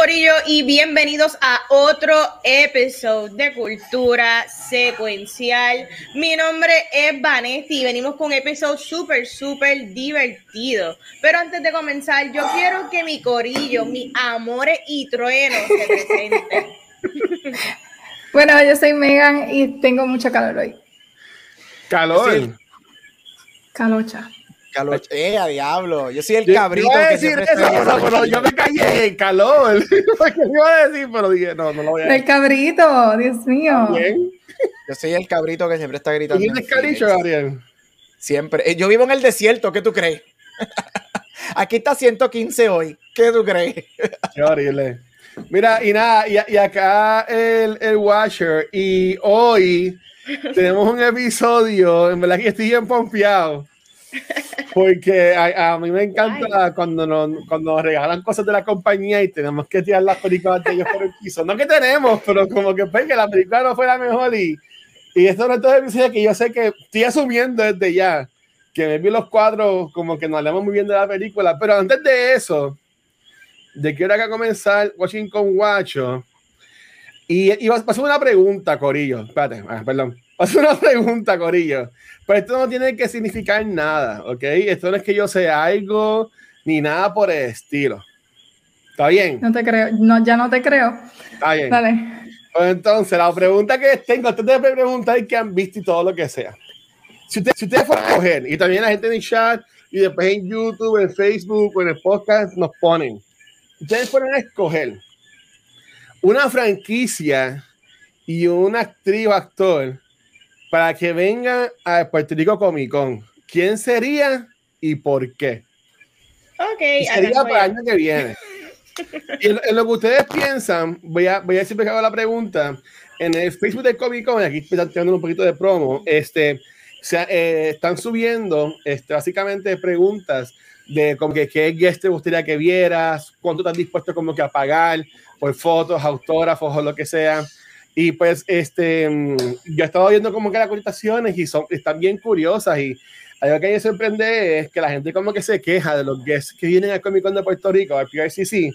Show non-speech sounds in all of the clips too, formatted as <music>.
Corillo y bienvenidos a otro episodio de Cultura Secuencial. Mi nombre es Vanessa y venimos con un episodio súper, súper divertido. Pero antes de comenzar, yo quiero que mi Corillo, mi amores y truenos se presenten. <laughs> bueno, yo soy Megan y tengo mucho calor hoy. Calor. Calocha. Calor. Eh, a diablo. Yo soy el cabrito. Yo que decir eso, pero, yo me callé en calor. <laughs> ¿Qué iba a decir? Pero dije, no, no lo voy a decir. El cabrito, Dios mío. Yo soy el cabrito que siempre está gritando. ¿Quién es caricho, Gabriel? Siempre. Eh, yo vivo en el desierto, ¿qué tú crees? <laughs> Aquí está 115 hoy. ¿Qué tú crees? Qué horrible. Mira, y nada, y, y acá el, el Washer. Y hoy tenemos un episodio, en verdad que estoy bien pompeado porque a, mí me encanta cuando nos, cuando regalan cosas de la compañía y tenemos que tirar las películas de ellos por el piso. No que tenemos, pero como que pues, que la película no fue la mejor y, y esto no es todo que yo sé que estoy asumiendo desde ya que me vi los cuadros como que nos hablamos muy bien de la película, pero antes de eso, de que hora que comenzar Washington Guacho y, y a hacer una pregunta, Corillo. Espérate, ah, perdón. Hacer una pregunta, Corillo. Pero esto no tiene que significar nada, ¿ok? Esto no es que yo sea algo ni nada por el estilo. ¿Está bien? No te creo, no, ya no te creo. Está bien. Dale. Pues entonces, la pregunta que tengo, antes de preguntar que han visto y todo lo que sea. Si, usted, si ustedes fueran a coger, y también la gente en el chat, y después en YouTube, en Facebook o en el podcast nos ponen, ustedes fueran a escoger una franquicia y una actriz o actor para que venga a Puerto Rico Comic Con, ¿quién sería y por qué? Ok. sería para el año que viene. y en, lo que ustedes piensan, voy a, voy a decir hago la pregunta. En el Facebook de Comic Con, aquí están teniendo un poquito de promo, este, se, eh, están subiendo este, básicamente preguntas de como que qué guest te gustaría que vieras, cuánto estás dispuesto como que a pagar por fotos, autógrafos o lo que sea. Y pues, este, mm, yo he estado viendo como que las cotizaciones y son, están bien curiosas y algo que me sorprende es que la gente como que se queja de los guests que vienen al Comic Con de Puerto Rico, al PRCC,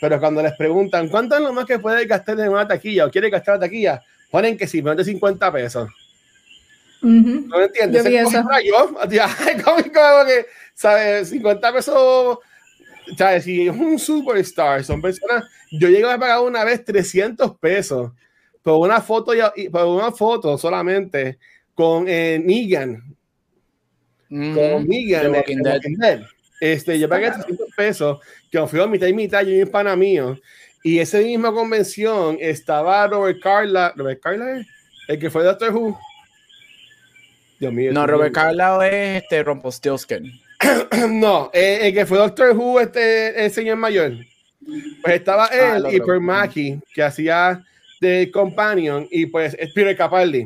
pero cuando les preguntan cuánto es lo más que puede gastar en una taquilla o quiere gastar la taquilla, ponen que simplemente 50 pesos. ¿No entiendes? Yo vi eso. <laughs> Que, ¿sabes? 50 pesos, ¿sabes? Si es un superstar, son personas, yo llego a pagar una vez 300 pesos por una foto, por una foto solamente con eh, Negan. Con Negan. Este, yo pagué 300 pesos, que fui a mitad y mitad, yo y un pana mío. Y esa misma convención estaba Robert Carla, Robert Carla, el que fue Doctor Who. Dios mío. No, Robert Carla es este Rumpelstiltskin. <clears throat> no, eh, el que fue Doctor Who, este el señor mayor. Pues estaba ah, él y Per Mackie, que hacía de Companion y pues es Peter Capaldi.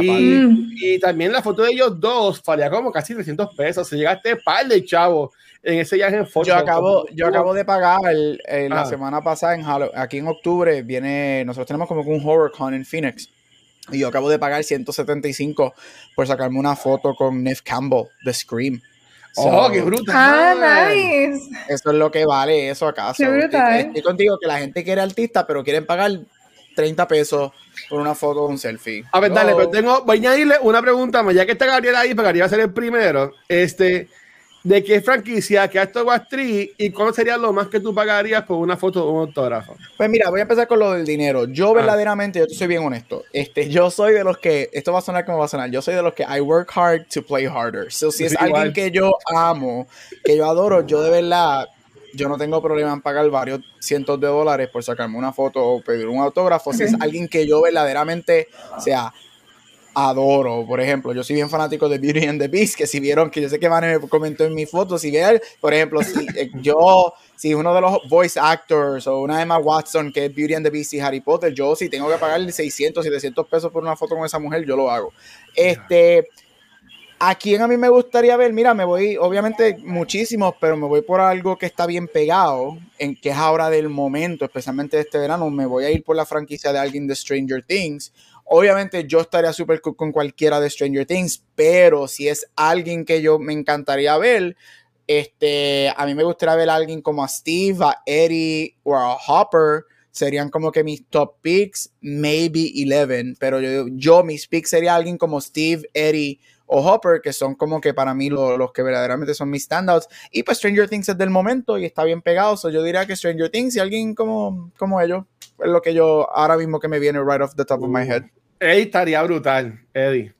Y, y, también la foto de ellos dos valía como casi 300 pesos. Se llegaste par de chavo en ese viaje en foto. Yo acabo, yo acabo de pagar la semana pasada en aquí en octubre. Viene, nosotros tenemos como un horror con en Phoenix. Y yo acabo de pagar 175 por sacarme una foto con Neff Campbell de Scream. oh, qué brutal. Ah, nice. Eso es lo que vale eso acaso. Qué brutal. Estoy contigo que la gente quiere artista, pero quieren pagar 30 pesos por una foto de un selfie. A ver, dale, pero tengo, voy a añadirle una pregunta más, ya que está Gabriel ahí, porque Gabriel va a ser el primero. Este, ¿de qué franquicia, qué acto actriz y cómo sería lo más que tú pagarías por una foto o un autógrafo? Pues mira, voy a empezar con lo del dinero. Yo ah. verdaderamente, yo soy bien honesto. Este, yo soy de los que, esto va a sonar como va a sonar, yo soy de los que I work hard to play harder. So, si es <laughs> alguien que yo amo, que yo adoro, yo de verdad yo no tengo problema en pagar varios cientos de dólares por sacarme una foto o pedir un autógrafo. Si es alguien que yo verdaderamente, sea, adoro. Por ejemplo, yo soy bien fanático de Beauty and the Beast, que si vieron, que yo sé que Van me comentó en mi foto, si ven, por ejemplo, si eh, yo, si uno de los voice actors o una Emma Watson, que es Beauty and the Beast y Harry Potter, yo si tengo que pagarle 600, 700 pesos por una foto con esa mujer, yo lo hago. Este ¿A quién a mí me gustaría ver? Mira, me voy, obviamente muchísimos, pero me voy por algo que está bien pegado, en que es ahora del momento, especialmente este verano. Me voy a ir por la franquicia de alguien de Stranger Things. Obviamente yo estaría súper con cualquiera de Stranger Things, pero si es alguien que yo me encantaría ver, este, a mí me gustaría ver a alguien como a Steve, a Eddie o a Hopper. Serían como que mis top picks, maybe 11, pero yo, yo mis picks sería alguien como Steve, Eddie o Hopper, que son como que para mí los que verdaderamente son mis standouts. Y pues Stranger Things es del momento y está bien pegado. So yo diría que Stranger Things y alguien como, como ellos es lo que yo ahora mismo que me viene right off the top of my head. Eddie estaría brutal, Eddie.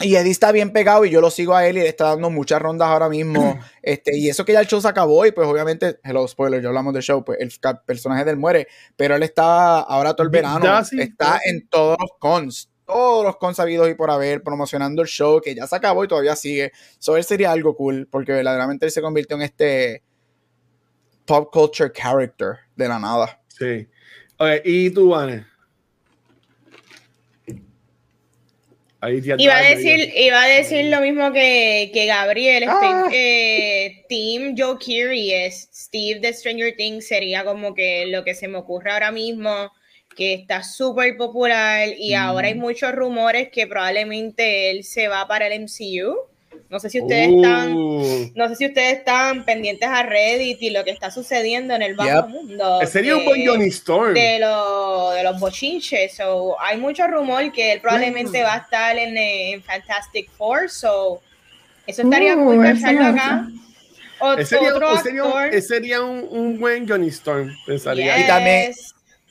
Y Eddie está bien pegado y yo lo sigo a él y le está dando muchas rondas ahora mismo. <clears throat> este, y eso que ya el show se acabó y pues obviamente, hello, spoiler, ya hablamos del show, pues el personaje del muere, pero él está ahora todo el verano, está en todos los cons, todos los consabidos y por haber, promocionando el show que ya se acabó y todavía sigue. So él sería algo cool, porque verdaderamente él se convirtió en este pop culture character de la nada. Sí. Okay, ¿y tú, Vane? Iba a, decir, iba a decir lo mismo que, que Gabriel. Ah. Eh, Team Joe es Steve de Stranger Things. Sería como que lo que se me ocurre ahora mismo que está súper popular y ahora hay muchos rumores que probablemente él se va para el MCU. No sé si ustedes están, uh. no sé si ustedes están pendientes a Reddit y lo que está sucediendo en el bajo mundo. Sería un buen Johnny Storm. De, de los bochinches. So, hay mucho rumor que él probablemente va a estar en, Fantastic Four. So, eso estaría muy uh, cool pensarlo acá. sería, otro actor. Sería, un, un, buen Johnny Storm, pensaría. Y también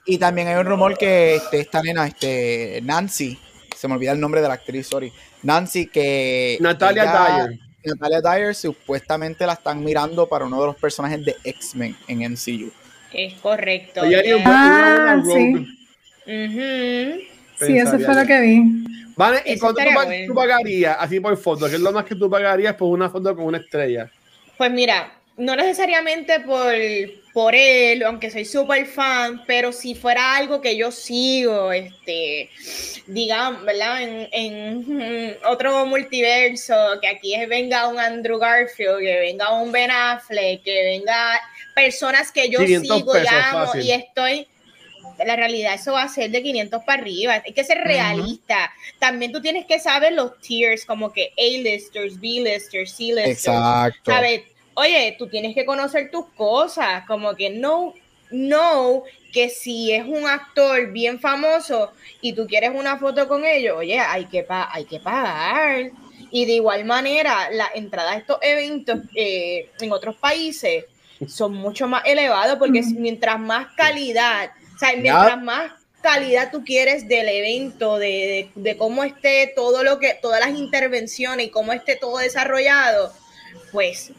y también hay un rumor que este, esta nena, este, Nancy, se me olvida el nombre de la actriz, sorry. Nancy, que. Natalia Dyer. Natalia Dyer supuestamente la están mirando para uno de los personajes de X-Men en MCU. Es correcto. Ah, sí. Sí, eso fue lo que vi. Vale, ¿y cuánto tú, pagarías así por foto? ¿Qué es lo más que tú pagarías por una foto con una estrella? Pues mira, no necesariamente por, por él, aunque soy súper fan, pero si fuera algo que yo sigo, este, digamos, ¿verdad? En, otro multiverso, que aquí venga un Andrew Garfield, que venga un Ben Affleck, que venga personas que yo sigo y amo y estoy la realidad eso va a ser de 500 para arriba. Hay que ser realista. También tú tienes que saber los tiers, como que A-listers, B-listers, C-listers. Exacto. ¿Sabes? Oye, tú tienes que conocer tus cosas, como que no, no, que si es un actor bien famoso y tú quieres una foto con ellos, oye, hay que, hay que pagar. Y de igual manera, la entrada a estos eventos eh, en otros países son mucho más elevados porque mientras más calidad, o sea, mientras más calidad tú quieres del evento, de, de, de, cómo esté todo lo que, todas las intervenciones y cómo esté todo desarrollado, pues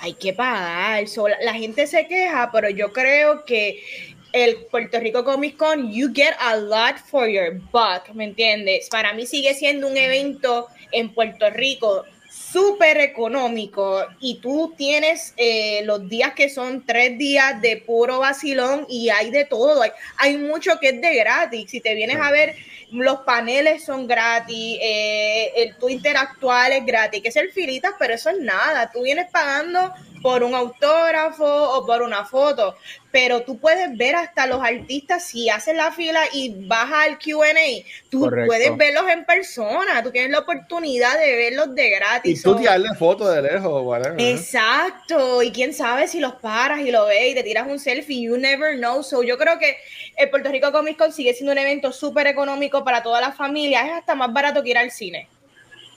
hay que pagar. la, gente se queja, pero yo creo que el Puerto Rico Comic Con, you get a lot for your buck, ¿me entiendes? Para mí sigue siendo un evento en Puerto Rico súper económico y tú tienes eh, los días que son tres días de puro vacilón y hay de todo, hay, hay mucho que es de gratis. Si te vienes a ver los paneles son gratis, eh, el tú interactual es gratis, que es el filitas, pero eso es nada. Tú vienes pagando por un autógrafo o por una foto, pero tú puedes ver hasta los artistas si haces la fila y bajas al QA, tú puedes verlos en persona, tú tienes la oportunidad de verlos de gratis. Y tú tirarle fotos de lejos, whatever. Exacto, y quién sabe si los paras y lo ves y te tiras un selfie, you never know. So yo creo que el Puerto Rico Comic Con sigue siendo un evento súper económico para toda la familia, es hasta más barato que ir al cine.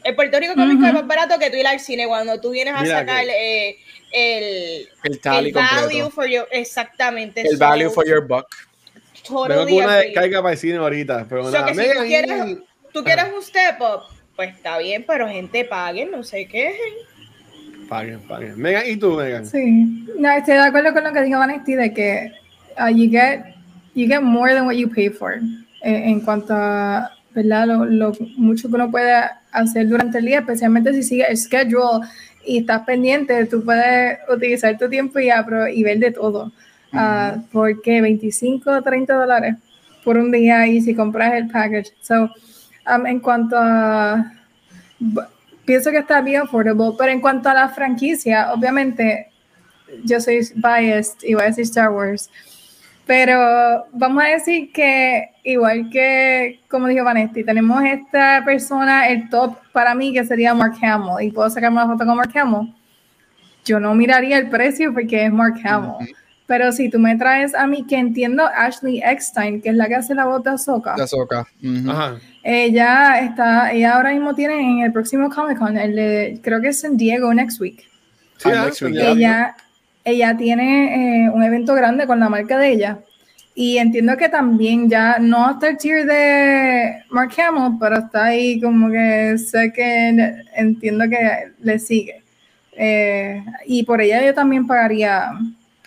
El Puerto Rico Comic Con es más barato que tú ir al cine cuando tú vienes a sacar eh, el, el, value for your, exactamente. El value for your buck. Totally una descarga para el cine ahorita. Pero nada, si tú, quieres, tú quieres un step up, pues está bien, pero gente paguen, no sé qué. Paguen, paguen. Megan, ¿y tú, Megan? Sí. No, estoy de acuerdo con lo que dijo Vanessa de que uh, you, get, you get more than what you pay for. Eh, en cuanto a ¿verdad? Lo, lo, mucho que uno puede hacer durante el día, especialmente si sigue el schedule y estás pendiente, tú puedes utilizar tu tiempo y, y ver de todo. Uh, ¿Por qué? 25 o 30 dólares por un día y si compras el package. So, um, en cuanto a pienso que está bien affordable, pero en cuanto a la franquicia, obviamente yo soy biased y voy a decir Star Wars, pero vamos a decir que igual que, como dijo Vanessa, tenemos esta persona, el top para mí que sería Mark Hamill, y puedo sacarme una foto con Mark Hamill, yo no miraría el precio porque es Mark Hamill. Pero si tú me traes a mí, que entiendo Ashley Eckstein, que es la que hace la voz de Ahsoka. De Ahsoka. Ella está, ella ahora mismo tiene en el próximo Comic Con, el creo que es en Diego next week. Sí, ah, next week. Ella, ella tiene eh, un evento grande con la marca de ella. Y entiendo que también ya no hasta el tier de Mark Hamill, pero está ahí como que sé que entiendo que le sigue. Eh, y por ella yo también pagaría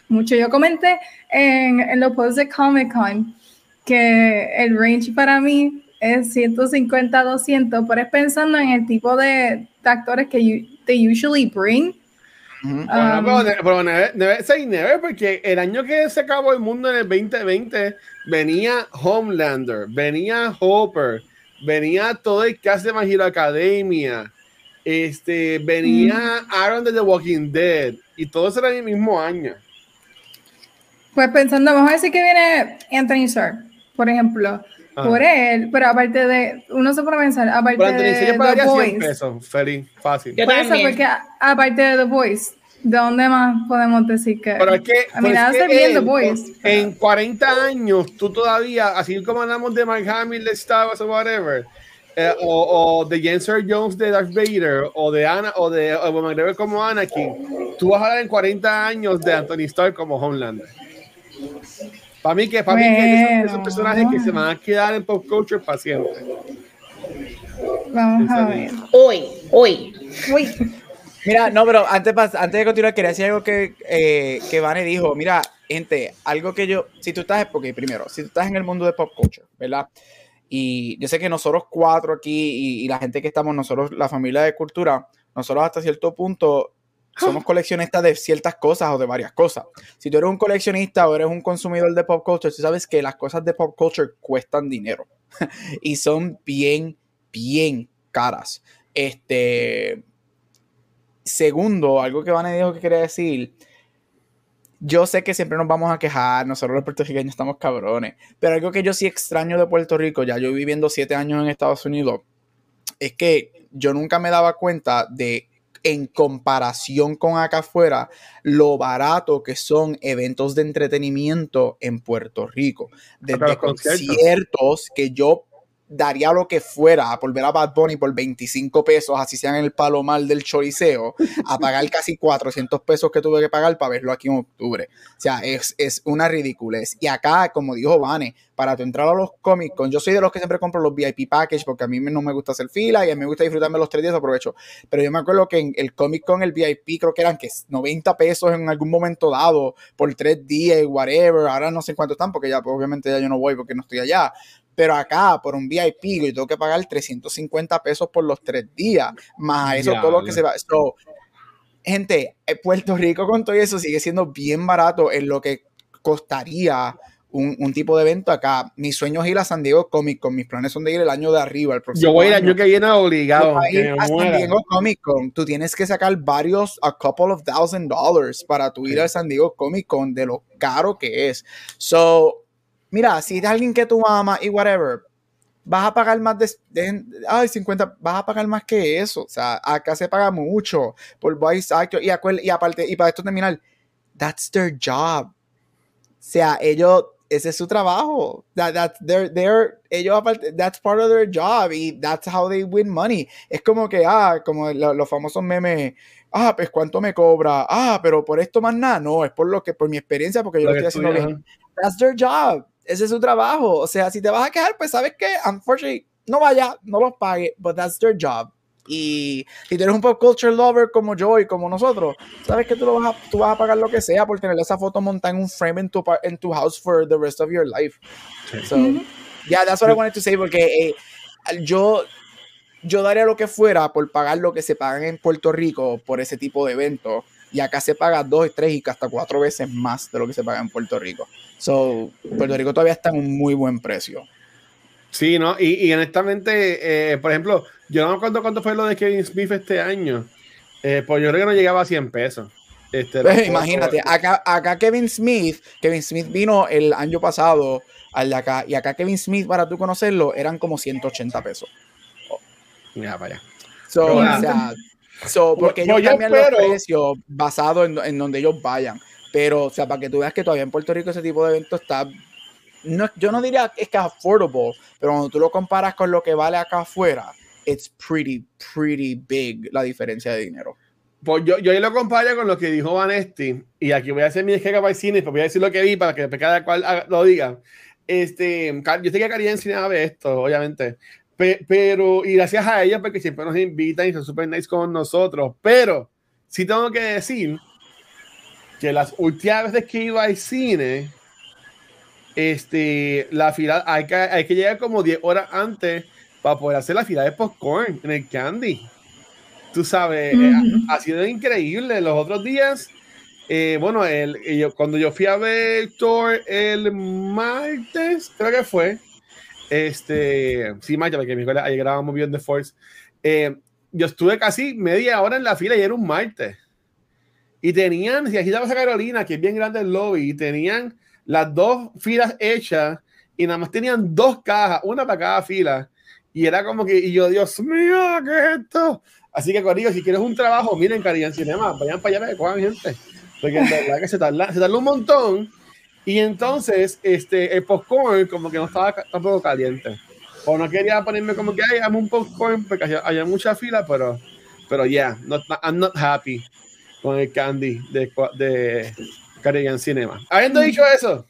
mucho. Yo comenté en, en los posts de Comic Con que el range para mí es 150 a 200, pero pensando en el tipo de, actores que they usually bring. Um, pero, never, porque el año que se acabó el mundo en el 2020 venía Homelander, venía Hopper, venía todo el cast de My Academia, este, venía Aaron de The Walking Dead y todo eso era el mismo año. Pues pensando, vamos a decir que viene Anthony Starr, por ejemplo, ah. por él, pero aparte de, uno se puede pensar, aparte de The Voice. pesos, feliz, fácil. Por eso, porque aparte de The Voice, ¿de dónde más podemos decir que? Pero es que, a mí hace bien The Voice. En 40 años, tú todavía, así como hablamos de Mark Hamill, de Star Wars o whatever, eh, o, o, de Jensen Jones de Darth Vader, o de Ana, o de o como Anakin, tú vas a hablar en 40 años de Anthony Starr como Homelander. Para mí que, para mí que esos, personajes que se van a quedar en pop culture para siempre. Vamos a ver. Hoy, hoy, hoy. Mira, no, pero antes, antes de continuar, quería decir algo que, eh, que Vane dijo. Mira, gente, algo que yo, si tú estás, porque primero, si tú estás en el mundo de pop culture, ¿verdad? Y yo sé que nosotros cuatro aquí y, y la gente que estamos, nosotros, la familia de cultura, nosotros hasta cierto punto somos coleccionistas de ciertas cosas o de varias cosas. Si tú eres un coleccionista o eres un consumidor de pop culture, tú sabes que las cosas de pop culture cuestan dinero <laughs> y son bien, bien caras. Este, segundo, algo que Vane dijo que quería decir. Yo sé que siempre nos vamos a quejar, nosotros los puertorriqueños estamos cabrones, pero algo que yo sí extraño de Puerto Rico, ya yo viviendo siete años en Estados Unidos, es que yo nunca me daba cuenta de en comparación con acá afuera, lo barato que son eventos de entretenimiento en Puerto Rico. Desde conciertos que yo daría lo que fuera a volver a Bad Bunny por 25 pesos, así sean en el palomar del choliseo, a pagar casi 400 pesos que tuve que pagar para verlo aquí en octubre. O sea, es, es una ridiculez. Y acá, como dijo Vane, para tu entrar a los cómics, yo soy de los que siempre compro los VIP package porque a mí no me gusta hacer fila y a mí me gusta disfrutarme los tres días, aprovecho. Pero yo me acuerdo que en el Comic Con, el VIP, creo que eran que 90 pesos en algún momento dado por tres días whatever. Ahora no sé cuánto están porque ya, pues, obviamente, ya yo no voy porque no estoy allá. Pero acá, por un VIP, yo tengo que pagar 350 pesos por los tres días, más eso todo lo que se va. So, gente, eh, Puerto Rico con todo eso sigue siendo bien barato en lo que costaría un, tipo de evento acá. Mis sueños es ir a San Diego Comic Con. Mis planes son de ir el año de arriba. El próximo Yo voy el año, que viene obligado. a San Diego Comic Con. Tú tienes que sacar varios, a couple of thousand dollars para tu ir al San Diego Comic Con de lo caro que es. So, mira, si es alguien que tú amas y whatever, vas a pagar más de, ay, 50, vas a pagar más que eso. O sea, acá se paga mucho por voice actor y, y aparte, y para esto terminar, that's their job. O sea, ellos, ese es su trabajo. That, that's their, ellos aparte, that's part of their job y that's how they win money. Es como que, ah, como los famosos memes, ah, pues cuánto me cobra, ah, pero por esto más nada, no, es por lo que, por mi experiencia, porque yo lo, estoy haciendo bien. That's their job ese es su trabajo. O sea, si te vas a quejar, pues sabes que, unfortunately, no vaya, no los pague, but that's their job. Y si tú eres un pop culture lover como yo y como nosotros, sabes que tú, lo vas, a, tú vas a pagar lo que sea por tener esa foto montada en un frame en tu, en tu house for the rest of your life. So, yeah, that's what I wanted to say, porque eh, yo, yo daría lo que fuera por pagar lo que se pagan en Puerto Rico por ese tipo de eventos. Y acá se paga dos, tres y hasta cuatro veces más de lo que se paga en Puerto Rico. So, Puerto Rico todavía está en un muy buen precio. Sí, ¿no? Y, y honestamente, eh, por ejemplo, yo no me acuerdo cuánto fue lo de Kevin Smith este año. Eh, pues yo creo que no llegaba a 100 pesos. Este, pues, imagínate, acá, acá Kevin Smith, Kevin Smith vino el año pasado al de acá, y acá Kevin Smith, para tú conocerlo, eran como 180 pesos. Mira, vaya. So, o sea, so, porque ellos cambian los precios basados en, en, donde ellos vayan. Pero, o sea, para que tú veas que todavía en Puerto Rico ese tipo de eventos está. No, yo no diría es que es affordable, pero cuando tú lo comparas con lo que vale acá afuera, it's pretty, pretty big la diferencia de dinero. Pues yo, yo lo comparo con lo que dijo Vanesti, y aquí voy a hacer mi descarga para cine, pero voy a decir lo que vi para que cada cual lo diga. Este, yo sé que Cari a ver esto, obviamente, pero, y gracias a ella, porque siempre nos invitan y son super nice con nosotros, pero sí tengo que decir que las últimas veces que iba al cine, este, la fila, hay que, hay que llegar como 10 horas antes para poder hacer la fila de popcorn en el Candy. Tú sabes, eh, ha, sido increíble. Los otros días, eh, bueno, el, yo, cuando yo fui a ver el martes, creo que fue, este, sí, martes, porque mi ahí grabamos bien The Force, eh, yo estuve casi media hora en la fila y era un martes. Y tenían, si aquí estaba a Carolina, que es bien grande el lobby, y tenían las dos filas hechas y nada más tenían dos cajas, una para cada fila y era como que, y yo, Dios mío, ¿qué es esto? Así que, Corillo, si quieres un trabajo, miren en Cinema, vayan para allá, cojan gente. Porque en verdad que se tarda, se tarda un montón. Y entonces, este, el popcorn como que no estaba tampoco caliente. O no quería ponerme como que, ay, amo un popcorn porque había, mucha fila, pero, pero ya, yeah, I'm not happy con el candy de, de Caribbean Cinema. Habiendo dicho eso,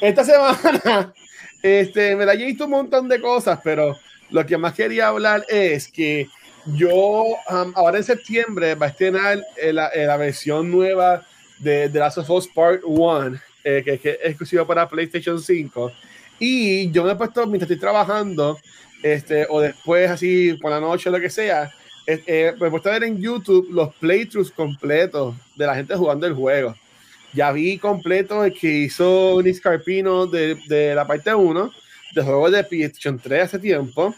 esta semana, <laughs> este, me la he visto un montón de cosas, pero lo que más quería hablar es que yo um, ahora en septiembre va a estrenar la, la, versión nueva de The Last of Us Part 1, eh, que, que, es exclusiva para PlayStation 5. Y yo me he puesto, mientras estoy trabajando, este, o después así por la noche lo que sea, eh, me he puesto a ver en YouTube los playthroughs completos de la gente jugando el juego. Ya vi completo el que hizo Nick Carpino de, la parte 1 de juegos de PlayStation 3 hace tiempo.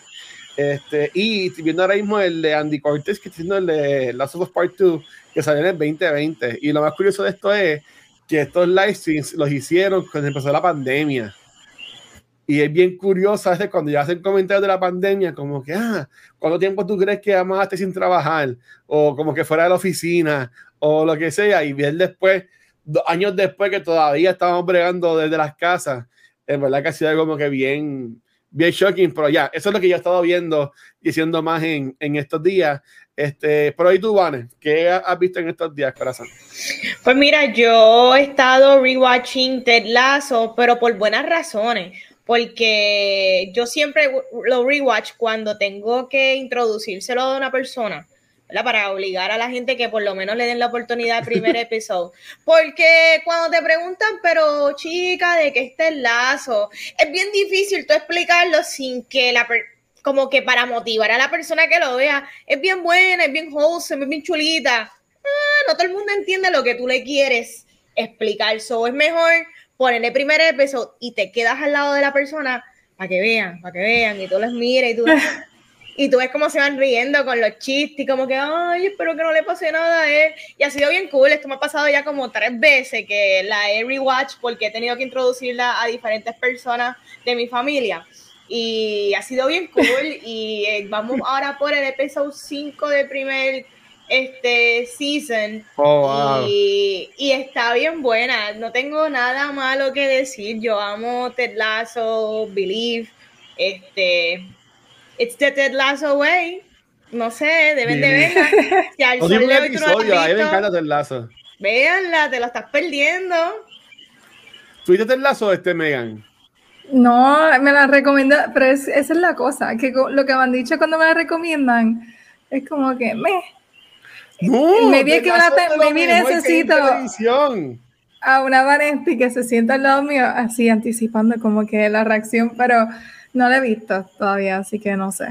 Este, y viendo ahora mismo el de Andy Cortez, que está haciendo el de Last of Us Part 2, que salió en el 2020. Y lo más curioso de esto es que estos live streams los hicieron cuando empezó la pandemia. Y es bien curioso a veces cuando ya hacen comentarios de la pandemia, como que, ah, ¿cuánto tiempo tú crees que amaste sin trabajar? O como que fuera de la oficina, o lo que sea. Y bien después, dos años después que todavía estábamos bregando desde las casas, en verdad que ha sido como que bien, bien shocking, pero ya, eso es lo que yo he estado viendo y haciendo más en, en estos días. Este, pero ¿y tú, Vane? ¿Qué has visto en estos días, corazón? Pues mira, yo he estado rewatching Ted Lasso, pero por buenas razones, porque yo siempre lo rewatch cuando tengo que introducírselo a una persona para obligar a la gente que por lo menos le den la oportunidad al primer <laughs> episodio. Porque cuando te preguntan, pero chica, ¿de qué está el lazo? Es bien difícil tú explicarlo sin que la como que para motivar a la persona que lo vea, es bien buena, es bien wholesome, es bien chulita. Ah, no todo el mundo entiende lo que tú le quieres explicar. So es mejor ponerle primer episodio y te quedas al lado de la persona para que vean, para que vean, y tú les mires y tú <laughs> y tú ves cómo se van riendo con los chistes y como que, ay, espero que no le pase nada a él. Y ha sido bien cool, esto me ha pasado ya como tres veces que la he rewatch porque he tenido que introducirla a diferentes personas de mi familia. Y ha sido bien cool y eh, vamos ahora por el episodio 5 del primer este season oh, y, y, está bien buena no tengo nada malo que decir yo amo Ted Lasso Believe este It's the Ted Lasso way. No sé, deben de verla. Si al <laughs> no, un episodio, a mí me encanta Ted Lasso. Véanla, te lo estás perdiendo. ¿Tuviste Ted Lasso este Megan? No, me la recomienda, pero esa es la cosa, que lo que me han dicho cuando me la recomiendan es como que me. No, me vi que me, me necesito a una Vanesti que se sienta al lado mío, así anticipando como que la reacción, pero no la he visto todavía, así que no sé.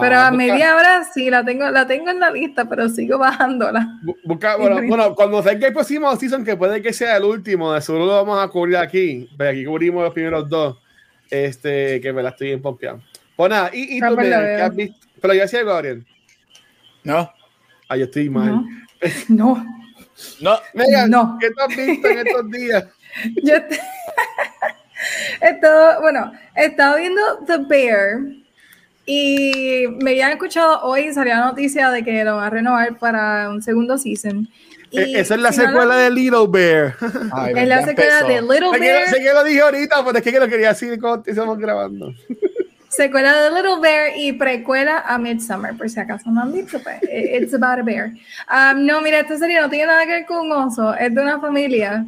pero a media hora sí, la tengo, la tengo en la lista, pero sigo bajándola. Busca, bueno, <laughs> bueno, cuando salga el próximo season, que puede que sea el último, de seguro lo vamos a cubrir aquí, pero aquí cubrimos los primeros dos. Este, que me la estoy pompeado. Pues nada, y, y tú, ¿qué has visto? Pero yo hacía Gabriel. No. Ah, yo estoy mal. No. <laughs> No. Megan, no. ¿qué tú has visto en estos días? <laughs> yo <laughs> he estado, bueno, he estado viendo The Bear y me habían escuchado hoy, salió la noticia de que lo van a renovar para un segundo season. E, esa es la secuela de Little Bear. es la secuela de Little Bear. Sé que lo dije ahorita, pero es que lo quería decir cuando estamos grabando. Secuela de Little Bear y precuela a Midsummer, por si acaso no han pues, it's about a bear. Um, no, mira, esta serie no tiene nada que ver con oso, es de una familia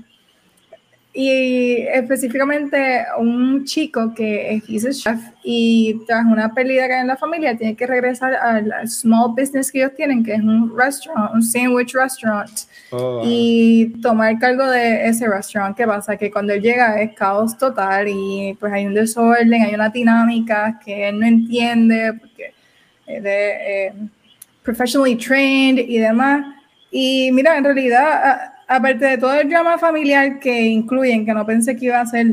y específicamente un chico que es chef y tras una pérdida que hay en la familia tiene que regresar al small business que ellos tienen, que es un restaurant, un sandwich restaurant, oh, y tomar cargo de ese restaurant. ¿Qué pasa? Que cuando él llega es caos total y pues hay un desorden, hay una dinámica que él no entiende porque es de eh, professionally trained y demás. Y mira, en realidad aparte de todo el drama familiar que incluyen, que no pensé que iba a ser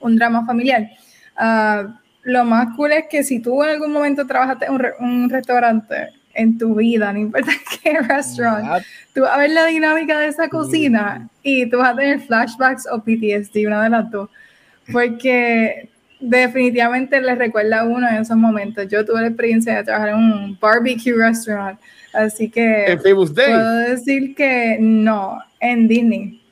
un drama familiar, ah, lo más cool es que si tú en algún momento trabajaste en un, restaurante en tu vida, no importa <laughs> qué restaurante, tú vas a ver la dinámica de esa cocina y tú vas a tener flashbacks o PTSD, una de las dos, porque definitivamente les recuerda a uno en esos momentos. Yo tuve la experiencia de trabajar en un barbecue restaurant Así que ¿En Famous Day? puedo decir que no, en Disney.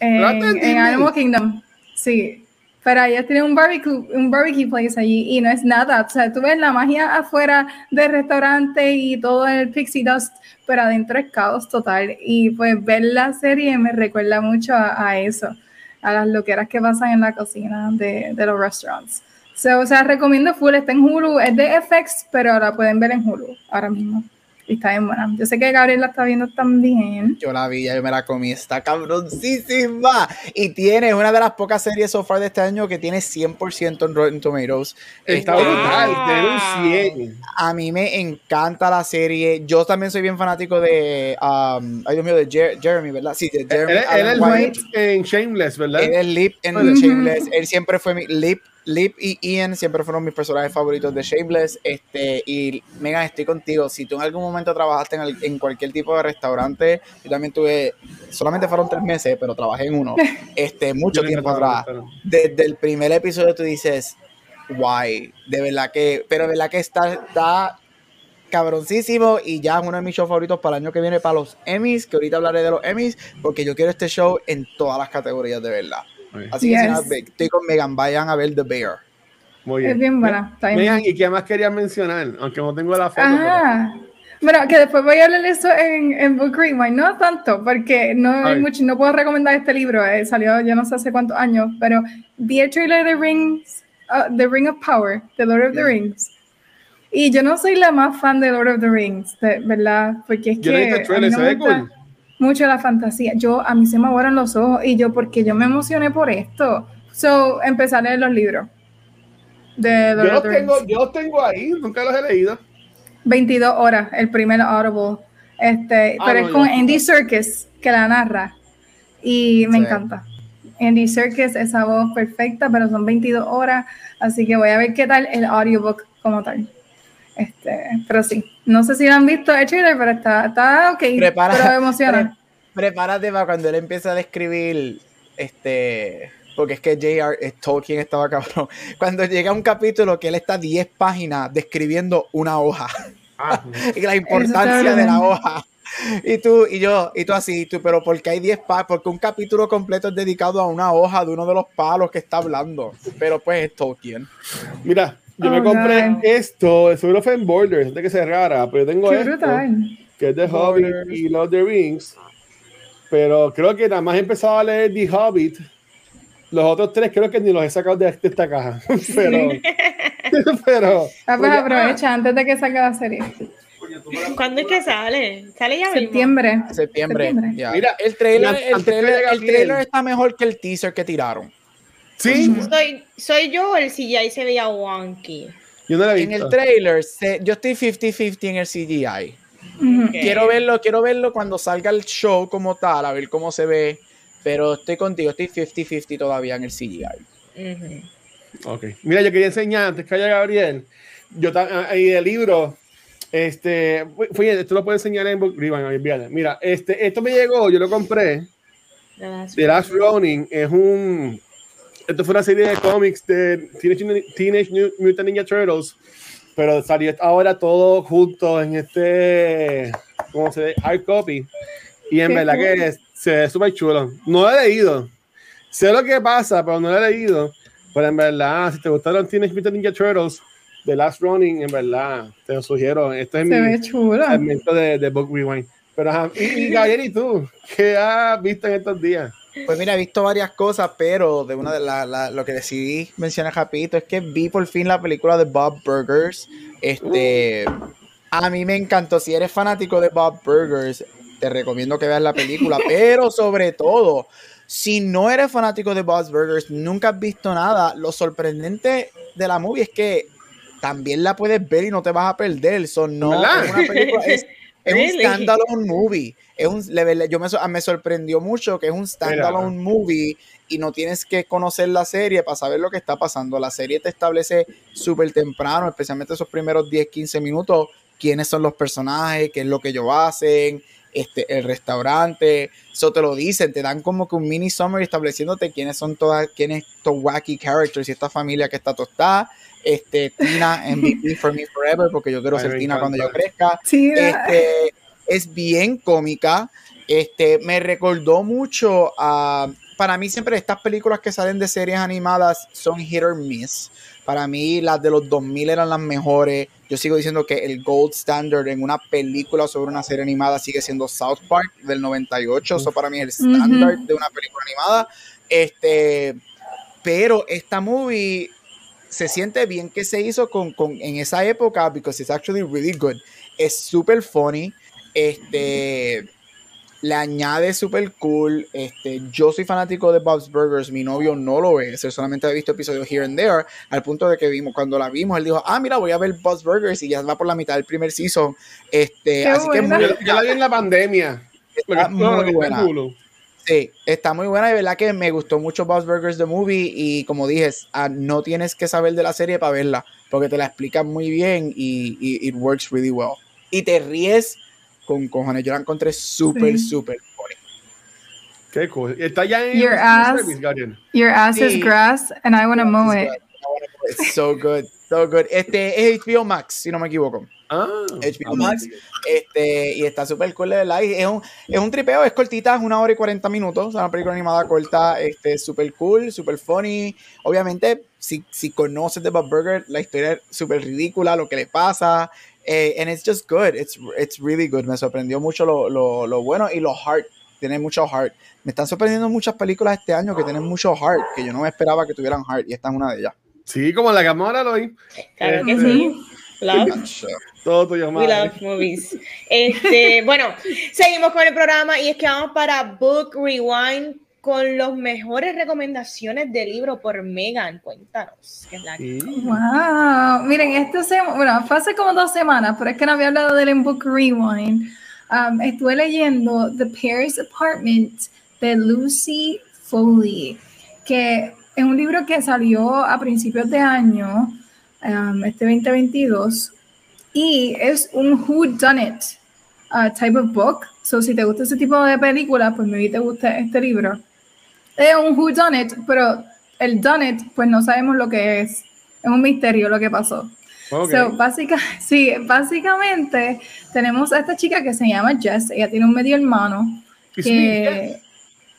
En, en, Animal Kingdom, sí. Pero ellos tienen un barbecue, un barbecue place allí y no es nada. O sea, tú ves la magia afuera del restaurante y todo el pixie dust, pero adentro es caos total. Y pues ver la serie me recuerda mucho a, eso, a las loqueras que pasan en la cocina de, de los restaurantes. o sea, recomiendo full, está en Hulu, es de FX, pero ahora pueden ver en Hulu ahora mismo. Y está bien buena. Yo sé que Gabriel la está viendo también. Yo la vi, yo me la comí. Está cabroncísima. Y tiene una de las pocas series so far de este año que tiene 100% en Rotten Tomatoes. Está este, brutal, tiene un 100. A mí me encanta la serie. Yo también soy bien fanático de. Um, ay, Dios mío, de Jeremy, ¿verdad? Sí, de Jeremy. Él, es Lip en Shameless, ¿verdad? Él es Lip en Shameless. Él siempre fue mi. Lip Lip y Ian siempre fueron mis personajes favoritos de Shameless. Este, y Megan, estoy contigo. Si tú en algún momento trabajaste en, cualquier tipo de restaurante, yo también tuve, solamente fueron tres meses, pero trabajé en uno, <laughs> este, mucho tiempo atrás. Desde el primer episodio tú dices, guay, de verdad que, pero de verdad que está, está cabroncísimo y ya es uno de mis shows favoritos para el año que viene para los Emmys, que ahorita hablaré de los Emmys, porque yo quiero este show en todas las categorías de verdad. Así que estoy con Megan, vayan a ver The Bear. Muy bien. Es bien buena. Megan, ¿y qué más querías mencionar? Aunque no tengo la foto. Ah, bueno, que después voy a hablar eso en, en Book Rewind, no tanto, porque no hay mucho, no puedo recomendar este libro, eh, salió ya no sé hace cuántos años, pero vi el trailer de Rings, uh, The Ring of Power, The Lord of the Rings. Y yo no soy la más fan de Lord of the Rings, ¿verdad? Porque es yo que. Trailer, no mucho la fantasía. Yo, a mí se me aguaron los ojos y yo, porque yo me emocioné por esto. So, empecé a leer los libros. De yo, los tengo, yo tengo ahí, nunca los he leído. 22 horas, el primer Audible. Este, ah, pero es con Andy Serkis que la narra. Y me encanta. Andy Serkis, esa voz perfecta, pero son 22 horas. Así que voy a ver qué tal el audiobook como tal. Este, pero sí, no sé si lo han visto el trailer, pero está, está ok, pero emociona. prepárate para cuando él empieza a describir, este, porque es que J.R. Tolkien estaba cabrón. <laughs> Cuando llega un capítulo que él está 10 páginas describiendo una hoja ah. <laughs> y la importancia de la hoja. Y tú y yo, y tú así, tú, pero porque hay 10 páginas, porque un capítulo completo es dedicado a una hoja de uno de los palos que está hablando. Pero pues es Tolkien. Mira, yo me oh, compré esto, seguro fue en Borders, antes que cerrara, pero yo tengo esto, que es The Hobbit y Lord of the Rings. Pero creo que nada más he empezado a leer The Hobbit. Los otros tres creo que ni los he sacado de, esta caja. <laughs> pero. <laughs> pero. Ah, pues aprovecha antes de que salga la serie. ¿Cuándo es que sale? Sale ya Septiembre. Septiembre. Mira, el trailer, el trailer, el trailer está mejor que el teaser que tiraron. Sí. Soy, soy yo el CGI se veía wonky. Yo no la en el trailer, yo estoy 50-50 en el CGI. Quiero verlo, quiero verlo cuando salga el show como tal, a ver cómo se ve. Pero estoy contigo, estoy 50-50 todavía en el CGI. Ok. Mira, yo quería enseñar antes que haya Gabriel. Yo ahí el libro. Este, fue, esto lo puedo enseñar en Book Mira, este, esto me llegó, yo lo compré. The Last Running es un. Esto fue una serie de cómics de Teenage, Teenage Mutant Ninja Turtles, pero salió ahora todo junto en este. ¿Cómo se dice? Hard copy. Y en verdad que se ve súper chulo. No lo he leído. Sé lo que pasa, pero no lo he leído. Pero en verdad, si te gustaron Teenage Mutant Ninja Turtles, The Last Running, en verdad, te lo sugiero. Esto es Se mi ve chulo. de, de Book Rewind. Pero, y, y Gabriel, ¿y tú? ¿Qué has visto en estos días? Pues mira, he visto varias cosas, pero de una de las lo que decidí mencionar rapidito es que vi por fin la película de Bob Burgers. Este, a mí me encantó. Si eres fanático de Bob Burgers, te recomiendo que veas la película, <laughs> pero sobre todo, si no eres fanático de Bob's Burgers, nunca has visto nada, lo sorprendente de la movie es que también la puedes ver y no te vas a perder. Son no, es una película, es, <laughs> un standalone movie. Es un, yo me, me, sorprendió mucho que es un standalone movie y no tienes que conocer la serie para saber lo que está pasando. La serie te establece súper temprano, especialmente esos primeros 10, 15 minutos, quiénes son los personajes, qué es lo que ellos hacen, este, el restaurante, eso te lo dicen, te dan como que un mini summary estableciéndote quiénes son todas, quiénes estos wacky characters y esta familia que está tostada. Este, Tina MVP <laughs> for me forever, porque yo quiero ser Tina cuando yo crezca. este, es bien cómica. Este, me recordó mucho a. Para mí, siempre estas películas que salen de series animadas son hit or miss. Para mí, las de los 2000 eran las mejores. Yo sigo diciendo que el gold standard en una película sobre una serie animada sigue siendo South Park del 98. Eso para mí es el standard de una película animada. Este, pero esta movie se siente bien que se hizo con, con en esa época because it's actually really good. Es super funny. Este le añade super cool. Este, yo soy fanático de Bob's Burgers, mi novio no lo es, él solamente ha visto episodios here and there, al punto de que vimos, cuando la vimos, él dijo, ah, mira, voy a ver Bob's Burgers y ya va por la mitad del primer season. Este, así que muy, yo la vi en la pandemia. Está muy buena. Sí, está muy buena y verdad que me gustó mucho Bob's Burgers The Movie y como dije, ah, no tienes que saber de la serie para verla, porque te la explican muy bien y, y it works really well. Y te ríes con cojones. Yo la encontré súper, súper funny. Qué cool. Está ya en Your ass, your ass is grass and I want to mow it. It's so good, so good. Este es HBO Max, si no me equivoco. Ah, HBO Max. Este, y está súper cool, de verdad. Es un, es un tripeo, es cortita, es una hora y 40 minutos. Es una película animada corta, este, súper cool, súper funny. Obviamente, si, si conoces de Bob Burger, la historia es súper ridícula, lo que le pasa. Eh, and it's just good. It's, it's really good. Me sorprendió mucho lo, lo, lo bueno y lo heart. Tiene mucho heart. Me están sorprendiendo muchas películas este año que tienen mucho heart, que yo no me esperaba que tuvieran heart y esta es una de ellas. Sí, como la Gamora lo vi. Claro que este, sí. Love. Todo tuyo, We love movies. Este, <laughs> bueno, seguimos con el programa y es que vamos para Book Rewind con las mejores recomendaciones de libro por Megan. Cuéntanos. ¿qué es la Wow. Miren, esto se, bueno, fue hace como dos semanas, pero es que no había hablado del Book Rewind. Um, estuve leyendo The Paris Apartment de Lucy Foley, que es un libro que salió a principios de año, um, este 2022, y es un Who Done It uh, type of book. So, si te gusta ese tipo de película, pues me te gusta este libro es un who done it, pero el done it, pues no sabemos lo que es. Es un misterio lo que pasó. So, básica, <laughs> sí, básicamente tenemos a esta chica que se llama Jess, ella tiene un medio hermano que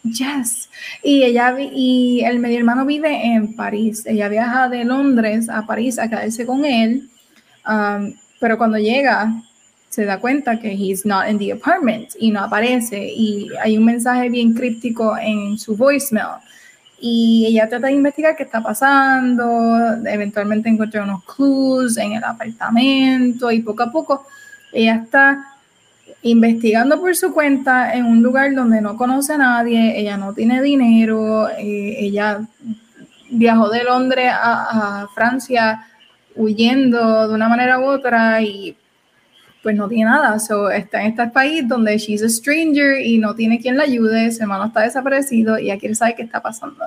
Jess y ella y el medio hermano vive en París. Ella viaja de Londres a París a quedarse con él, um, pero cuando llega se da cuenta que he's not in the apartment y no aparece. Y hay un mensaje bien críptico en su voicemail. Y ella trata de investigar qué está pasando, eventualmente encuentra unos clues en el apartamento y poco a poco ella está investigando por su cuenta en un lugar donde no conoce a nadie, ella no tiene dinero, eh, ella viajó de Londres a, a Francia huyendo de una manera u otra y pues no tiene nada. So, está en este país donde she's a stranger y no tiene quien la ayude, su hermano está desaparecido y ella quiere saber qué está pasando.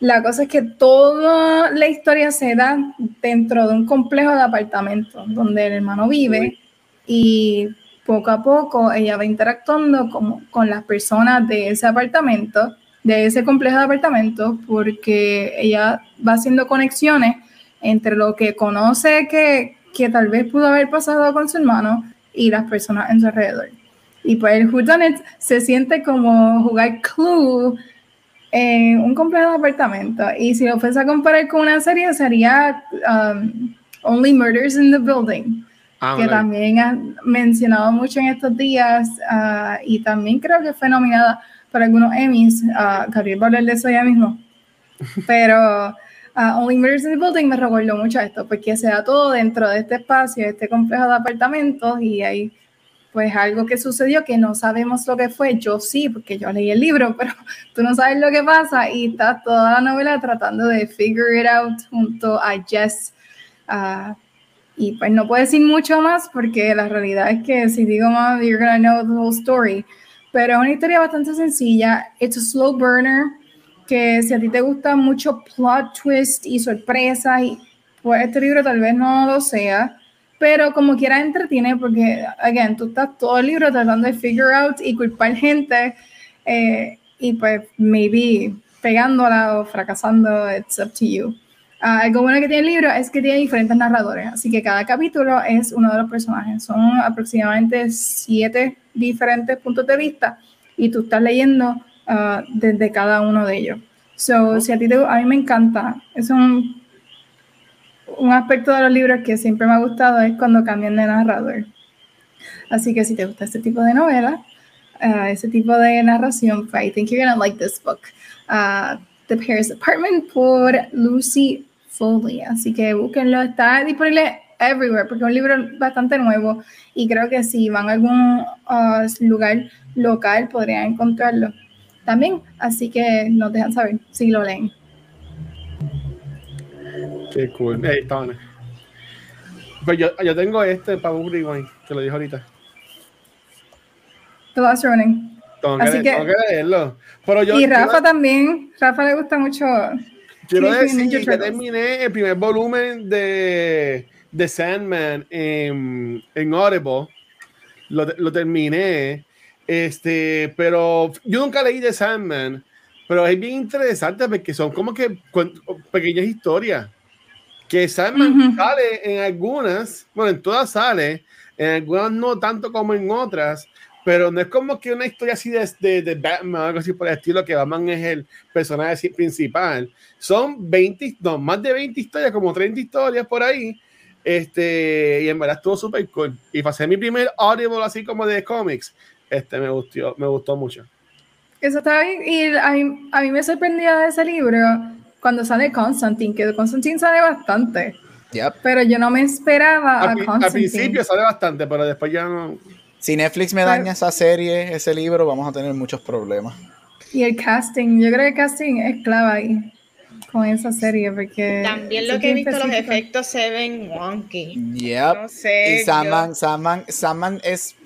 La cosa es que toda la historia se da dentro de un complejo de apartamentos donde el hermano vive y poco a poco ella va interactuando con, con las personas de ese apartamento, de ese complejo de apartamentos, porque ella va haciendo conexiones entre lo que conoce que, que tal vez pudo haber pasado con su hermano y las personas en su alrededor. Y pues el Whodunit se siente como jugar Clue en un complejo de apartamento. Y si lo fuese a comparar con una serie, sería um, Only Murders in the Building, ah, que también ha mencionado mucho en estos días uh, y también creo que fue nominada para algunos Emmys. Uh, Gabriel va a de eso ya mismo. <laughs> Pero uh, Only Murders in the Building me recordó mucho esto, porque se da todo dentro de este espacio, de este complejo de apartamentos y hay pues algo que sucedió que no sabemos lo que fue. Yo sí, porque yo leí el libro, pero <laughs> tú no sabes lo que pasa y está toda la novela tratando de figure it out junto a Jess. Uh, y pues no puedo decir mucho más porque la realidad es que si digo más, you're gonna know the whole story. Pero es una historia bastante sencilla. It's a slow burner que si a ti te gusta mucho plot twist y sorpresa, y, pues este libro tal vez no lo sea pero como quiera entretiene porque, again, tú estás todo el libro tratando de figure out y culpar gente eh, y pues maybe pegándola o fracasando, it's up to you. Uh, algo bueno que tiene el libro es que tiene diferentes narradores, así que cada capítulo es uno de los personajes. Son aproximadamente siete diferentes puntos de vista y tú estás leyendo uh, desde cada uno de ellos. So, si a ti te, a mí me encanta, es un un aspecto de los libros que siempre me ha gustado es cuando cambian de narrador. Así que si te gusta este tipo de novela, uh, ese tipo de narración, I think you're gonna like this book. Uh, The Paris Apartment por Lucy Foley. Así que búsquenlo, está disponible everywhere porque es un libro bastante nuevo y creo que si van a algún uh, lugar local podrían encontrarlo también. Así que nos dejan saber si lo leen. Qué cool. Hey, Pues yo, yo tengo este para Rewind, que lo dijo ahorita. The Last Running. Tengo Así que, tengo que leerlo. Pero yo, y Rafa también. Rafa le gusta mucho. Quiero decir que terminé el primer volumen de, de Sandman en, en Audible. Lo, lo, terminé. Este, pero yo nunca leí de Sandman. Pero es bien interesante porque son como que pequeñas historias que Sandman sale en algunas, bueno, en todas sale, en algunas no tanto como en otras, pero no es como que una historia así de, de, de Batman o algo así por el estilo, que Batman es el personaje principal. Son 20, no, más de 20 historias, como 30 historias por ahí. Este, y en verdad estuvo súper cool. Y pasé mi primer audible así como de cómics. Este me gustó, me gustó mucho. Eso está bien. Y a mí, a mí me sorprendía de ese libro cuando sale Constantine, que Constantine sale bastante. Pero yo no me esperaba a, Constantine. Al principio sale bastante, pero después ya no. Si Netflix me daña esa serie, ese libro, vamos a tener muchos problemas. Y el casting, yo creo que el casting es clave ahí con esa serie porque también lo que he visto los efectos se ven wonky. Yep. No sé. Y Sandman, Sandman, Sandman es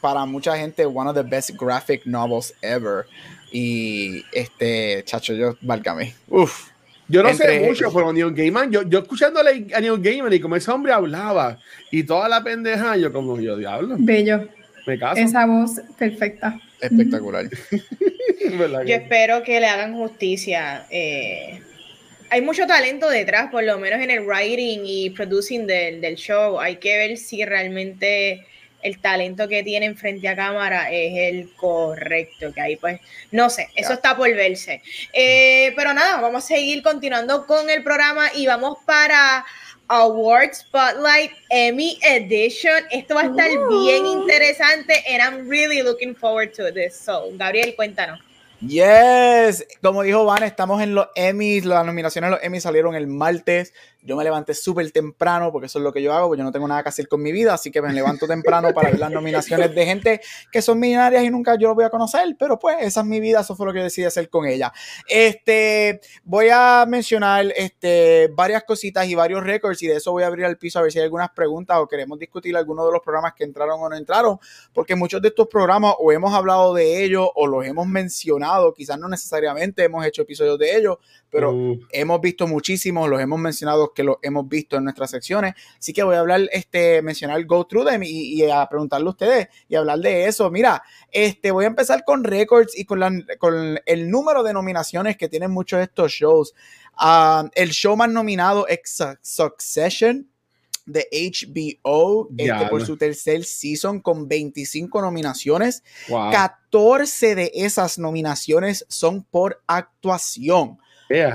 para mucha gente one of the best graphic novels ever. Y este, chacho, yo, válgame. Uf. Yo no sé mucho, pero Neil Gaiman, yo, yo escuchándole a Neil Gaiman y como ese hombre hablaba y toda la pendeja, yo como yo diablo. Bello. Me caso. Esa voz perfecta. Espectacular. <laughs> yo espero que le hagan justicia. Eh, hay mucho talento detrás, por lo menos en el writing y producing del, del show. Hay que ver si realmente el talento que tienen frente a cámara es el correcto, que ahí pues, no sé, eso está por verse. Eh, pero nada, vamos a seguir continuando con el programa y vamos para Award Spotlight Emmy Edition. Esto va a estar bien interesante and I'm really looking forward to this. So, Gabriel, cuéntanos. Yes, como dijo Van, estamos en los Emmys, las nominaciones de los Emmys salieron el martes. Yo me levanté súper temprano porque eso es lo que yo hago, porque yo no tengo nada que hacer con mi vida, así que me levanto temprano para ver las nominaciones de gente que son millonarias y nunca yo lo voy a conocer, pero pues esa es mi vida, eso fue lo que decidí hacer con ella. Este, voy a mencionar este, varias cositas y varios récords y de eso voy a abrir el piso a ver si hay algunas preguntas o queremos discutir algunos de los programas que entraron o no entraron, porque muchos de estos programas o hemos hablado de ellos o los hemos mencionado, quizás no necesariamente hemos hecho episodios de ellos, pero uh. hemos visto muchísimos, los hemos mencionado que los hemos visto en nuestras secciones, así que voy a hablar, este, mencionar Go Through Them y, a preguntarle a ustedes y hablar de eso. Mira, este, voy a empezar con récords y con, con el número de nominaciones que tienen muchos de estos shows. Ah, el show más nominado es Succession de HBO este, por su tercer season con 25 nominaciones. 14 de esas nominaciones son por actuación.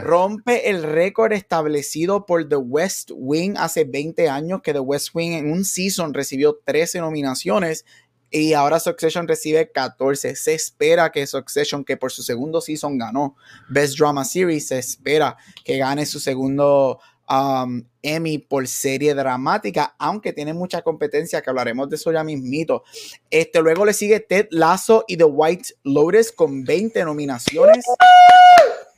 Rompe el récord establecido por The West Wing hace 20 años, que The West Wing en un season recibió 13 nominaciones y ahora Succession recibe 14. Se espera que Succession, que por su segundo season ganó Best Drama Series, se espera que gane su segundo um, Emmy por serie dramática, aunque tiene mucha competencia, que hablaremos de eso ya mismito. Este, luego le sigue Ted Lasso y The White Lotus con 20 nominaciones.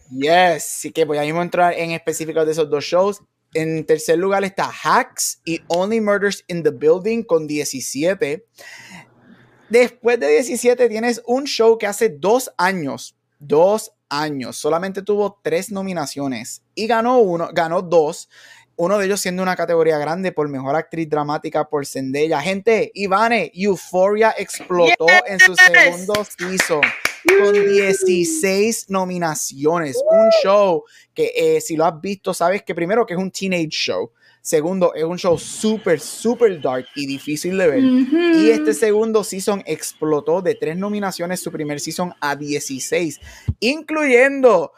Yes, sí que voy a entrar en específicos de esos dos shows. En tercer lugar está Hacks y Only Murders in the Building con 17. Después de 17 tienes un show que hace dos años, dos años, solamente tuvo tres nominaciones y ganó uno, ganó dos. Uno de ellos siendo una categoría grande por mejor actriz dramática por Zendaya. Gente, Ivane, Euphoria explotó en su segundo season con 16 nominaciones. Un show que eh, si lo has visto, sabes que primero que es un teenage show. Segundo, es un show súper, súper dark y difícil de ver. Y este segundo season explotó de tres nominaciones, su primer season a 16, incluyendo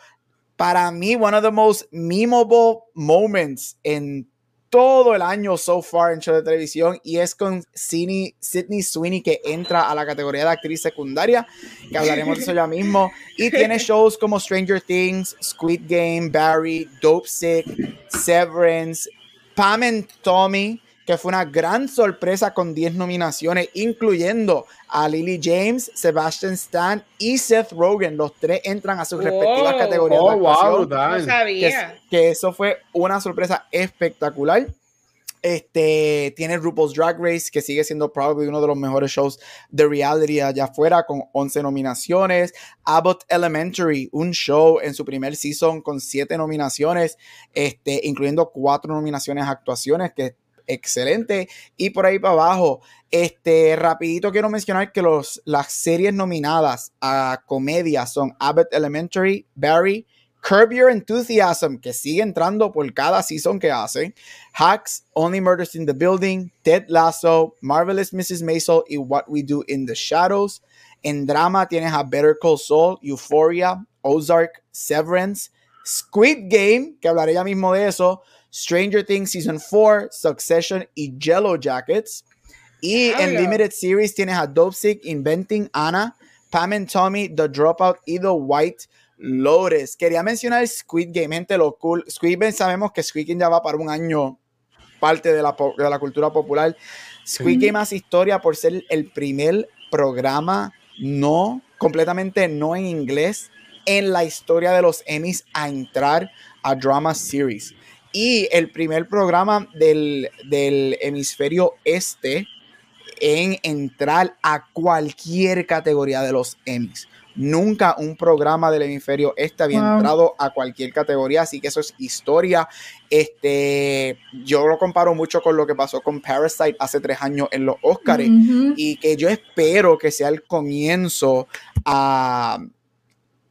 para mí one of the most memorable moments en todo el año so far en show de televisión y es con Sidney, Sweeney que entra a la categoría de actriz secundaria, que hablaremos de eso ya mismo. Y tiene shows como Stranger Things, Squid Game, Barry, Dope Sick, Severance, Pam and Tommy, que fue una gran sorpresa con 10 nominaciones, incluyendo a Lily James, Sebastian Stan y Seth Rogen. Los tres entran a sus respectivas categorías. Oh, wow, no sabía. Que, eso fue una sorpresa espectacular. Este tiene RuPaul's Drag Race, que sigue siendo probablemente uno de los mejores shows de reality allá afuera, con 11 nominaciones. Abbott Elementary, un show en su primer season con 7 nominaciones, este, incluyendo 4 nominaciones a actuaciones, que excelente. Y por ahí para abajo, este, rapidito quiero mencionar que los, las series nominadas a comedia son Abbott Elementary, Barry, Curb Your Enthusiasm, que sigue entrando por cada season que hace, Hacks, Only Murders in the Building, Ted Lasso, Marvelous Mrs. Maisel y What We Do in the Shadows. En drama tienes a Better Call Saul, Euphoria, Ozark, Severance, Squid Game, que hablaré ya mismo de eso, Stranger Things Season 4, Succession y Yellow Jackets. Y en Limited Series tienes a Sick, Inventing Anna, Pam and Tommy, The Dropout y The White Lotus. Quería mencionar Squid Game, gente, lo cool. Squid Game, sabemos que Squid Game ya va para un año parte de la, de la cultura popular. Squid Game hace historia por ser el primer programa no, completamente no en inglés, en la historia de los Emmys a entrar a Drama Series. Y el primer programa del, del hemisferio este en entrar a cualquier categoría de los Emmys. Nunca un programa del hemisferio este había entrado a cualquier categoría, así que eso es historia. Este, yo lo comparo mucho con lo que pasó con Parasite hace tres años en los Oscars y que yo espero que sea el comienzo a,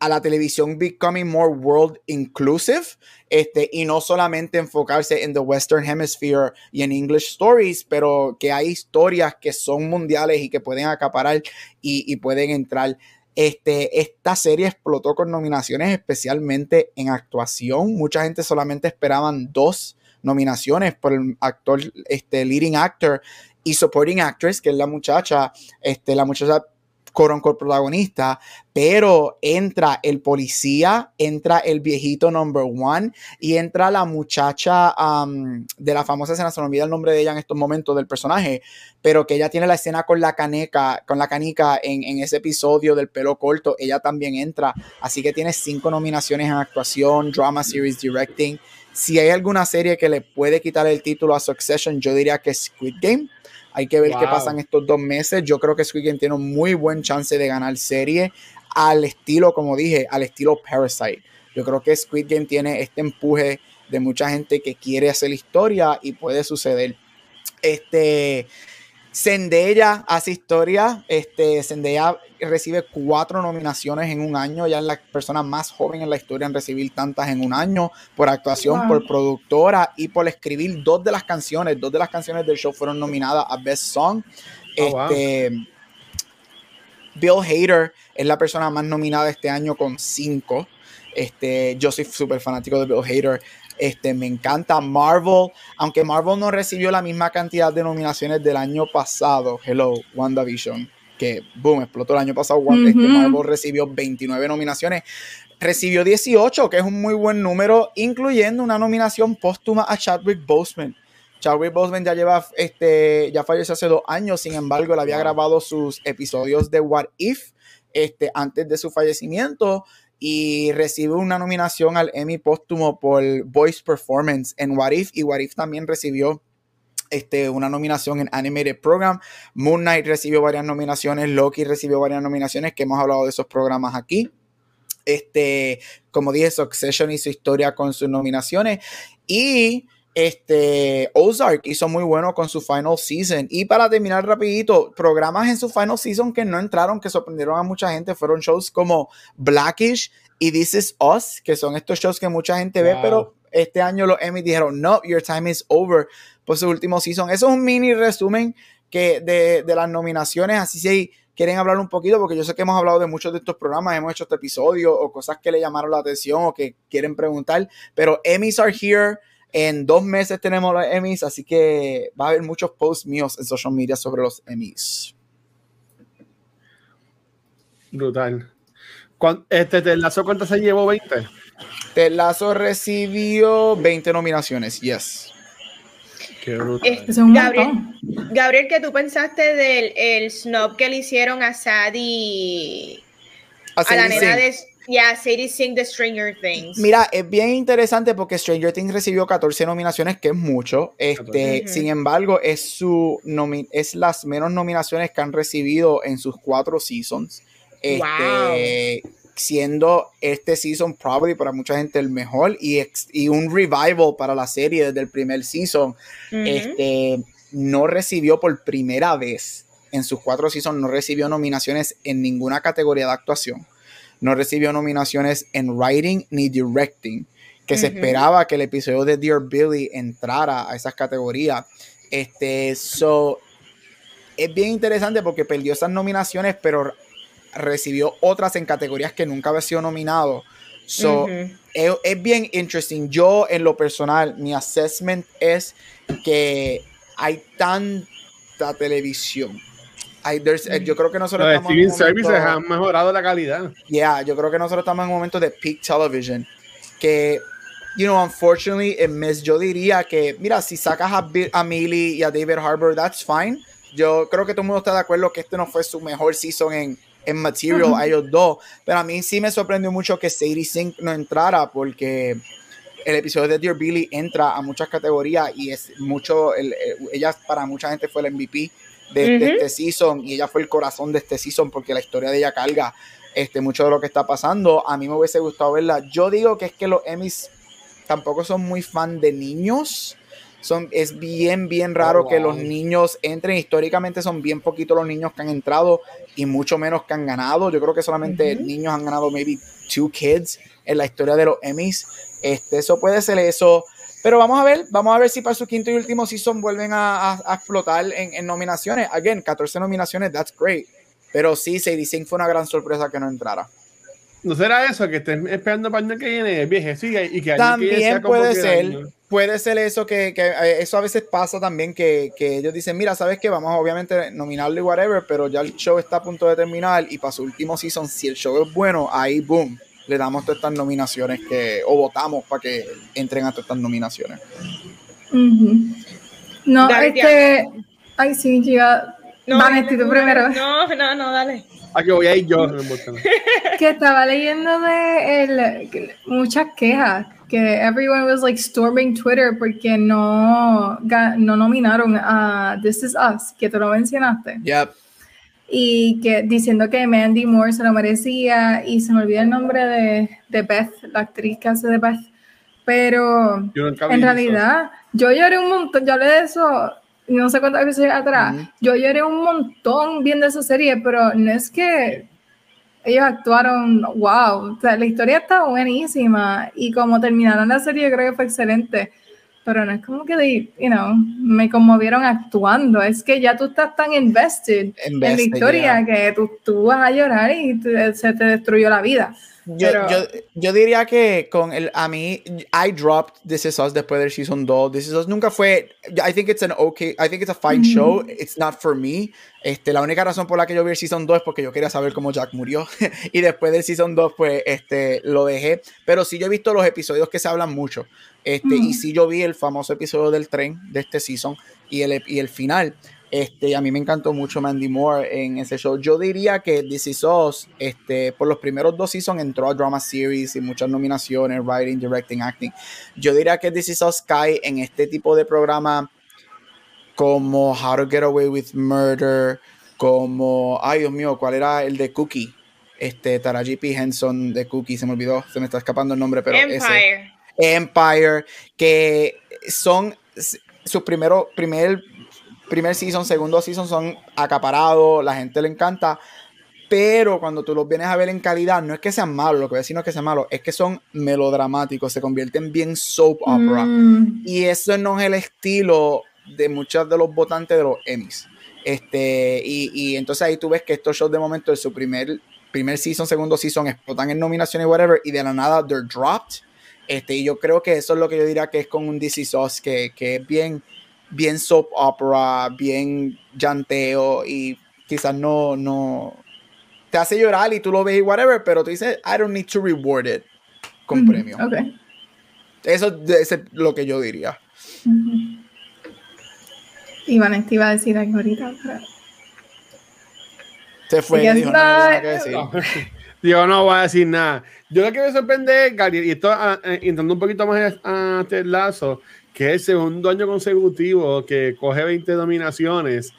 a la televisión becoming more world inclusive este, y no solamente enfocarse en the Western Hemisphere y en English Stories, pero que hay historias que son mundiales y que pueden acaparar y, pueden entrar. Este, esta serie explotó con nominaciones, especialmente en actuación. Mucha gente solamente esperaban dos nominaciones por el actor, este, leading actor y supporting actress, que es la muchacha, este, la muchacha con protagonista, pero entra el policía, entra el viejito number one y entra la muchacha de la famosa escena, se el nombre de ella en estos momentos del personaje, pero que ella tiene la escena con la caneca, con la canica en, en ese episodio del pelo corto, ella también entra, así que tiene cinco nominaciones en actuación, drama series, directing. Si hay alguna serie que le puede quitar el título a Succession, yo diría que Squid Game hay que ver qué pasa en estos dos meses. Yo creo que Squid Game tiene un muy buen chance de ganar serie al estilo, como dije, al estilo Parasite. Yo creo que Squid Game tiene este empuje de mucha gente que quiere hacer historia y puede suceder. Este, Zendaya hace historia. Este, Zendaya recibe cuatro nominaciones en un año. Ya es la persona más joven en la historia en recibir tantas en un año por actuación, por productora y por escribir dos de las canciones. Dos de las canciones del show fueron nominadas a Best Song. Oh, este, Bill Hader es la persona más nominada este año con cinco. Este, yo soy súper fanático de Bill Hader. Este, me encanta Marvel, aunque Marvel no recibió la misma cantidad de nominaciones del año pasado. Hello, WandaVision, que boom, explotó el año pasado. Este, Marvel recibió 29 nominaciones. Recibió 18, que es un muy buen número, incluyendo una nominación póstuma a Chadwick Boseman. Chadwick Boseman ya lleva, este, ya falleció hace dos años, sin embargo, él había grabado sus episodios de What If este, antes de su fallecimiento y recibe una nominación al Emmy póstumo por Voice Performance en What If y What If también recibió este, una nominación en Animated Program. Moon Knight recibió varias nominaciones, Loki recibió varias nominaciones, que hemos hablado de esos programas aquí. Este, como dije, Succession hizo historia con sus nominaciones y este, Ozark hizo muy bueno con su final season. Y para terminar rapidito, programas en su final season que no entraron, que sorprendieron a mucha gente, fueron shows como Blackish y This Is Us, que son estos shows que mucha gente ve, pero este año los Emmy dijeron, no, your time is over por su último season. Eso es un mini resumen que de, de las nominaciones, así si quieren hablar un poquito, porque yo sé que hemos hablado de muchos de estos programas, hemos hecho este episodio o cosas que le llamaron la atención o que quieren preguntar, pero Emmys are here. En dos meses tenemos los Emmys, así que va a haber muchos posts míos en social media sobre los Emmys. Brutal. Este Ted Lazo, ¿cuántas se llevó? ¿20? Ted Lazo recibió 20 nominaciones, yes. Qué brutal. Gabriel, Gabriel, ¿qué tú pensaste del el snob que le hicieron a Sadie? A, a la nena de Yeah, Sadie Sink de Stranger Things. Mira, es bien interesante porque Stranger Things recibió 14 nominaciones, que es mucho. Este, Sin embargo, es, su es las menos nominaciones que han recibido en sus cuatro seasons. Este, Siendo este season, probably para mucha gente el mejor y, y un revival para la serie desde el primer season. este, no recibió por primera vez en sus cuatro seasons, no recibió nominaciones en ninguna categoría de actuación no recibió nominaciones en writing ni directing, que se esperaba que el episodio de Dear Billy entrara a esas categorías. Este, so, es bien interesante porque perdió esas nominaciones, pero recibió otras en categorías que nunca había sido nominado. So, es, es, bien interesting. Yo, en lo personal, mi assessment es que hay tanta televisión eh, yo creo que nosotros estamos en services han mejorado la calidad. Yeah, yo creo que nosotros estamos en un momento de peak television que you know, unfortunately, en mes yo diría que, mira, si sacas a, a Millie y a David Harbour, that's fine. Yo creo que todo el mundo está de acuerdo que este no fue su mejor season en, en material, a ellos dos. Pero a mí sí me sorprendió mucho que Sadie Sink no entrara porque el episodio de Dear Billy entra a muchas categorías y es mucho, el, ella para mucha gente fue el MVP de, este season y ella fue el corazón de este season porque la historia de ella carga este, mucho de lo que está pasando. A mí me hubiese gustado verla. Yo digo que es que los Emmys tampoco son muy fan de niños. Son, es bien, bien raro oh, que los niños entren. Históricamente son bien poquitos los niños que han entrado y mucho menos que han ganado. Yo creo que solamente niños han ganado maybe two kids en la historia de los Emmys. Este, eso puede ser eso. Pero vamos a ver, vamos a ver si para su quinto y último season vuelven a, explotar en, nominaciones. Again, 14 nominaciones, that's great. Pero sí, Sadie Sink fue una gran sorpresa que no entrara. ¿No será eso? Que estén esperando para el año que viene, vieje, sí, y que También puede ser, puede ser eso que, que, eh, eso a veces pasa también que, que, ellos dicen, mira, sabes que vamos a obviamente nominarle whatever, pero ya el show está a punto de terminar y para su último season, si el show es bueno, ahí boom, le damos todas estas nominaciones que, o votamos para que entren a todas estas nominaciones. No, este, ay sí, chica, no, Vanetti, tú primero. No, no, no, dale. Aquí voy a ir yo. <laughs> que estaba leyendo de el, muchas quejas que everyone was like storming Twitter porque no, no nominaron a This Is Us, que tú lo mencionaste. Yep. Y que diciendo que Mandy Moore se lo merecía y se me olvida el nombre de, de Beth, la actriz que hace de Beth. Pero en realidad yo lloré un montón, yo hablé de eso no sé cuántas veces atrás, yo lloré un montón viendo esa serie, pero no es que ellos actuaron, wow, o sea, la historia está buenísima y como terminaron la serie creo que fue excelente, pero no es como que, you know, me conmovieron actuando, es que ya tú estás tan invested, en la historia que tú, tú, vas a llorar y se te destruyó la vida. Yo, yo, yo, diría que con el a mí I dropped This Is Us después del season 2. This Is Us nunca fue I think it's an okay I think it's a fine show. It's not for me. Este, la única razón por la que yo vi el season 2 es porque yo quería saber cómo Jack murió <laughs> y después del season 2 pues este lo dejé, pero sí yo he visto los episodios que se hablan mucho. Este, y sí yo vi el famoso episodio del tren de este season y el y el final. Este, a mí me encantó mucho Mandy Moore en ese show. Yo diría que This Is Us, este, por los primeros dos seasons entró a Drama Series y muchas nominaciones, Writing, Directing, Acting. Yo diría que This Is Us cae en este tipo de programa como How to Get Away with Murder, como, ay Dios mío, ¿cuál era el de Cookie? Este, Taraji P. Henson de Cookie, se me olvidó, se me está escapando el nombre, pero Empire. Empire, que son su primero, primer primer season, segundo season son acaparados, la gente le encanta, pero cuando tú los vienes a ver en calidad, no es que sean malos, lo que voy a decir no es que sean malos, es que son melodramáticos, se convierten bien soap opera. Mm. Y eso no es el estilo de muchos de los votantes de los Emmys. Este, y, y, entonces ahí tú ves que estos shows de momento de su primer, primer season, segundo season, explotan en nominaciones y whatever, y de la nada they're dropped. Este, y yo creo que eso es lo que yo diría que es con un DC Sauce, que, que es bien bien soap opera, bien llanteo y quizás no, no te hace llorar y tú lo ves y whatever, pero tú dices, I don't need to reward it con premio. Okay. Eso es lo que yo diría. Iván, te iba a decir algo ahorita. Se fue, dijo, no, <laughs> Digo, no voy a decir nada. Yo lo que me sorprende, Gary, y esto uh, entrando un poquito más a este lazo, que es el segundo año consecutivo que coge 20 dominaciones,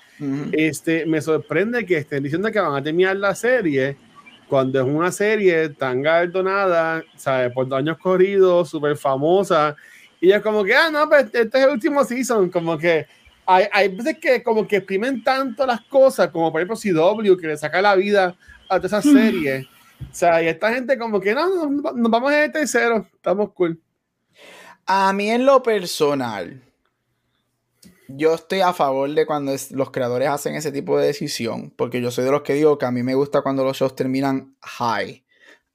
este, me sorprende que estén diciendo que van a terminar la serie cuando es una serie tan galardonada, ¿sabes? Por dos años corridos, súper famosa. Y es como que, ah, no, pues este es el último season. Como que hay, hay veces que como que exprimen tanto las cosas, como por ejemplo CW, que le saca la vida a toda esa serie. O sea, y esta gente como que, no, nos vamos en el tercero, estamos cool. A mí en lo personal, yo estoy a favor de cuando los creadores hacen ese tipo de decisión, porque yo soy de los que digo que a mí me gusta cuando los shows terminan high,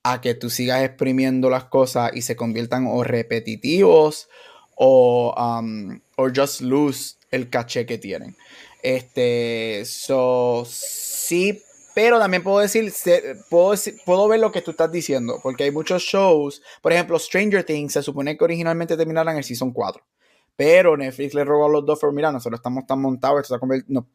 a que tú sigas exprimiendo las cosas y se conviertan o repetitivos o, um, just lose el caché que tienen. Este, so, sí pero también puedo decir, puedo, puedo ver lo que tú estás diciendo, porque hay muchos shows, por ejemplo, Stranger Things se supone que originalmente terminaran el Season 4. Pero Netflix le robó a los dos, pero mira, nosotros estamos tan montados,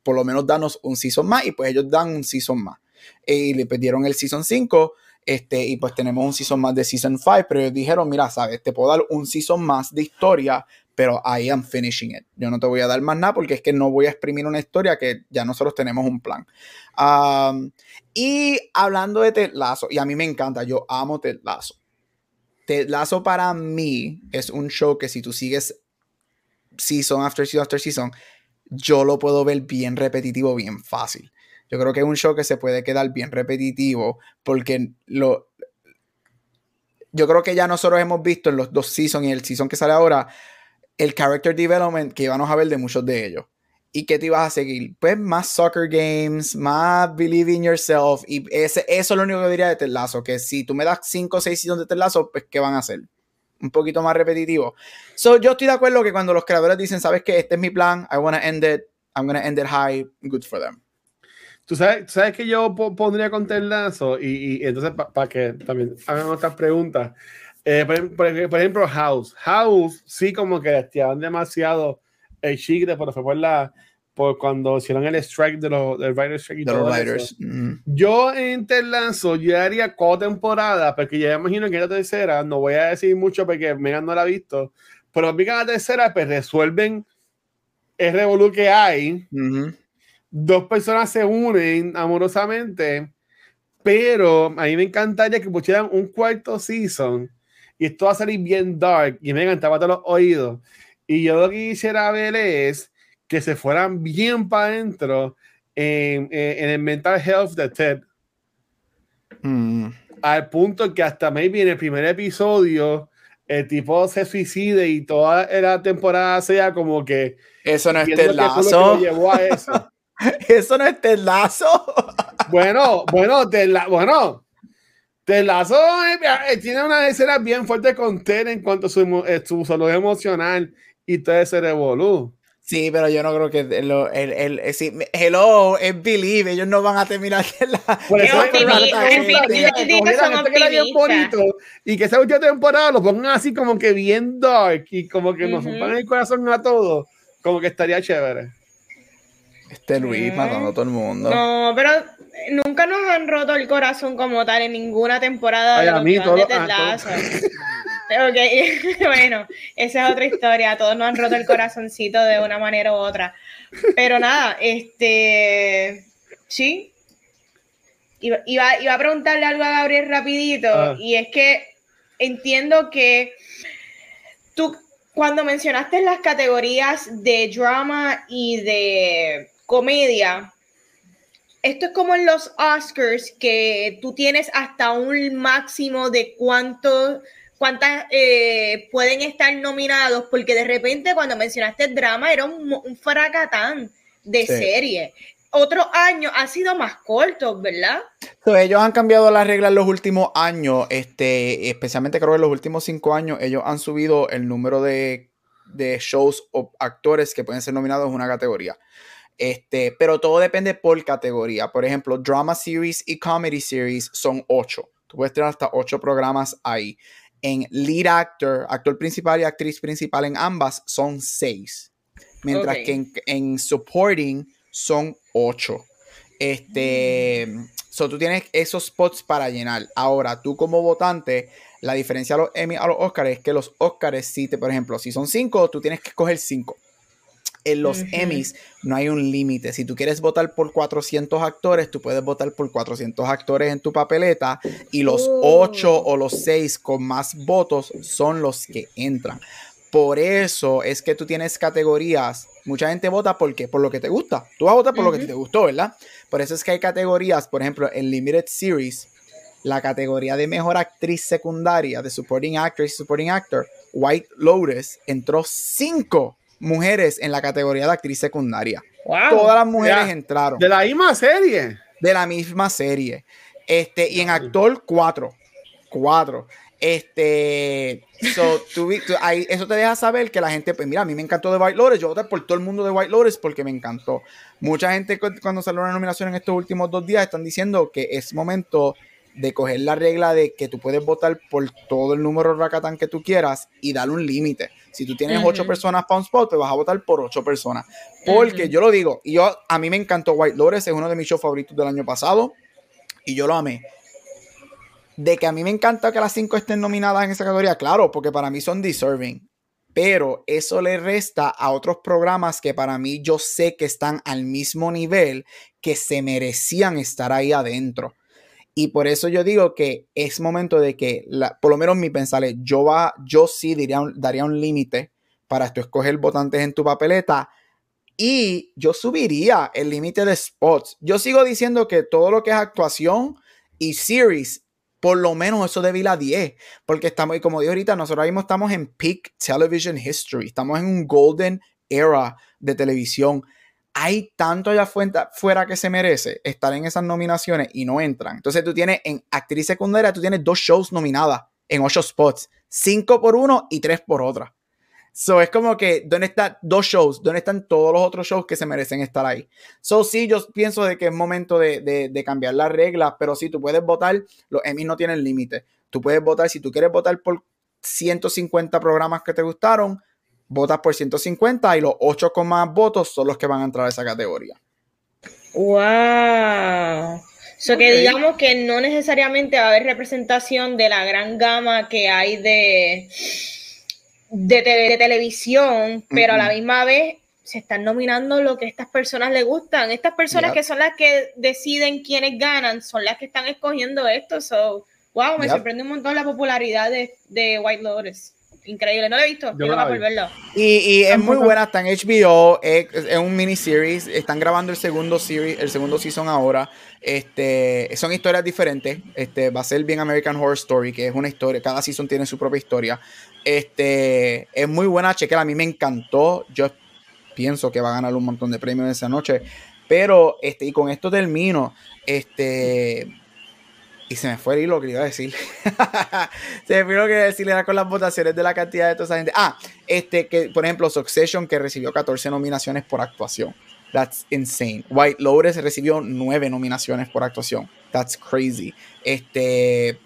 por lo menos danos un season más, y pues ellos dan un season más. Y le pidieron el season 5, este, y pues tenemos un season más de season 5, pero ellos dijeron, mira, sabes, te puedo dar un season más de historia, pero I am finishing it. Yo no te voy a dar más nada porque es que no voy a exprimir una historia que ya nosotros tenemos un plan. Y hablando de Ted Lasso, y a mí me encanta, yo amo Ted Lasso. Ted Lasso para mí es un show que si tú sigues season after season after season, yo lo puedo ver bien repetitivo, bien fácil. Yo creo que es un show que se puede quedar bien repetitivo porque lo, yo creo que ya nosotros hemos visto en los dos seasons y el season que sale ahora el character development que íbamos a ver de muchos de ellos. ¿Y qué te ibas a seguir? Pues más soccer games, más believe in yourself. Y ese, eso es lo único que diría de Ted que si tú me das 5 o 6 seasons de Ted pues ¿qué van a hacer? un poquito más repetitivo. So, yo estoy de acuerdo que cuando los creadores dicen, sabes que este es mi plan, I want to end it, I'm to end it high, good for them. Tú sabes, sabes que yo pondría con Lazo y, y entonces para que también hagan otras preguntas. Eh, por, ejemplo, House. House sí como que estiaban demasiado el chic pero fue por la por cuando hicieron el strike de los del writer strike y todo Eso. Mm. Yo en Terlanzo yo haría co-temporada, porque ya imagino que la tercera, no voy a decir mucho porque Megan no la ha visto, pero que la tercera pues resuelven el revolú que hay. Dos personas se unen amorosamente, pero a mí me encantaría que pusieran un cuarto season y esto va a salir bien dark y me encantaba todos los oídos. Y yo lo que quisiera ver es que se fueran bien para adentro en, en, el mental health de Ted. Mm. Al punto que hasta maybe en el primer episodio el tipo se suicide y toda la temporada sea como que eso no es Ted Lazo. eso. <laughs> eso no es Ted Lazo. bueno, bueno, Ted bueno, Lazo eh, eh, tiene una escena bien fuerte con Ted en cuanto a su, eh, su salud emocional y todo ese revolú. Sí, pero yo no creo que el, el, el, hello, es believe, ellos no van a terminar que la. Por eso es bonito y que esa última temporada lo pongan así como que bien dark y como que nos rompan el corazón a todos, como que estaría chévere. Este Luis matando a todo el mundo. No, pero nunca nos han roto el corazón como tal en ninguna temporada Ay, de a mí, todo, Ok, <laughs> bueno, esa es otra historia. Todos nos han roto el corazoncito de una manera u otra. Pero nada, este. Sí. Iba, iba, a preguntarle algo a Gabriel rapidito. Ah. Y es que entiendo que tú, cuando mencionaste las categorías de drama y de comedia, esto es como en los Oscars, que tú tienes hasta un máximo de cuánto cuántas eh, pueden estar nominados, porque de repente cuando mencionaste el drama era un, un fracatán de serie. Otro año ha sido más corto, ¿verdad? ellos han cambiado las reglas en los últimos años, este, especialmente creo que en los últimos cinco años, ellos han subido el número de, de shows o actores que pueden ser nominados en una categoría. Este, pero todo depende por categoría. Por ejemplo, Drama Series y Comedy Series son ocho. Tú puedes tener hasta ocho programas ahí en lead actor, actor principal y actriz principal en ambas son seis. Mientras que en, supporting son ocho. Este, so tú tienes esos spots para llenar. Ahora, tú como votante, la diferencia a los Emmy a los Oscars es que los Oscars, si te, por ejemplo, si son cinco, tú tienes que escoger cinco en los Emmys no hay un límite. Si tú quieres votar por 400 actores, tú puedes votar por 400 actores en tu papeleta y los 8 o los 6 con más votos son los que entran. Por eso es que tú tienes categorías. Mucha gente vota porque por lo que te gusta. Tú vas a votar por lo que te gustó, ¿verdad? Por eso es que hay categorías, por ejemplo, en Limited Series, la categoría de mejor actriz secundaria, de Supporting Actress y Supporting Actor, White Lotus entró 5 mujeres en la categoría de actriz secundaria. Todas las mujeres entraron. De la misma serie. De la misma serie. Este, y en actor, cuatro. Cuatro. Este, eso te deja saber que la gente, pues mira, a mí me encantó de White Lotus, yo voté por todo el mundo de White Lotus porque me encantó. Mucha gente cuando salió una nominación en estos últimos dos días están diciendo que es momento de coger la regla de que tú puedes votar por todo el número de Rakatan que tú quieras y darle un límite. Si tú tienes ocho personas para un spot, pues vas a votar por ocho personas. Porque yo lo digo, y yo a mí me encantó White Lotus, es uno de mis shows favoritos del año pasado y yo lo amé. De que a mí me encanta que las cinco estén nominadas en esa categoría, claro, porque para mí son deserving. Pero eso le resta a otros programas que para mí yo sé que están al mismo nivel, que se merecían estar ahí adentro. Y por eso yo digo que es momento de que, por lo menos mi pensar yo, va, yo sí diría daría un límite para tú escoger votantes en tu papeleta y yo subiría el límite de spots. Yo sigo diciendo que todo lo que es actuación y series, por lo menos eso debe ir a 10, porque estamos, y como digo ahorita, nosotros mismo estamos en peak television history, estamos en un golden era de televisión hay tanto allá fuera que se merece estar en esas nominaciones y no entran. Entonces tú tienes en actriz secundaria, tú tienes dos shows nominadas en ocho spots, cinco por uno y tres por otra. So es como que, ¿dónde están dos shows? ¿Dónde están todos los otros shows que se merecen estar ahí? So sí, yo pienso de que es momento de, de, cambiar las reglas, pero sí, tú puedes votar, los Emmys no tienen límite. Tú puedes votar, si tú quieres votar por 150 programas que te gustaron, votas por 150 y los 8 con más votos son los que van a entrar a esa categoría. ¡Wow! So que digamos que no necesariamente va a haber representación de la gran gama que hay de, de, televisión, pero a la misma vez se están nominando lo que a estas personas les gustan. Estas personas que son las que deciden quiénes ganan, son las que están escogiendo esto. So, wow, me sorprende un montón la popularidad de, de White Lotus increíble. No lo he visto, quiero por verlo. Y, y es muy buena, está en HBO, es, es, un miniseries. Están grabando el segundo series, el segundo season ahora. Este, son historias diferentes. Este, va a ser bien American Horror Story, que es una historia. Cada season tiene su propia historia. Este, es muy buena, chequera. A mí me encantó. Yo pienso que va a ganar un montón de premios esa noche. Pero, este, y con esto termino. Este y se me fue el hilo que iba a decir. <laughs> se me fue lo que iba a decir era con las votaciones de la cantidad de toda esa gente. Ah, este que, por ejemplo, Succession, que recibió 14 nominaciones por actuación. That's insane. White Lotus recibió 9 nominaciones por actuación. That's crazy. Este.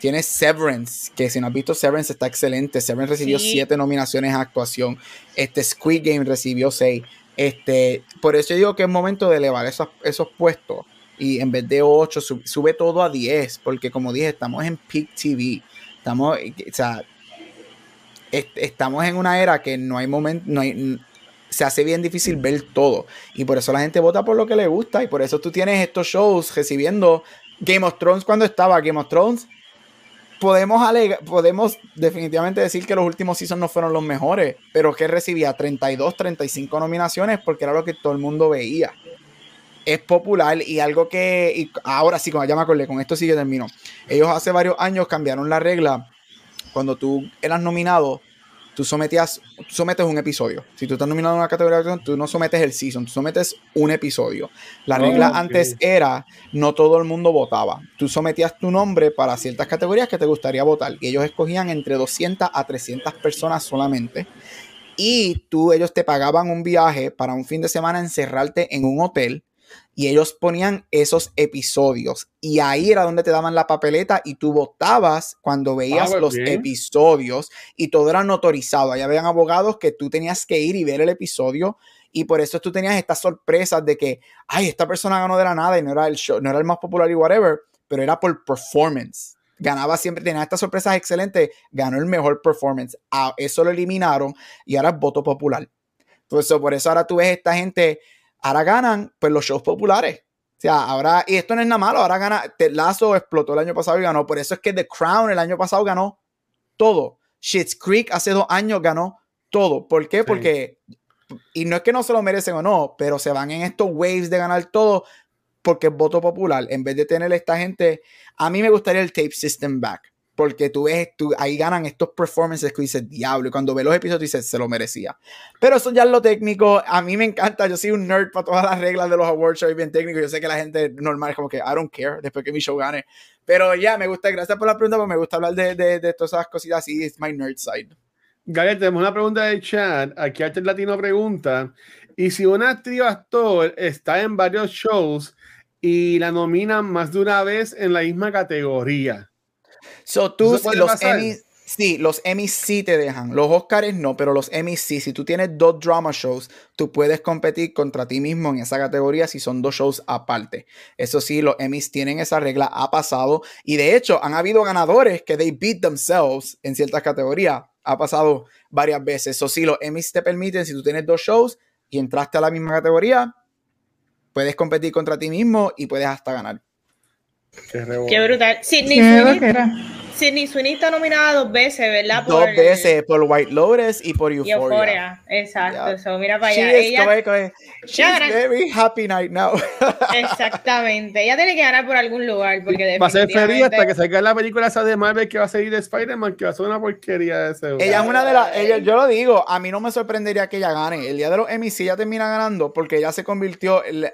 Tiene Severance, que si no has visto Severance está excelente. Severance recibió 7 nominaciones a actuación. Este Squid Game recibió 6. Este, por eso yo digo que es momento de elevar esos, esos puestos y en vez de 8 sube, todo a 10, porque como dije, estamos en Peak TV. Estamos, o sea, estamos en una era que no hay momento, no hay, se hace bien difícil ver todo. Y por eso la gente vota por lo que le gusta. Y por eso tú tienes estos shows recibiendo Game of Thrones cuando estaba Game of Thrones. Podemos, podemos definitivamente decir que los últimos seasons no fueron los mejores, pero que recibía 32, 35 nominaciones porque era lo que todo el mundo veía es popular y algo que ahora sí, como ya me acordé, con esto sí que termino. Ellos hace varios años cambiaron la regla. Cuando tú eras nominado, tú sometías, sometes un episodio. Si tú estás nominado en una categoría, tú no sometes el season, tú sometes un episodio. La regla antes era, no todo el mundo votaba. Tú sometías tu nombre para ciertas categorías que te gustaría votar. Y ellos escogían entre 200 a 300 personas solamente. Y tú, ellos te pagaban un viaje para un fin de semana encerrarte en un hotel y ellos ponían esos episodios y ahí era donde te daban la papeleta y tú votabas cuando veías ah, los episodios y todo era notorizado. Ahí habían abogados que tú tenías que ir y ver el episodio y por eso tú tenías estas sorpresas de que, ay, esta persona ganó de la nada y no era el show, no era el más popular y whatever, pero era por performance. Ganaba siempre, tenía estas sorpresas excelentes, ganó el mejor performance. Ah, eso lo eliminaron y ahora es voto popular. Entonces, por eso ahora tú ves esta gente ahora ganan pues los shows populares. O sea, ahora, y esto no es nada malo, ahora gana, Ted Lasso explotó el año pasado y ganó. Por eso es que The Crown el año pasado ganó todo. Shit's Creek hace dos años ganó todo. ¿Por qué? Porque, y no es que no se lo merecen o no, pero se van en estos waves de ganar todo porque es voto popular. En vez de tener esta gente, a mí me gustaría el tape system back porque tú ves, tú, ahí ganan estos performances que dices, diablo, y cuando ves los episodios dices, se lo merecía. Pero eso ya es lo técnico, a mí me encanta, yo soy un nerd para todas las reglas de los awards shows bien técnico, yo sé que la gente normal es como que, I don't care, después que mi show gane. Pero ya, me gusta, gracias por la pregunta, porque me gusta hablar de, de, de todas esas cositas así, es my nerd side. Gabriel, tenemos una pregunta de chat, aquí Arte Latino pregunta, y si un actriz o actor está en varios shows y la nominan más de una vez en la misma categoría, So, tú, los Emmys, sí, los Emmys sí te dejan. Los Oscars no, pero los Emmys sí. Si tú tienes dos drama shows, tú puedes competir contra ti mismo en esa categoría si son dos shows aparte. Eso sí, los Emmys tienen esa regla, ha pasado. Y de hecho, han habido ganadores que they beat themselves en ciertas categorías. Ha pasado varias veces. Eso sí, los Emmys te permiten, si tú tienes dos shows y entraste a la misma categoría, puedes competir contra ti mismo y puedes hasta ganar. Qué, brutal. Sidney Sweeney, Sidney Sweeney está nominada dos veces, ¿verdad? Dos veces, por White Lotus y por Euphoria. Euphoria, exacto. mira para allá. ella, she's very happy night now. <laughs> Exactamente. Ella tiene que ganar por algún lugar. Porque va a ser feliz hasta que salga la película esa de Marvel que va a seguir de Spider-Man, que va a ser una porquería ese. Ella es una de las. Yo lo digo, a mí no me sorprendería que ella gane. El día de los Emmy sí ella termina ganando porque ella se convirtió. En,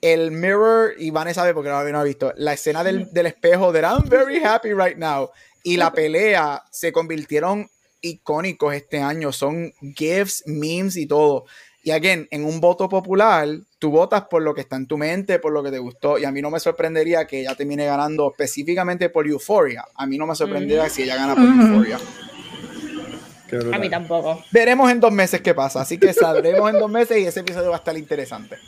el mirror, y Vanessa sabe porque no, no ha visto, la escena del, del espejo de I'm very happy right now. y la pelea se convirtieron icónicos este año. Son gifs, memes y todo. Y again, en un voto popular, tú votas por lo que está en tu mente, por lo que te gustó. Y a mí no me sorprendería que ella termine ganando específicamente por Euphoria. A mí no me sorprendería si ella gana por Euphoria. A mí tampoco. Veremos en dos meses qué pasa. Así que saldremos en dos meses y ese episodio va a estar interesante.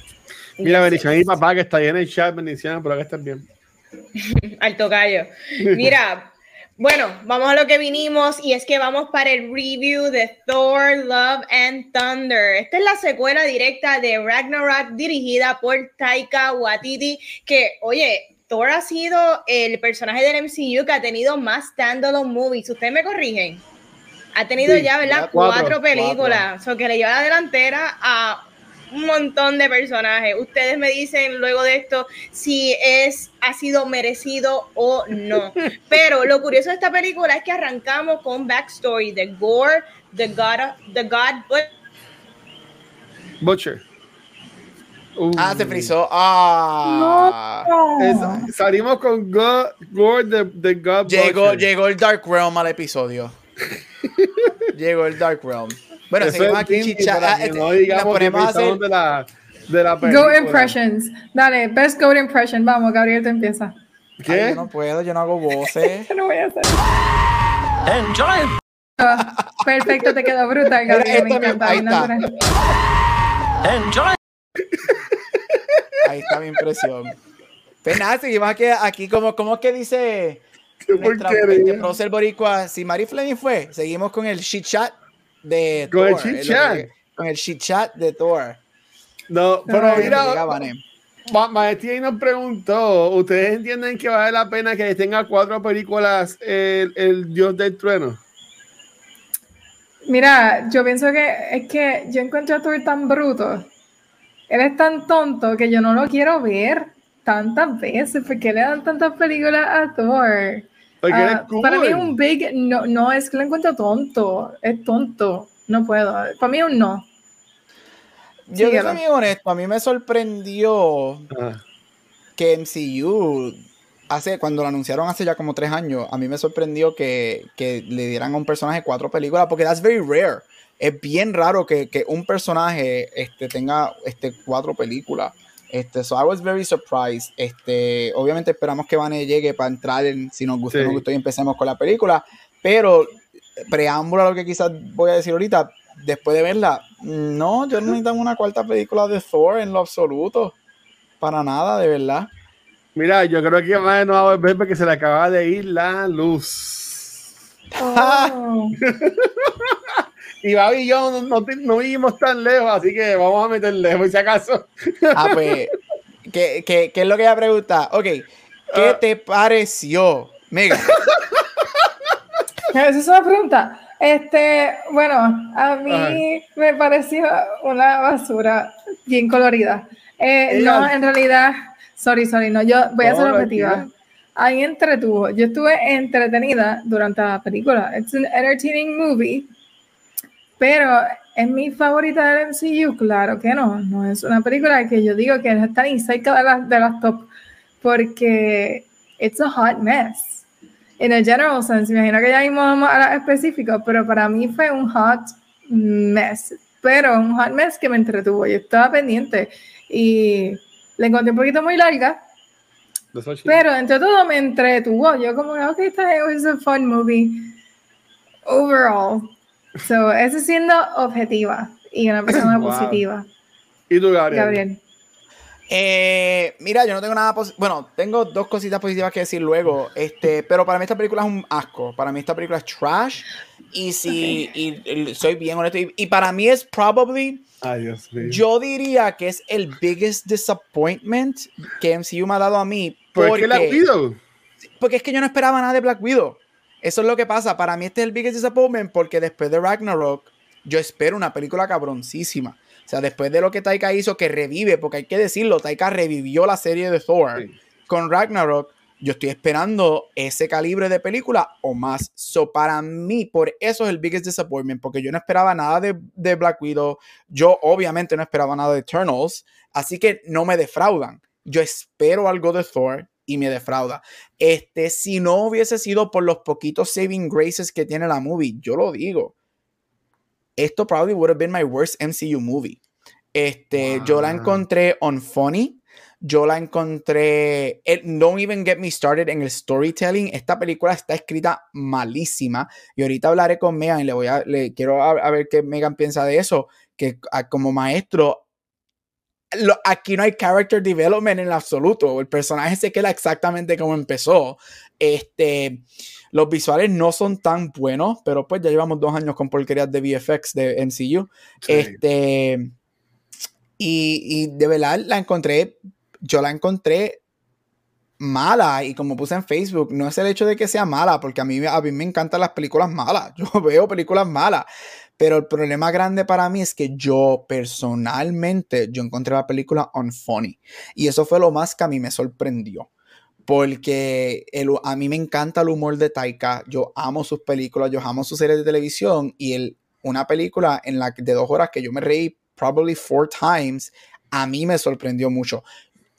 Mira, bendición mi papá que está ahí en el chat. Bendición, pero que estén bien. <laughs> Alto gallo. <laughs> Mira, bueno, vamos a lo que vinimos y es que vamos para el review de Thor, Love and Thunder. Esta es la secuela directa de Ragnarok dirigida por Taika Waititi, que, oye, Thor ha sido el personaje del MCU que ha tenido más standalone movies. ¿Ustedes me corrigen? Ha tenido ya, ¿verdad? Cuatro, películas. O que le lleva la delantera a un montón de personajes. Ustedes me dicen luego de esto si es ha sido merecido o no. <laughs> Pero lo curioso de esta película es que arrancamos con backstory de Gore, the God, the God Butcher. Ah, se frizó. Ah. salimos con Gore, the, the God llegó, Butcher. Llegó el Dark Realm al episodio. <laughs> llegó el Dark Realm. Bueno, Eso seguimos aquí chicha. Este, no digamos que hacer... de la, de la Go impressions. Dale, best go impression. Vamos, Gabriel, te empieza. ¿Qué? Ay, yo no puedo, yo no hago voces. <laughs> no voy a hacer. Enjoy. Oh, perfecto, te quedó brutal, Gabriel. Me encanta. Ahí está. Enjoy. Ahí está mi impresión. Pues nada, seguimos aquí, aquí como, como que dice <laughs> Boricua, si Mari Fleming fue, seguimos con el shit chat de con Thor. El chat. con el chit chat de Thor. No, pero mira, Maestri nos preguntó, ¿ustedes entienden que vale la pena que tenga cuatro películas el, el Dios del Trueno? Mira, yo pienso que es que yo encuentro a Thor tan bruto. Él es tan tonto que yo no lo quiero ver tantas veces. ¿Por qué le dan tantas películas a Thor? Uh, Para mí es un big, no, no, es que lo encuentro tonto, es tonto, no puedo. Para mí es un no. Yo soy muy honesto, a mí me sorprendió que MCU, hace, cuando lo anunciaron hace ya como tres años, a mí me sorprendió que, que le dieran a un personaje cuatro películas, porque that's very rare. Es bien raro que, que un personaje este, tenga este, cuatro películas. Este, so I was very surprised. Este, obviamente esperamos que Vane llegue para entrar en si nos gusta, nos gustó y empecemos con la película. Pero preámbulo a lo que quizás voy a decir ahorita, después de verla, no, yo no necesito una cuarta película de Thor en lo absoluto. Para nada, de verdad. Mira, yo creo que más no va a ver porque se le acaba de ir la luz. Oh. <laughs> Y Babi y yo no, no, vivimos tan lejos, así que vamos a meterle, por si acaso. Ah, pues, <laughs> ¿qué, qué, qué es lo que ella pregunta? Ok, ¿qué ah. te pareció, Mega? <laughs> Esa es una pregunta. Este, bueno, a mí me pareció una basura bien colorida. Eh, no, en realidad, sorry, sorry, no, yo voy a ser objetiva. Ahí entretuvo. Yo estuve entretenida durante la película. It's an entertaining movie. Pero es mi favorita del MCU, claro que no. No es una película que yo digo que está ni cerca de las, de las top porque it's a hot mess. En el general sense, imagino que ya mismo vamos a específico, pero para mí fue un hot mess. Pero un hot mess que me entretuvo. Yo estaba pendiente y la encontré un poquito muy larga. Pero entre todo me entretuvo. Yo como, ok, esta es a fun movie. Overall, So, eso siendo objetiva y una persona <laughs> positiva. ¿Y tú, Gabriel? Eh, mira, yo no tengo nada Bueno, tengo dos cositas positivas que decir luego. Este, pero para mí esta película es un asco. Para mí esta película es trash. Y si y, soy bien honesto. Y, para mí es probably. Ay, Dios mío. Yo diría que es el biggest disappointment que MCU me ha dado a mí. ¿Por qué Black Widow? Porque es que yo no esperaba nada de Black Widow. Eso es lo que pasa. Para mí este es el biggest disappointment porque después de Ragnarok yo espero una película cabroncísima. O sea, después de lo que Taika hizo, que revive, porque hay que decirlo, Taika revivió la serie de Thor con Ragnarok. Yo estoy esperando ese calibre de película o más. So, para mí, por eso es el biggest disappointment, porque yo no esperaba nada de, de Black Widow. Yo, obviamente, no esperaba nada de Eternals. Así que no me defraudan. Yo espero algo de Thor y me defrauda. Este, si no hubiese sido por los poquitos saving graces que tiene la movie, yo lo digo. Esto probably would have been my worst MCU movie. Este, yo la encontré on funny. Yo la encontré. don't even get me started en el storytelling. Esta película está escrita malísima. Y ahorita hablaré con Megan y le voy a. Le quiero a, ver qué Megan piensa de eso. Que como maestro, aquí no hay character development en absoluto. El personaje se queda exactamente como empezó. Este, los visuales no son tan buenos, pero pues ya llevamos dos años con porquerías de VFX de MCU. Este, y, y, de verdad la encontré, yo la encontré mala y como puse en Facebook, no es el hecho de que sea mala, porque a mí, a mí me encantan las películas malas. <laughs> Yo veo películas malas, pero el problema grande para mí es que yo personalmente, yo encontré la película unfunny. Y eso fue lo más que a mí me sorprendió. Porque a mí me encanta el humor de Taika. Yo amo sus películas, yo amo sus series de televisión. Y el, una película en la de dos horas que yo me reí probably four times, a mí me sorprendió mucho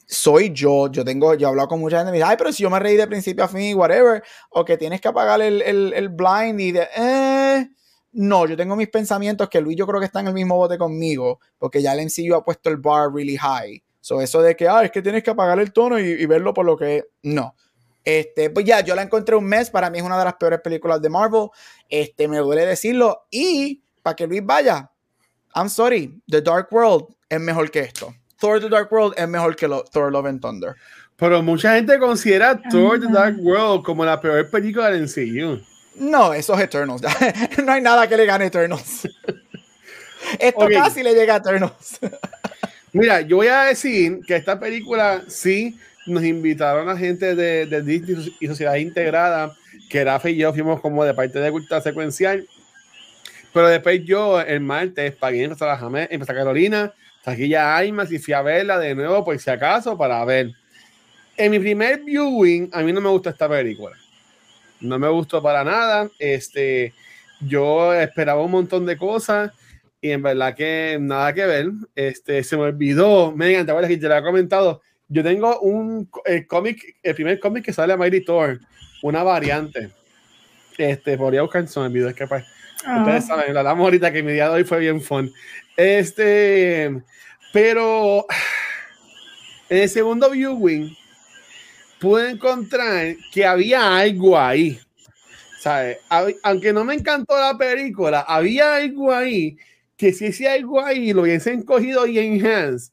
soy yo, yo tengo, yo he con mucha gente, me dice, ay, pero si yo me reí de principio a fin, whatever, o que tienes que apagar el, el, el blind y de, eh, no, yo tengo mis pensamientos que Luis yo creo que está en el mismo bote conmigo, porque ya el MCU ha puesto el bar really high. So, eso de que, ah, es que tienes que apagar el tono y, verlo por lo que no. Este, pues ya, yo la encontré un mes, para mí es una de las peores películas de Marvel. Este, me duele decirlo. Y para que Luis vaya, I'm sorry, The Dark World es mejor que esto. Thor The Dark World es mejor que Thor Love and Thunder. Pero mucha gente considera Thor The Dark World como la peor película del MCU. No, eso es Eternals. <laughs> no hay nada que le gane Eternals. <laughs> Esto casi le llega a Eternals. <laughs> Mira, yo voy a decir que esta película sí nos invitaron a gente de, de Disney y Sociedad Integrada, que Rafa y yo fuimos como de parte de cultura secuencial. Pero después yo, el martes, pagué en en Santa Carolina, ya más y fui a verla de nuevo por si acaso para ver. En mi primer viewing, a mí no me gusta esta película no me gustó para nada. Este, yo esperaba un montón de cosas y en verdad que nada que ver. Este, se me olvidó, me encanta, que te lo he comentado. Yo tengo un el cómic, el primer cómic que sale a Mighty Thor, una variante. Este, podría buscar en el video, es que pues, ustedes saben, lo hablamos ahorita que mi día de hoy fue bien fun. Este, pero en el segundo viewing, pude encontrar que había algo ahí. ¿sabes? Aunque no me encantó la película, había algo ahí que si ese algo ahí lo hubiesen cogido y enhanced,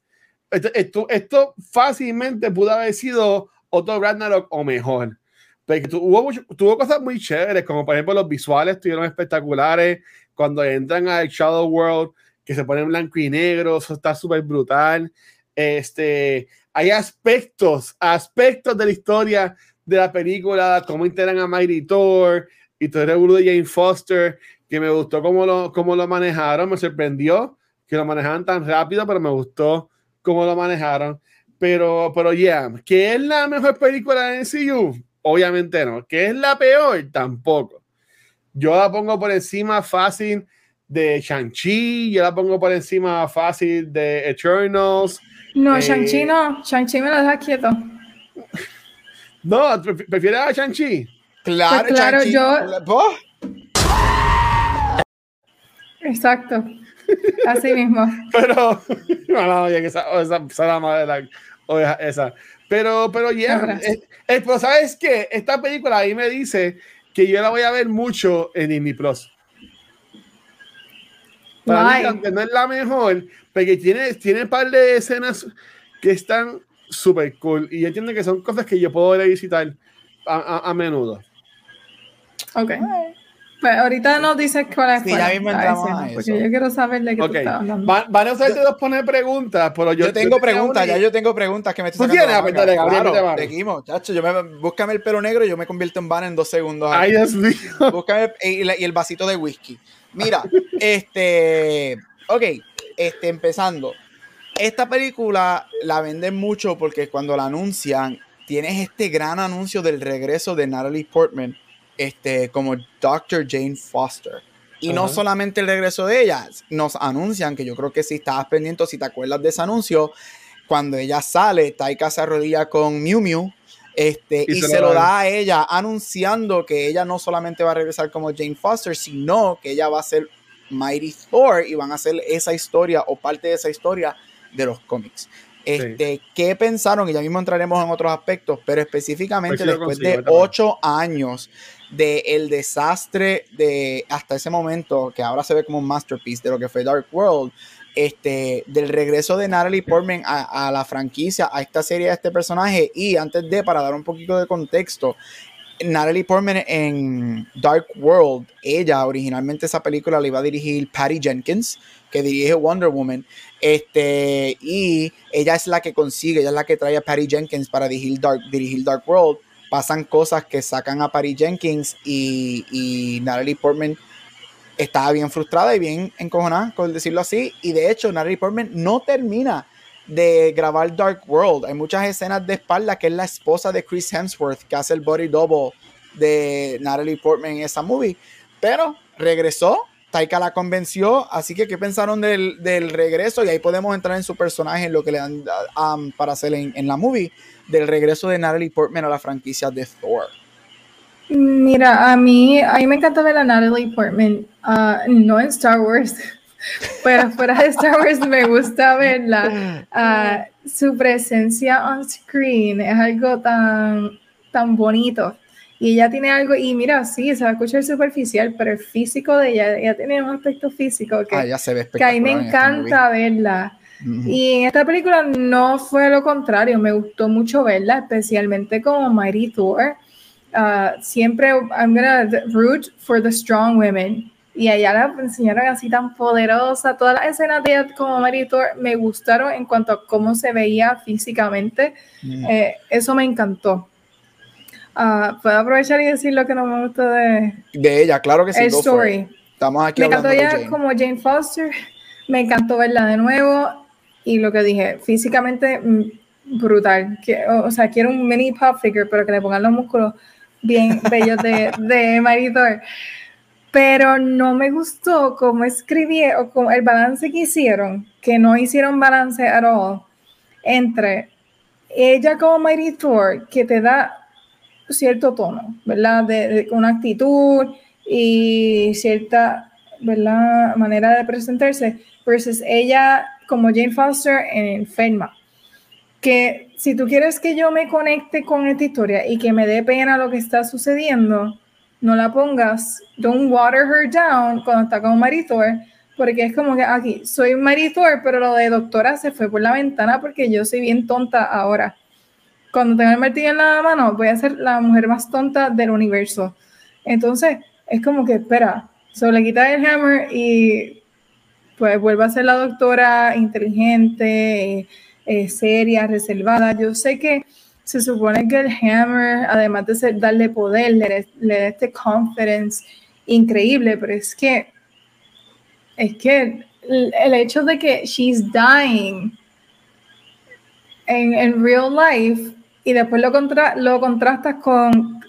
esto, esto, esto, fácilmente pudo haber sido otro Ragnarok o mejor. Porque tuvo, tuvo cosas muy chéveres, como por ejemplo los visuales estuvieron espectaculares cuando entran al Shadow World, que se ponen blanco y negro, eso está súper brutal. Este, hay aspectos, aspectos de la historia de la película, cómo integran a Mighty Thor y todo el de Jane Foster, que me gustó cómo lo, cómo lo manejaron, me sorprendió que lo manejaban tan rápido, pero me gustó cómo lo manejaron. Pero, pero ya, yeah, ¿que es la mejor película de MCU? Obviamente no. ¿Que es la peor? Tampoco. Yo la pongo por encima fácil de Shang-Chi, yo la pongo por encima fácil de Eternals, no, eh, Shang-Chi no. Shang-Chi me lo deja quieto. No, ¿prefieres a Shang-Chi? Claro, pues claro, yo. Exacto. Así <laughs> mismo. Pero, <laughs> no, no, esa, esa, esa, la madre la esa. Pero, pero ya, yeah, pero ¿sabes qué? Esta película ahí me dice que yo la voy a ver mucho en Disney Plus. Para mí, aunque no es la mejor, porque tiene, tiene un par de escenas que están súper cool y entiendo que son cosas que yo puedo ir a visitar a, a, menudo. Ok. Pues ahorita nos dices cuál es. Sí, ya mismo entramos a eso. Porque yo quiero saber de qué okay. tú estás hablando. Van, van a usted dos poner preguntas, pero yo, yo tengo yo preguntas, ya yo tengo preguntas que me estoy ¿Tú tienes? Pues dale, claro, seguimos, chacho. Yo me, búscame el pelo negro y yo me convierto en van en dos segundos. Ay, Dios mío. Búscame y, y el vasito de whisky. Mira, este. Ok, este, empezando. Esta película la venden mucho porque cuando la anuncian, tienes este gran anuncio del regreso de Natalie Portman este, como Dr. Jane Foster. Y no solamente el regreso de ella, nos anuncian que yo creo que si estabas pendiente, si te acuerdas de ese anuncio, cuando ella sale, Taika se arrodilla con Miu Miu Este, y, se, lo da a ella, anunciando que ella no solamente va a regresar como Jane Foster, sino que ella va a ser Mighty Thor y van a hacer esa historia o parte de esa historia de los cómics. Este, ¿Qué pensaron? Y ya mismo entraremos en otros aspectos, pero específicamente después de ocho años del el desastre de hasta ese momento, que ahora se ve como un masterpiece de lo que fue Dark World, este, del regreso de Natalie Portman a, la franquicia, a esta serie, a este personaje. Y antes de, para dar un poquito de contexto, Natalie Portman en Dark World, ella originalmente esa película la iba a dirigir Patty Jenkins, que dirige Wonder Woman. Este, y ella es la que consigue, ella es la que trae a Patty Jenkins para dirigir Dark, dirigir Dark World. Pasan cosas que sacan a Patty Jenkins y, y Natalie Portman estaba bien frustrada y bien encojonada, por decirlo así. Y de hecho, Natalie Portman no termina de grabar Dark World. Hay muchas escenas de espalda que es la esposa de Chris Hemsworth, que hace el body double de Natalie Portman en esa movie. Pero regresó, Taika la convenció, así que ¿qué pensaron del, regreso? Y ahí podemos entrar en su personaje, en lo que le dan um, para hacer en, la movie, del regreso de Natalie Portman a la franquicia de Thor. Mira, a mí, a mí me encanta ver a Natalie Portman, uh, no en Star Wars, <laughs> pero fuera de Star Wars me gusta verla. Uh, su presencia on screen es algo tan, tan bonito. Y ella tiene algo, y mira, sí, se va a escuchar superficial, pero el físico de ella, ella tiene un aspecto físico que, ah, se ve que a mí me encanta verla. Y en esta película no fue lo contrario, me gustó mucho verla, especialmente como Mighty Thor uh, siempre I'm gonna root for the strong women. Y allá la enseñaron así tan poderosa. Todas las escenas de ella como Maritor me gustaron en cuanto a cómo se veía físicamente. Mm. Eh, eso me encantó. Uh, ¿Puedo aprovechar y decir lo que no me gustó de, de ella? Claro que sí. El story. Estamos aquí me encantó ella como Jane Foster. Me encantó verla de nuevo. Y lo que dije, físicamente mm, brutal. Que, o, sea, quiero un mini pop figure, pero que le pongan los músculos bien bellos de, de Maritor. Pero no me gustó cómo escribí o como el balance que hicieron, que no hicieron balance at all, entre ella como Thor, que te da cierto tono, ¿verdad? De, una actitud y cierta, ¿verdad? Manera de presentarse, versus ella como Jane Foster en Enferma que si tú quieres que yo me conecte con esta historia y que me dé pena lo que está sucediendo, no la pongas, don't water her down cuando está con Maritor, porque es como que aquí soy Maritor, pero lo de doctora se fue por la ventana porque yo soy bien tonta ahora. Cuando tenga el martillo en la mano, voy a ser la mujer más tonta del universo. Entonces, es como que, espera, solo le quita el hammer y pues vuelve a ser la doctora inteligente. Eh, seria, reservada. Yo sé que se supone que el Hammer, además de darle poder, le, da este confidence increíble, pero es que es que el, hecho de que she's dying en, real life y después lo, contra, lo contrastas con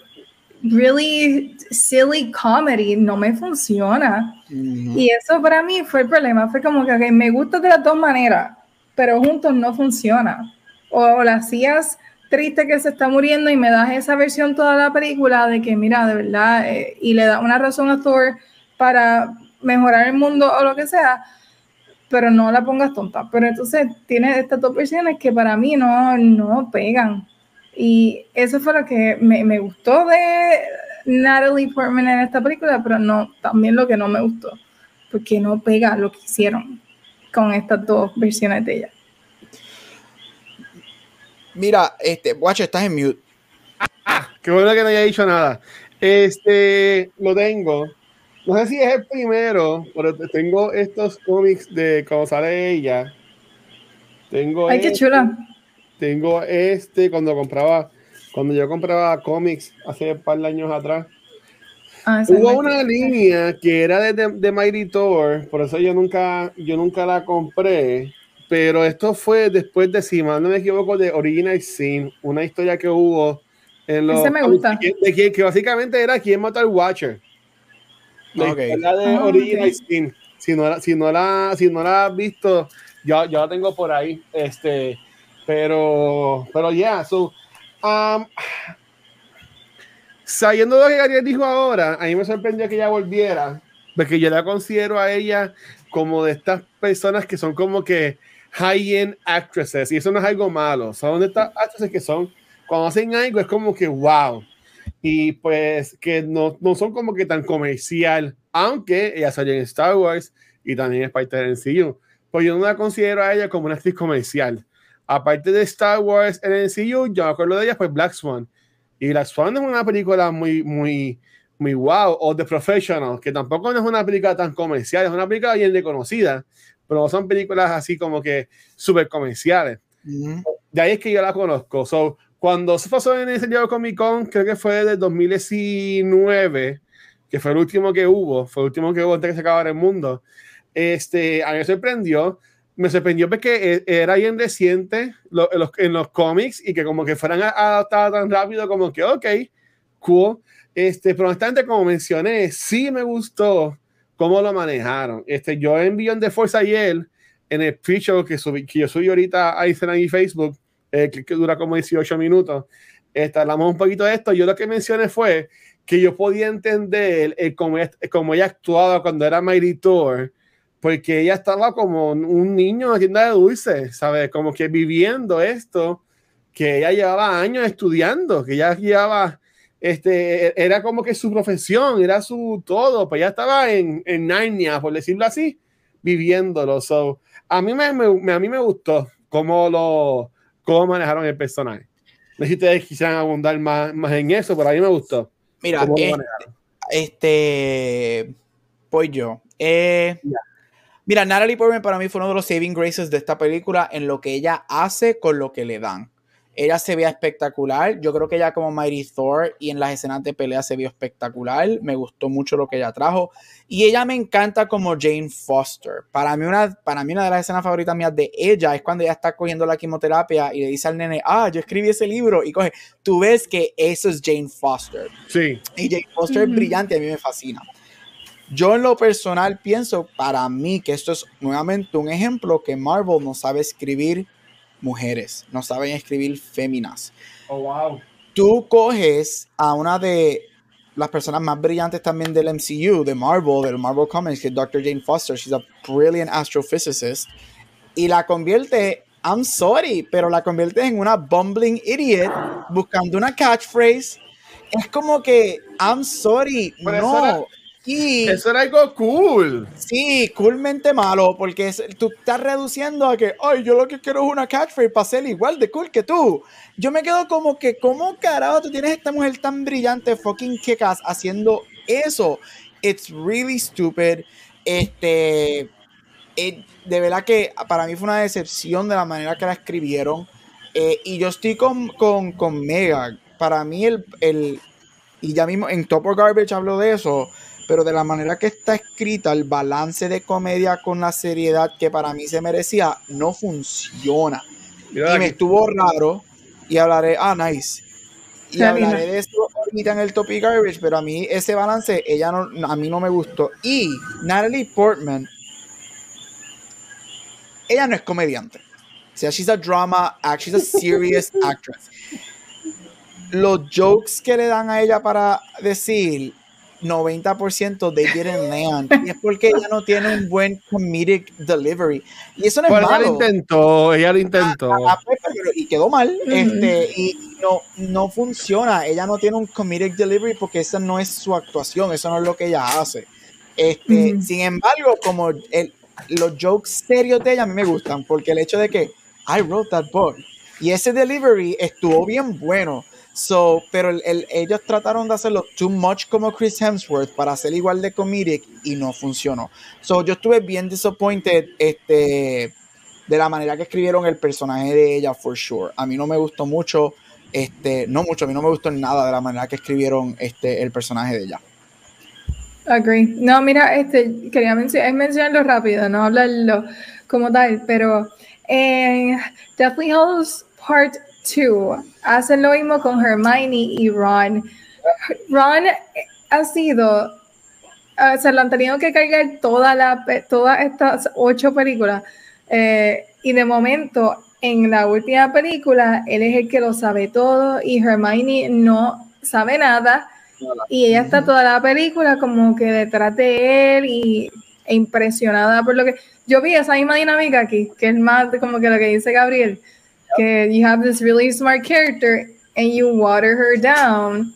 really silly comedy, no me funciona. Y eso para mí fue el problema. Fue como que me gusta de las dos maneras pero juntos no funciona. O, la hacías triste que se está muriendo y me das esa versión toda la película de que, mira, de verdad, eh, y le da una razón a Thor para mejorar el mundo o lo que sea, pero no la pongas tonta. Pero entonces tiene estas dos versiones que para mí no, no pegan. Y eso fue lo que me, me gustó de Natalie Portman en esta película, pero no, también lo que no me gustó, porque no pega lo que hicieron con estas dos versiones de ella. Mira, este, guacho, estás en mute. Ah, qué bueno que no haya dicho nada. Este, lo tengo. No sé si es el primero, pero tengo estos cómics de cómo sale ella. Tengo Ay, qué este, chula. Tengo este cuando compraba, cuando yo compraba cómics hace un par de años atrás. Ah, Hubo una línea que era de, de, Mighty Thor, por eso yo nunca, yo nunca la compré. Pero esto fue después de, si mal no me equivoco, de Original Sin, una historia que hubo en los. me gusta. De, que, básicamente era quien mató al Watcher. La de ah, Original Sin. Si no, si, no la, si no la has visto, yo, yo la tengo por ahí. Este, pero, pero ya, yeah, Um, sabiendo lo que Gabriel dijo ahora, a mí me sorprendió que ella volviera, porque yo la considero a ella como de estas personas que son como que high-end actresses, y eso no es algo malo, son de estas actresses que son, cuando hacen algo es como que wow, y pues que no, no son como que tan comercial, aunque ella salió en Star Wars y también es parte del MCU, pues yo no la considero a ella como una actriz comercial. Aparte de Star Wars en el MCU, yo me acuerdo de ella, pues Black Swan. Y Black Swan es una película muy, muy, muy wow, o The Professional, que tampoco no es una película tan comercial, es una película bien reconocida, pero son películas así como que súper comerciales. De ahí es que yo la conozco. So, cuando se pasó en ese día Comic Con, creo que fue del 2019, que fue el último que hubo, fue el último que hubo antes que se acabara el mundo, este, a mí me sorprendió. Me sorprendió porque e, era bien reciente en, los, en los cómics y que como que fueran adaptados tan rápido como que, ok, cool. Este, pero honestamente, como mencioné, sí me gustó cómo lo manejaron. Este, yo envié de Force ayer en el pre-show que, subí, que yo subí ahorita a Instagram y Facebook, eh, que, dura como 18 minutos. Este, hablamos un poquito de esto. Yo lo que mencioné fue que yo podía entender el, cómo, cómo, ella actuaba cuando era Mighty Thor, porque ella estaba como un niño en la tienda de dulces, ¿sabes? Como que viviendo esto, que ella llevaba años estudiando, que ella llevaba, este, era como que su profesión, era su todo, pues ella estaba en, en Narnia, por decirlo así, viviéndolo. So, a mí me, me, a mí me gustó cómo lo cómo manejaron el personaje. No sé si ustedes quisieran abundar más, más en eso, pero a mí me gustó. Mira, este, este, pues yo. Eh, Mira, Natalie Portman para mí fue uno de los saving graces de esta película en lo que ella hace con lo que le dan. Ella se ve espectacular. Yo creo que ella como Mighty Thor y en las escenas de pelea se vio espectacular. Me gustó mucho lo que ella trajo. Y ella me encanta como Jane Foster. Para mí una, para mí una de las escenas favoritas mías de ella es cuando ella está cogiendo la quimioterapia y le dice al nene, ah, yo escribí ese libro. Y coge, tú ves que eso es Jane Foster. Sí. Y Jane Foster es brillante, a mí me fascina. Yo en lo personal pienso para mí que esto es nuevamente un ejemplo que Marvel no sabe escribir mujeres, no saben escribir féminas. Oh, wow. Tú coges a una de las personas más brillantes también del MCU, de Marvel, del Marvel Comics, que es Dr. Jane Foster, she's a brilliant astrophysicist, y la convierte, I'm sorry, pero la convierte en una bumbling idiot buscando una catchphrase. Es como que, I'm sorry, no. Eso era algo cool. Sí, coolmente malo, porque tú estás reduciendo a que, ay, yo lo que quiero es una catchphrase para ser igual de cool que tú. Yo me quedo como que, ¿cómo carajo tú tienes esta mujer tan brillante, fucking kickass, haciendo eso? It's really stupid. Este, de verdad que para mí fue una decepción de la manera que la escribieron. Eh, y yo estoy con, con, con Mega. Para mí, el, el, y ya mismo en Top of Garbage hablo de eso pero de la manera que está escrita, el balance de comedia con la seriedad que para mí se merecía no funciona. y me estuvo raro y hablaré, ah, nice. Y hablaré de eso ahorita en el topic garbage, pero a mí ese balance, ella no, a mí no me gustó. Y Natalie Portman, ella no es comediante. O sea, she's a drama act, she's a serious <laughs> actress. Los jokes que le dan a ella para decir 90% de didn't land. Y es porque ella no tiene un buen comedic delivery. Y eso no es malo. Ella lo intentó, ella lo intentó. Pues, y quedó mal. este, y no, no funciona. Ella no tiene un comedic delivery porque esa no es su actuación, eso no es lo que ella hace. Este, Sin embargo, como el, los jokes serios de ella a mí me gustan, porque el hecho de que I wrote that book y ese delivery estuvo bien bueno So, pero el, ellos trataron de hacerlo too much como Chris Hemsworth para hacer igual de comedic y no funcionó. So, yo estuve bien disappointed este, de la manera que escribieron el personaje de ella, for sure. A mí no me gustó mucho, este, no mucho, a mí no me gustó nada de la manera que escribieron este, el personaje de ella. Agree. No, mira, este, quería mencionarlo rápido, no hablarlo como tal, pero en Deathly Hallows Part 2 hacen lo mismo con Hermione y Ron. Ron ha sido, se lo han tenido que cargar toda la, todas estas ocho películas eh, y de momento en la última película, él es el que lo sabe todo y Hermione no sabe nada. Y ella está toda la película como que detrás de él y e impresionada por lo que yo vi esa misma dinámica aquí, que es más como que lo que dice Gabriel, que you have this really smart character and you water her down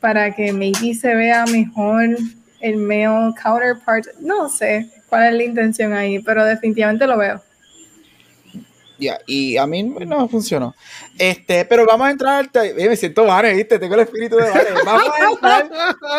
para que maybe se vea mejor el male counterpart. No sé cuál es la intención ahí, pero definitivamente lo veo. Ya, y a mí no funcionó. Este, pero vamos a entrar al. Me siento vale, ¿viste? Tengo el espíritu de vale. Vamos a entrar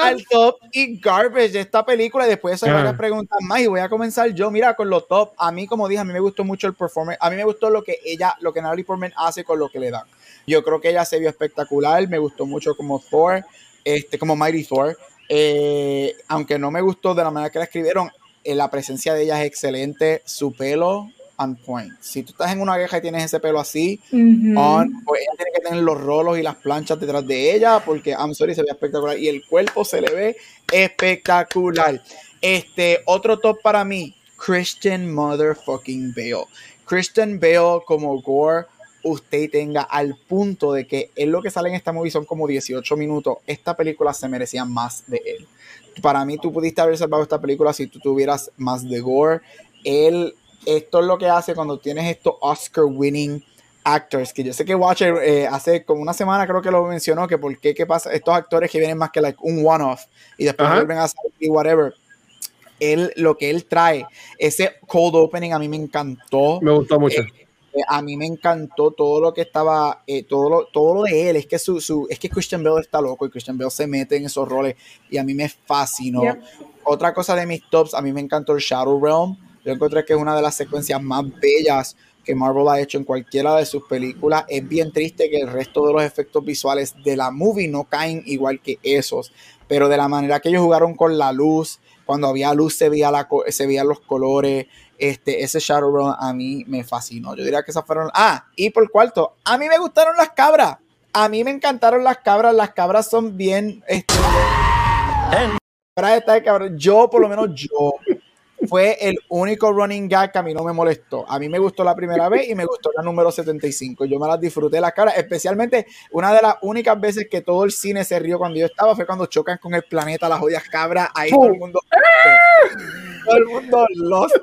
al top y garbage de esta película. Y después hay varias preguntas más. Y voy a comenzar yo. Mira, con los top. A mí, como dije, a mí me gustó mucho el performance. A mí me gustó lo que ella, lo que Natalie Portman hace con lo que le dan. Yo creo que ella se vio espectacular. Me gustó mucho como Thor, este, como Mighty Thor. Eh, aunque no me gustó de la manera que la escribieron, eh, la presencia de ella es excelente. Su pelo on point. Si tú estás en una vieja y tienes ese pelo así, pues ella tiene que tener los rolos y las planchas detrás de ella, porque I'm sorry, se ve espectacular. Y el cuerpo se le ve espectacular. Este, otro top para mí, Christian Motherfucking Bale. Christian Bale como Gore, usted tenga al punto de que es lo que sale en esta movie son como 18 minutos. Esta película se merecía más de él. Para mí, tú pudiste haber salvado esta película si tú tuvieras más de Gore. Él esto es lo que hace cuando tienes estos Oscar winning actors, que yo sé que Watcher eh, hace como una semana creo que lo mencionó, que por qué, qué pasa, estos actores que vienen más que like un one-off y después vuelven a hacer whatever. Él, lo que él trae, ese cold opening a mí me encantó. Me gustó mucho. Eh, eh, a mí me encantó todo lo que estaba, todo, lo, todo lo de él. Es que, su, su, es que Christian Bale está loco y Christian Bale se mete en esos roles y a mí me fascinó. Otra cosa de mis tops, a mí me encantó el Shadow Realm yo encontré que es una de las secuencias más bellas que Marvel ha hecho en cualquiera de sus películas. Es bien triste que el resto de los efectos visuales de la movie no caen igual que esos, pero de la manera que ellos jugaron con la luz, cuando había luz se, veía la, se veían los colores, este, ese Shadowrun a mí me fascinó. Yo diría que esas fueron... Ah, y por cuarto, a mí me gustaron las cabras. A mí me encantaron las cabras. Las cabras son bien... Este, yo, por lo menos yo, fue el único running gag que a mí no me molestó. A mí me gustó la primera vez y me gustó la número 75. Yo me las disfruté la cara, especialmente una de las únicas veces que todo el cine se rió cuando yo estaba fue cuando chocan con el planeta, las jodidas cabras, ahí todo el mundo todo el mundo lost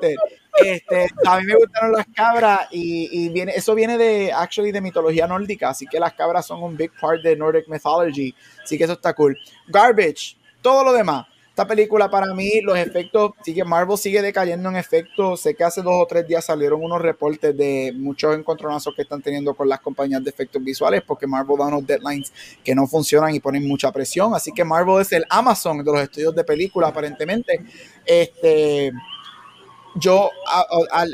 Este, a mí me gustaron las cabras y, y, viene, eso viene de actually de mitología nórdica, así que las cabras son un big part de Nordic mythology, así que eso está cool. Garbage, todo lo demás esta película para mí, los efectos, sigue, Marvel sigue decayendo en efectos. Sé que hace dos o tres días salieron unos reportes de muchos encontronazos que están teniendo con las compañías de efectos visuales porque Marvel da unos deadlines que no funcionan y ponen mucha presión. Así que Marvel es el Amazon de los estudios de película, aparentemente. Este, yo, a,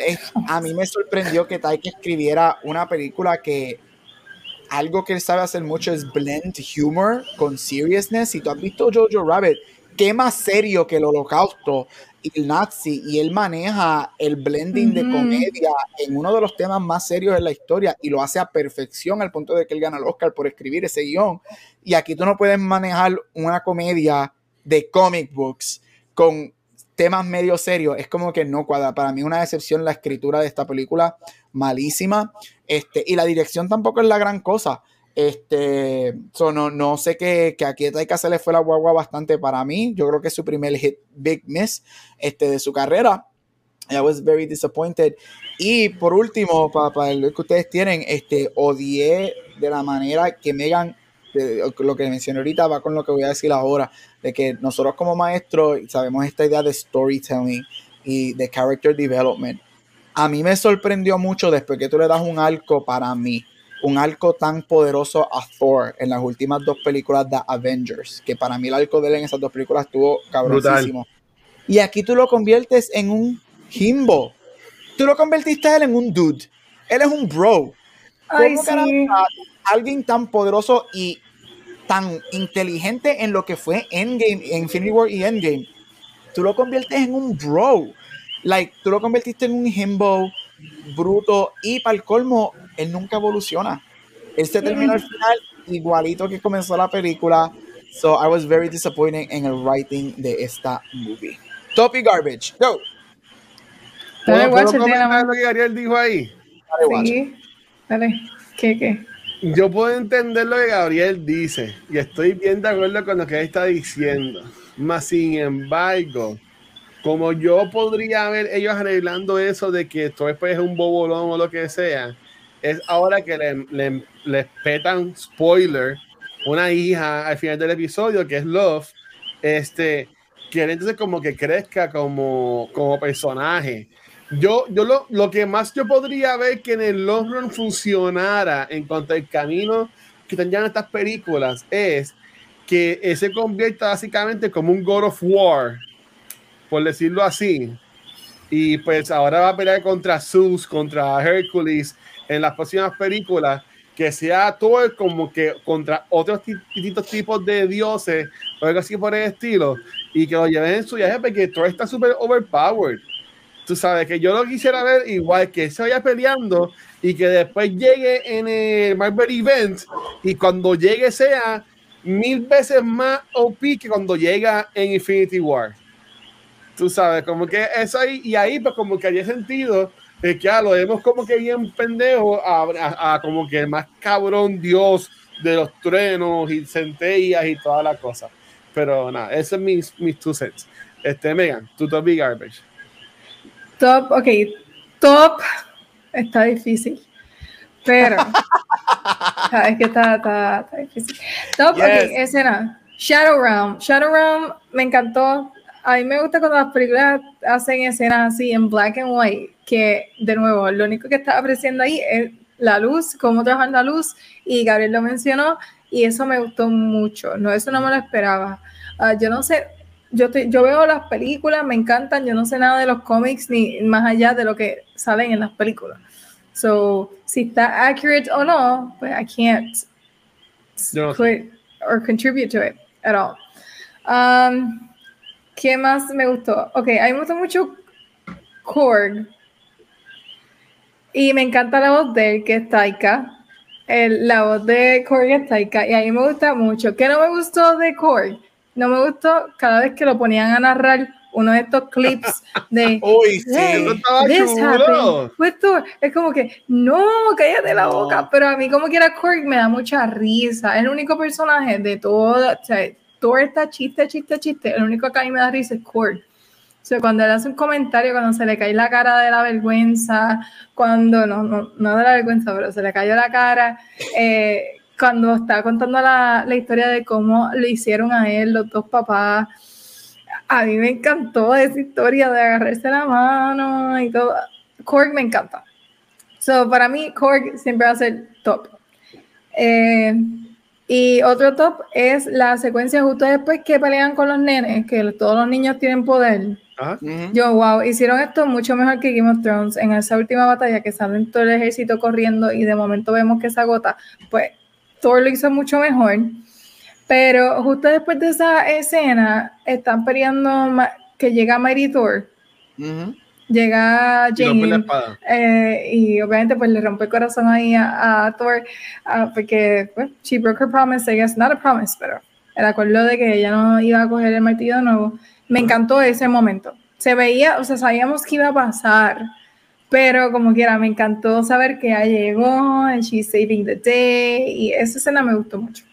a mí me sorprendió que Taika escribiera una película que algo que él sabe hacer mucho es blend humor con seriousness. Si tú has visto Jojo Rabbit, qué más serio que el holocausto y el nazi y él maneja el blending de comedia en uno de los temas más serios de la historia y lo hace a perfección al punto de que él gana el Oscar por escribir ese guion. Y aquí tú no puedes manejar una comedia de comic books con temas medio serios, es como que no cuadra. Para mí una decepción la escritura de esta película, malísima. Este, y la dirección tampoco es la gran cosa. Este, no, no sé que, que aquí Taika se le fue la guagua bastante para mí. Yo creo que es su primer hit big miss este, de su carrera. I was very disappointed. Y por último, para, para lo que ustedes tienen, este, odié de la manera que Megan, lo que mencioné ahorita va con lo que voy a decir ahora, de que nosotros como maestros sabemos esta idea de storytelling y de character development. A mí me sorprendió mucho después que tú le das un arco para mí un arco tan poderoso a Thor en las últimas dos películas de Avengers, que para mí el arco de él en esas dos películas estuvo cabrosísimo. Y aquí tú lo conviertes en un himbo. Tú lo convertiste a él en un dude. Él es un bro. alguien tan poderoso y tan inteligente en lo que fue Endgame, Infinity War y Endgame, tú lo conviertes en un bro. Like, tú lo convertiste en un himbo bruto y para el colmo, él nunca evoluciona. Él se termina al final igualito que comenzó la película. So I was very disappointed en el writing de esta movie. Topi Garbage, go. ¿Puedo, ¿puedo comentar lo que Ariel dijo ahí? Sí. Dale, ¿qué, qué? Yo puedo entender lo que Gabriel dice y estoy bien de acuerdo con lo que él está diciendo. Más sin embargo, como yo podría ver ellos arreglando eso de que esto después es un bobolón o lo que sea, es ahora que le, le, le petan spoiler una hija al final del episodio que es Love, este, que entonces como que crezca como, como personaje. Yo, yo lo, lo que más yo podría ver que en el long run funcionara en cuanto al camino que tendrían estas películas es que ese convierta básicamente como un God of War, por decirlo así. Y pues ahora va a pelear contra Zeus, contra Hércules en las próximas películas, que sea todo como que contra otros distintos tipos de dioses o algo así por el estilo, y que lo lleven en su viaje porque todo está súper overpowered. Tú sabes que yo lo quisiera ver igual que se vaya peleando y que después llegue en el Marvel Event y cuando llegue sea mil veces más OP que cuando llega en Infinity War. Tú sabes, como que eso ahí, y ahí pues como que haya sentido que ya lo vemos como que bien pendejo a, a, a, como que el más cabrón dios de los truenos y centellas y todas las cosas. Pero nada, ese es mis, mis two cents. Este, Megan, tu top garbage. Top, ok, top está difícil, pero <laughs> sabes que está, está, está, difícil. Top, yes. ok, escena. Shadow Realm. Shadow Realm me encantó. A mí me gusta cuando las películas hacen escenas así en black and white, que de nuevo, lo único que está apreciando ahí es la luz, cómo trabajan la luz, y Gabriel lo mencionó, y eso me gustó mucho. No, eso no me lo esperaba. Uh, yo no sé, yo, te, yo veo las películas, me encantan, yo no sé nada de los cómics ni más allá de lo que salen en las películas. So, si está accurate o no, pues I can't no. put or contribute to it at all. Um, ¿Qué más me gustó? Ok, a mí me gustó mucho Korg. Y me encanta la voz de él, que es Taika. El, la voz de Korg es Taika. Y a mí me gusta mucho. ¿Qué no me gustó de Korg? no me gustó cada vez que lo ponían a narrar uno de estos clips <laughs> de Uy, sí, hey, this happened with Thor. Es como que, no, cállate la boca. Pero a mí, como quiera, Korg me da mucha risa. Es el único personaje de todo. O sea, Thor está chiste, chiste, chiste. El único que a mí me da risa es Korg. O sea, cuando él hace un comentario, cuando se le cae la cara de la vergüenza, cuando, no, no, no de la vergüenza, pero se le cayó la cara, eh, cuando estaba contando la, la, historia de cómo le hicieron a él los dos papás, a mí me encantó esa historia de agarrarse la mano y todo. Korg me encanta. So, para mí, Korg siempre va a ser top. Eh, y otro top es la secuencia justo después que pelean con los nenes, que todos los niños tienen poder. Uh -huh. Yo, wow, hicieron esto mucho mejor que Game of Thrones. En esa última batalla que salen todo el ejército corriendo y de momento vemos que se agota, pues Thor lo hizo mucho mejor. Pero justo después de esa escena, están peleando que llega Mighty Thor. Uh -huh. Llega Jane eh, y obviamente pues le rompe el corazón ahí a, a Thor uh, porque pues, she broke her promise, I guess, not a promise, pero el acuerdo de que ella no iba a coger el martillo de nuevo. Me encantó ese momento. Se veía, o sea, sabíamos que iba a pasar, pero como quiera, me encantó saber que ya llegó, and she's saving the day, y esa escena me gustó mucho,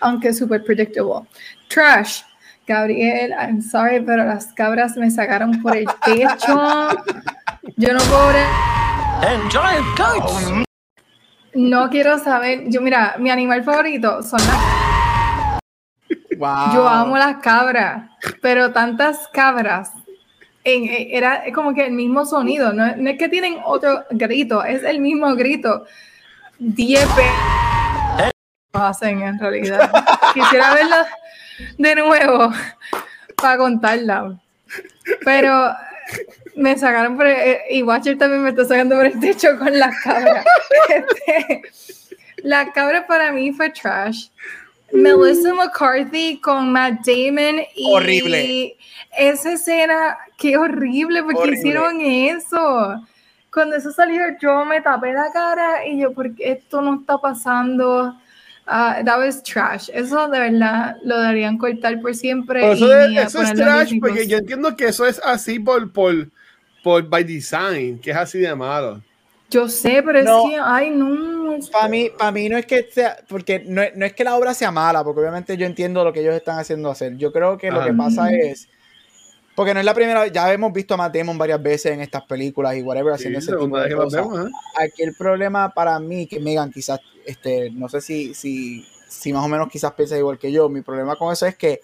aunque súper predictable. Trash, Gabriel, I'm sorry, pero las cabras me sacaron por el techo, yo no. And giant goats. No quiero saber, yo mira, mi animal favorito son las... Wow. Yo amo las cabras, pero tantas cabras en, era como que el mismo sonido, no, no, es que tienen otro grito, es el mismo grito. 10 hacen en realidad. <laughs> Quisiera verla de nuevo para contarla. Pero me sacaron por el, y Watcher también me está sacando por el techo con las cabras. <laughs> Este, la cabra para mí fue trash. Melissa McCarthy con Matt Damon y horrible. esa escena, qué horrible, porque horrible. hicieron eso. Cuando eso salió, yo me tapé la cara y yo, porque esto no está pasando? Uh, that was trash. Eso de verdad lo deberían cortar por siempre. Pero eso, de, eso es trash, porque yo entiendo que eso es así por, por, por by design, que es así de malo. Yo sé, pero es que, ay, no. Para mí, para mí no es que sea, porque no, no, es que la obra sea mala, porque obviamente yo entiendo lo que ellos están haciendo hacer. Yo creo que lo que pasa es, porque no es la primera vez, ya hemos visto a Matt Damon varias veces en estas películas y whatever, haciendo ese tipo de cosas. ¿eh? Aquí el problema para mí, que Megan quizás, este, no sé si, si, si más o menos quizás piensa igual que yo, mi problema con eso es que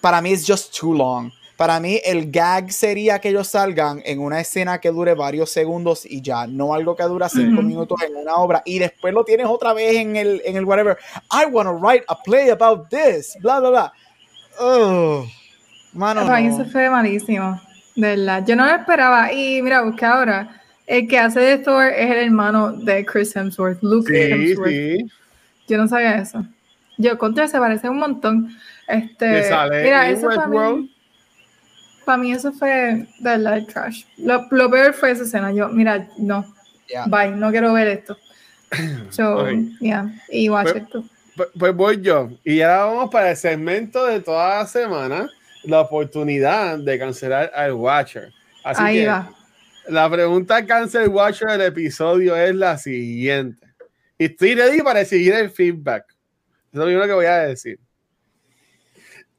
para mí es just too long. Para mí, el gag sería que ellos salgan en una escena que dure varios segundos y ya, no algo que dura cinco minutos en una obra y después lo tienes otra vez en el, en el whatever. I want to write a play about this, bla, bla, bla. Oh, mano. Para eso fue malísimo, de verdad. Yo no lo esperaba. Y mira, busqué ahora. El que hace de Thor es el hermano de Chris Hemsworth, Luke Hemsworth. Sí. Yo no sabía eso. Yo contra se parece un montón. Este, mira, eso para mí, para mí eso fue de light trash. Lo, lo, peor fue esa escena. Yo, mira, no. Bye, no quiero ver esto. <clears throat> So, yeah, y watch pues, pues, pues, voy yo. Y ahora vamos para el segmento de toda la semana, la oportunidad de cancelar al Watcher. Así Ahí que, va. La pregunta cancel Watcher del episodio es la siguiente. Y estoy ready para seguir el feedback. Es lo primero que voy a decir.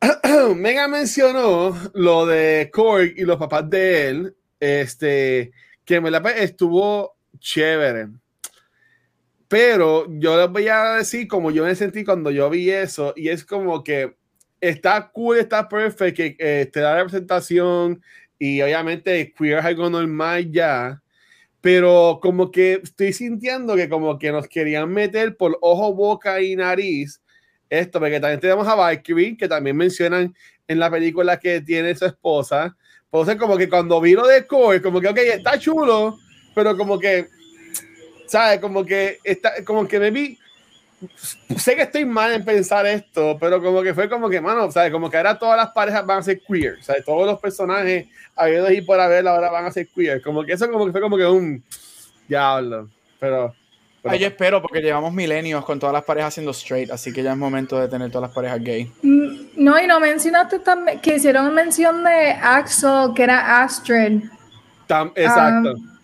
<clears throat> Mega mencionó lo de Korg y los papás de él, este, que me la estuvo chévere. Pero yo les voy a decir como yo me sentí cuando yo vi eso, y es como que está cool, está perfecto, que eh, te da la representación, y obviamente queer es algo normal ya, pero como que estoy sintiendo que como que nos querían meter por ojo, boca y nariz esto, porque también tenemos a Valkyrie, que también mencionan en la película que tiene su esposa. Pues como que cuando vi lo de Core, como que, ok, está chulo, pero como que, ¿sabes? Como que, está, como que me vi, sé que estoy mal en pensar esto, pero como que fue como que, mano, ¿sabes? Como que ahora todas las parejas van a ser queer, ¿sabes? Todos los personajes habiendo y por haber ahora van a ser queer. Como que eso como que fue como que un diablo, pero yo espero porque llevamos milenios con todas las parejas siendo straight, así que ya es momento de tener todas las parejas gay. Mm, no, y no mencionaste también que hicieron mención de Axel, que era Astrid. exacto. Um,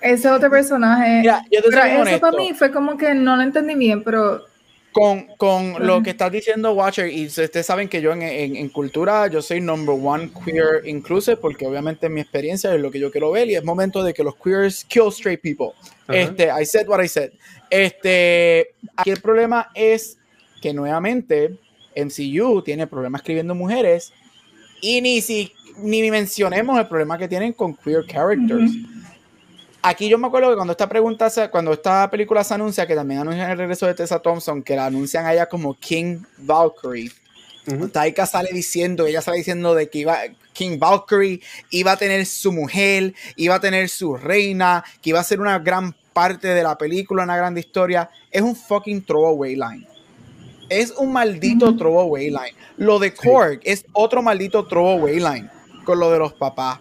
ese otro personaje. Mira, yo te eso para mí fue como que no lo entendí bien, pero con, con lo que estás diciendo, Watcher, y ustedes saben que yo en, en, cultura, yo soy number one queer inclusive, porque obviamente mi experiencia es lo que yo quiero ver y es momento de que los queers kill straight people. Este, I said what I said. Este, aquí el problema es que nuevamente MCU tiene problemas escribiendo mujeres y ni si ni mencionemos el problema que tienen con queer characters. Aquí yo me acuerdo que cuando esta pregunta, cuando esta película se anuncia, que también anuncian el regreso de Tessa Thompson, que la anuncian a ella como King Valkyrie. Taika sale diciendo, ella sale diciendo de que iba, King Valkyrie iba a tener su mujer, iba a tener su reina, que iba a ser una gran parte de la película, una gran historia. Es un fucking throwaway line. Es un maldito throwaway line. Lo de Korg es otro maldito throwaway line con lo de los papás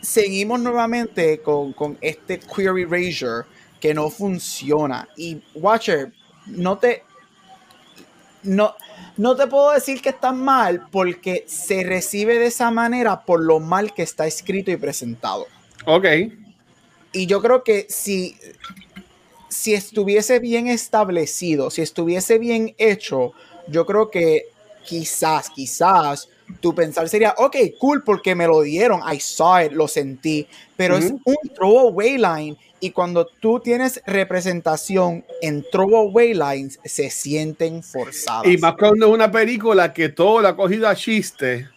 seguimos nuevamente con, este query erasure que no funciona. Y Watcher, no te. No, no te puedo decir que está mal porque se recibe de esa manera por lo mal que está escrito y presentado. Ok. Y yo creo que si, si estuviese bien establecido, si estuviese bien hecho, yo creo que quizás, quizás tu pensar sería, ok, cool, porque me lo dieron, I saw it, lo sentí, pero es un throwaway line y cuando tú tienes representación en throwaway lines, se sienten forzadas. Y más cuando es una película que todo la ha cogido a chiste.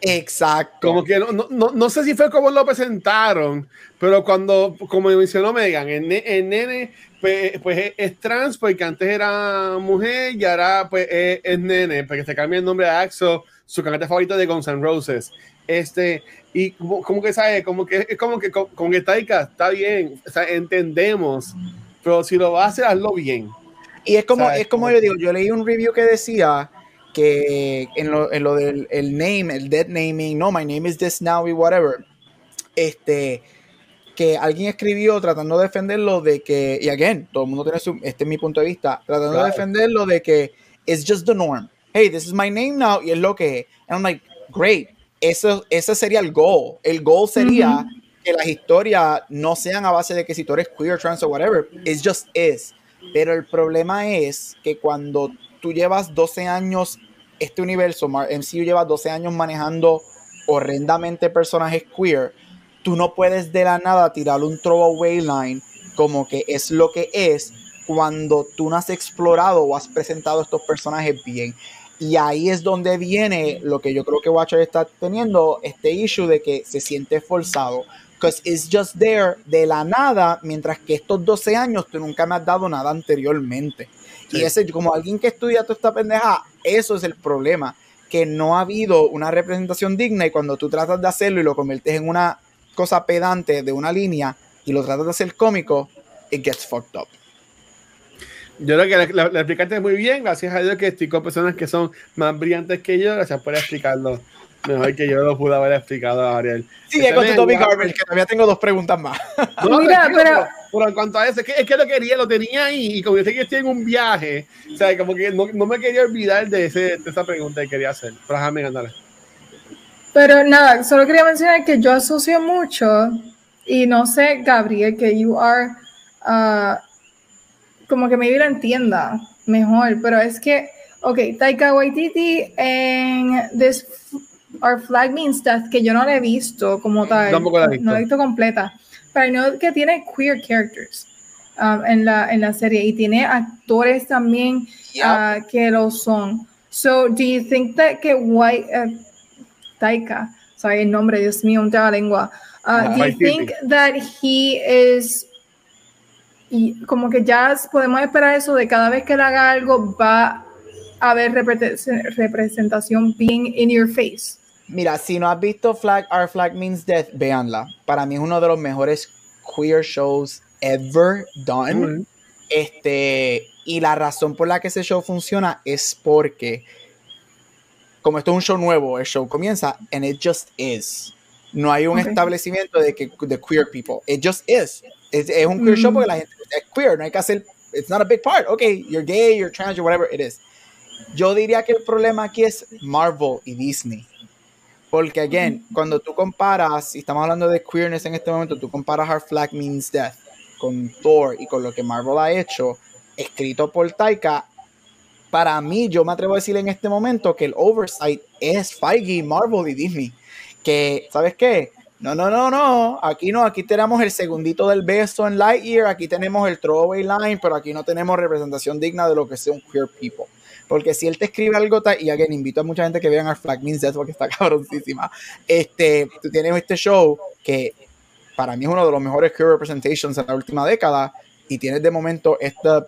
Exacto. Como que no, no, no, sé si fue como lo presentaron, pero cuando, como mencionó Megan, el, nene pues, pues, es, trans porque antes era mujer y ahora pues es, nene, porque se cambia el nombre a Axo su cantante favorito de Guns N' Roses. Este, y como, que sabe, como que es como que con que está, está bien, o sea, entendemos, pero si lo vas a hacer, hazlo bien. Y es como, es como yo digo, yo leí un review que decía que en lo, en lo del el name, el dead naming, no, my name is this now y whatever, este, que alguien escribió tratando de defenderlo de que, y again, todo el mundo tiene su, este es mi punto de vista, tratando de defenderlo de que it's just the norm hey, this is my name now, y es lo que And I'm like, great. Eso, ese sería el goal. El goal sería que las historias no sean a base de que si tú eres queer, trans o whatever, it just is. Pero el problema es que cuando tú llevas 12 años, este universo, MCU lleva 12 años manejando horrendamente personajes queer, tú no puedes de la nada tirar un throwaway line como que es lo que es cuando tú no has explorado o has presentado estos personajes bien. Y ahí es donde viene lo que yo creo que Watcher está teniendo, este issue de que se siente forzado. Because it's just there de la nada, mientras que estos 12 años tú nunca me has dado nada anteriormente. Y ese, como alguien que estudia toda esta pendeja, eso es el problema, que no ha habido una representación digna y cuando tú tratas de hacerlo y lo conviertes en una cosa pedante de una línea y lo tratas de hacer cómico, it gets fucked up. Yo creo que la, explicaste muy bien, gracias a Dios que estoy con personas que son más brillantes que yo, gracias por explicarlo mejor que yo lo pude haber explicado a Ariel. Sí, con tu topic garbage, que todavía tengo dos preguntas más. Mira, pero... pero... en cuanto a eso, es que, es que, lo quería, lo tenía ahí, y como yo sé que estoy en un viaje, o sea, como que no, no me quería olvidar de, ese, de esa pregunta que quería hacer. Pero déjame. Pero nada, solo quería mencionar que yo asocio mucho, y no sé, Gabriel, que you are... Uh, como que me lo entienda mejor, pero es que, ok, Taika Waititi en This Our Flag Means Death, que yo no la he visto como tal, no la he visto. completa, pero know que tiene queer characters um, en, la, en la serie y tiene actores también uh, que lo son. So, do you think that que White, uh, Taika, sorry, el nombre, Dios mío, un lengua, uh, do you think that he is y como que ya podemos esperar eso de cada vez que él haga algo va a haber representación being in your face. Mira, si no has visto Flag, Our Flag Means Death, véanla. Para mí es uno de los mejores queer shows ever done. Este, y la razón por la que ese show funciona es porque, como esto es un show nuevo, el show comienza and it just is. No hay un establecimiento de que de queer people. It just is. Es, es un queer show porque la gente queer, no hay que hacer, it's not a big part. Ok, you're gay, you're trans, you're whatever it is. Yo diría que el problema aquí es Marvel y Disney. Porque, again, cuando tú comparas, y estamos hablando de queerness en este momento, tú comparas Our Flag Means Death con Thor y con lo que Marvel ha hecho, escrito por Taika, para mí, yo me atrevo a decir en este momento que el oversight es Feige, Marvel y Disney. Que, ¿sabes qué? No, no, no, no. Aquí no, aquí tenemos el segundito del beso en Lightyear, aquí tenemos el throwaway line, pero aquí no tenemos representación digna de lo que sea un queer people. Porque si él te escribe algo, y again, invito a mucha gente que vean a Flag Means Death porque está <laughs> cabroncísima. Este, tú tienes este show que para mí es uno de los mejores queer representations en la última década y tienes de momento esta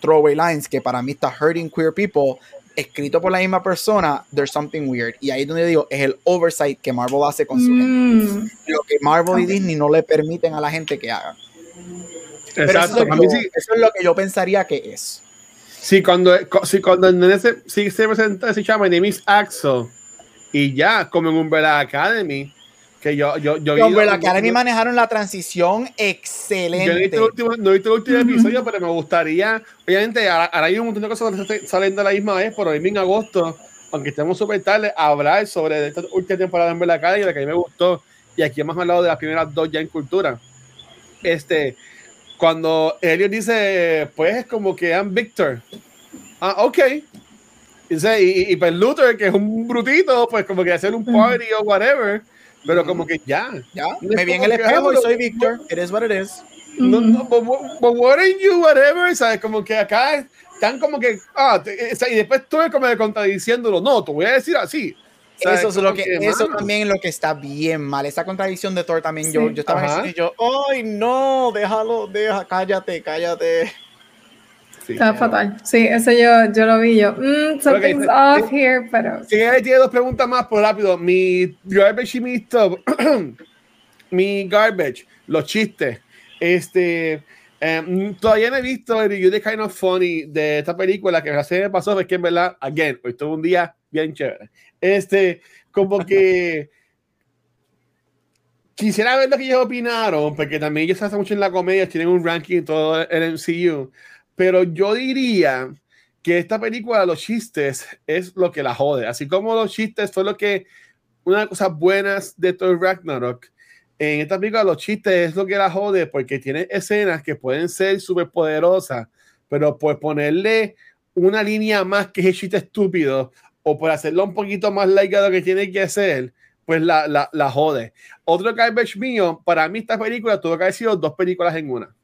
throwaway lines que para mí está hurting queer people escrito por la misma persona, there's something weird. Y ahí es donde digo, es el oversight que Marvel hace con su gente. Mm. Lo que Marvel y Disney no le permiten a la gente que haga. Exacto. Eso es, lo que yo pensaría que es. Sí, cuando, sí, cuando en ese, sí se presenta, se llama My name is Axel. Y ya, como en Umbrella Academy, que yo, yo, yo vi Umbrella Academy manejaron la transición excelente. Yo no he visto el último, no he visto el último episodio, pero me gustaría, obviamente, ahora, hay un montón de cosas que salen de la misma vez, pero en agosto, aunque estemos súper tarde, hablar sobre esta última temporada de Umbrella Academy, la que a mí me gustó, y aquí hemos hablado de las primeras dos ya en cultura. Este, cuando Elliot dice, pues es como que I'm Victor. Ah, ok. Dice, y, y, pues Luther, que es un brutito, pues como que hacer un party o whatever pero como que ya, ya. Me vi en el espejo y soy Víctor. It is what it is. No, no, but, but what are you, whatever, ¿sabes? Como que acá están como que, ah, y después tú como contradiciéndolo, no, te voy a decir así. Eso es lo que, eso también es lo que está bien mal. Esa contradicción de Thor también yo, yo estaba diciendo y yo, ay no, déjalo, deja, cállate, cállate. Está fatal. Sí, eso yo, yo lo vi yo. Mm, something's off here, pero. Si tiene dos preguntas más, por pues rápido. Mi garbage y mi stop. <clears throat> mi garbage, los chistes. Este. Em, todavía no he visto el review de Kind of Funny de esta película que la me pasó, es que en verdad, again, hoy tuvo un día bien chévere. Este, como que <laughs> quisiera ver lo que ellos opinaron, porque también ellos hacen mucho en la comedia, tienen un ranking en todo el MCU. Pero yo diría que esta película, los chistes, es lo que la jode. Así como los chistes fue lo que, una de las cosas buenas de Thor Ragnarok, en esta película los chistes es lo que la jode porque tiene escenas que pueden ser súper poderosas, pero por ponerle una línea más que es chiste estúpido o por hacerlo un poquito más like lo que tiene que hacer, pues la, la, la jode. Otro garbage mío, para mí esta película tuvo que haber sido dos películas en una.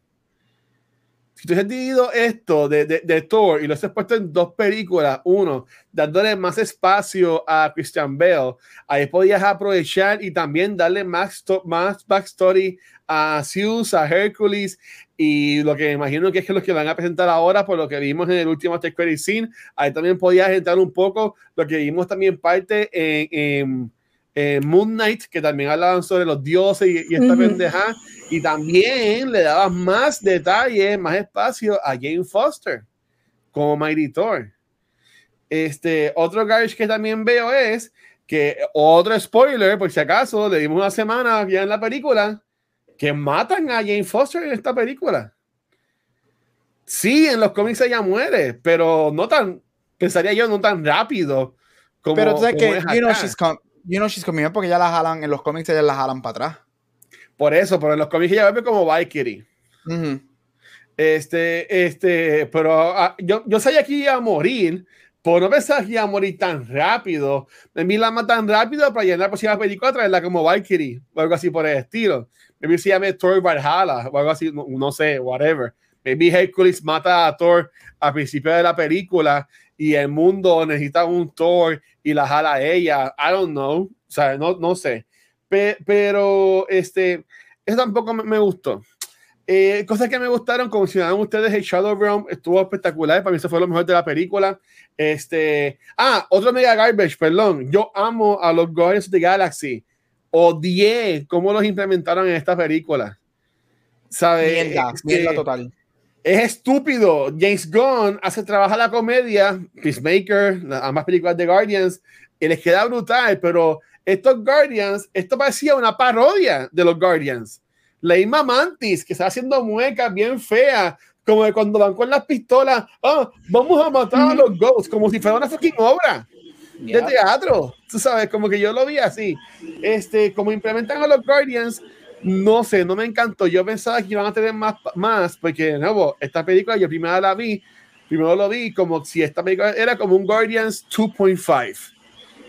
Si tú has dividido esto de, de, de, Thor y lo has puesto en dos películas, uno, dándole más espacio a Christian Bale, ahí podías aprovechar y también darle más, más backstory a Zeus, a Hercules y lo que imagino que es que los que van a presentar ahora, por lo que vimos en el último After Credit Scene, ahí también podías entrar un poco. Lo que vimos también parte en, en eh, Moon Knight, que también hablaban sobre los dioses y, y esta uh -huh. pendeja, y también le daban más detalles, más espacio a Jane Foster como Mighty Thor. Este, otro garbage que también veo es que otro spoiler, por si acaso, le dimos una semana ya en la película, que matan a Jane Foster en esta película. Sí, en los cómics ella muere, pero no tan, pensaría yo, no tan rápido. Como, pero tú sabes que, you know, she's come, you know she's coming up porque ya la jalan, en los cómics ellas la jalan para atrás. Por eso, pero en los cómics ella ve como Valkyrie. Uh -huh. Este, este, pero uh, yo, yo sabía que iba a morir, pero no pensaba que iba a morir tan rápido. Me vi la tan rápido para llenar la próxima película, traerla como Valkyrie o algo así por el estilo. Me vi se llama Thor Valhalla o algo así, no, no sé, whatever. Maybe Hercules mata a Thor al principio de la película y el mundo necesita un Thor y la jala ella. I don't know. O sea, no, no sé. Pe pero este, eso tampoco me, me gustó. Eh, cosas que me gustaron, como mencionaron ustedes, el Shadow Realm estuvo espectacular. Para mí, eso fue lo mejor de la película. Este, ah, otro mega garbage, perdón. Yo amo a los Guardians of the Galaxy. Odié cómo los implementaron en esta película. ¿Sabes? Mierda, es, mierda total. Es estúpido. James Gunn hace trabajar la comedia, Peacemaker, ambas películas de Guardians, y les queda brutal, pero estos Guardians, esto parecía una parodia de los Guardians. La misma Mantis, que está haciendo muecas bien feas, como de cuando van con las pistolas, oh, vamos a matar a los Ghosts, como si fuera una fucking obra de teatro. Tú sabes, como que yo lo vi así. Este, como implementan a los Guardians, no sé, no me encantó. Yo pensaba que iban a tener más, más porque, de nuevo, esta película yo primero la vi, primero lo vi como si esta película era como un Guardians 2.5,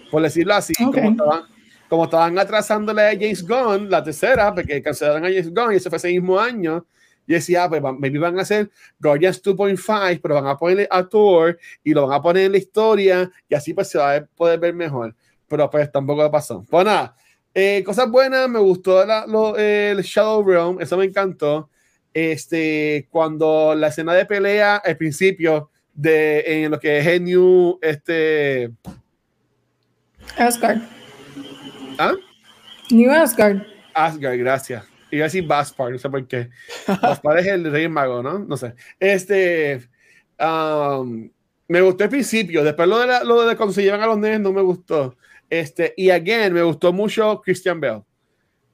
por decirlo así, okay. como estaban, como estaban atrasándole a James Gunn, la tercera, porque cancelaron a James Gunn y eso fue ese mismo año. Y decía, ah, pues maybe van a hacer Guardians 2.5, pero van a ponerle a Thor y lo van a poner en la historia y así pues se va a poder ver mejor. Pero pues tampoco pasó. Pues nada, eh, cosas buenas, me gustó la, lo, el Shadow Realm, eso me encantó. Este, cuando la escena de pelea al principio de en lo que es el New este Asgard. ¿Ah? New Asgard. Asgard, gracias. Iba a decir Baspar, no sé por qué. Baspar es el rey mago, ¿no? No sé. Este. Um, me gustó el principio. Después lo de, la, lo de cuando se llevan a los nenes no me gustó. Este, y again, me gustó mucho Christian Bell.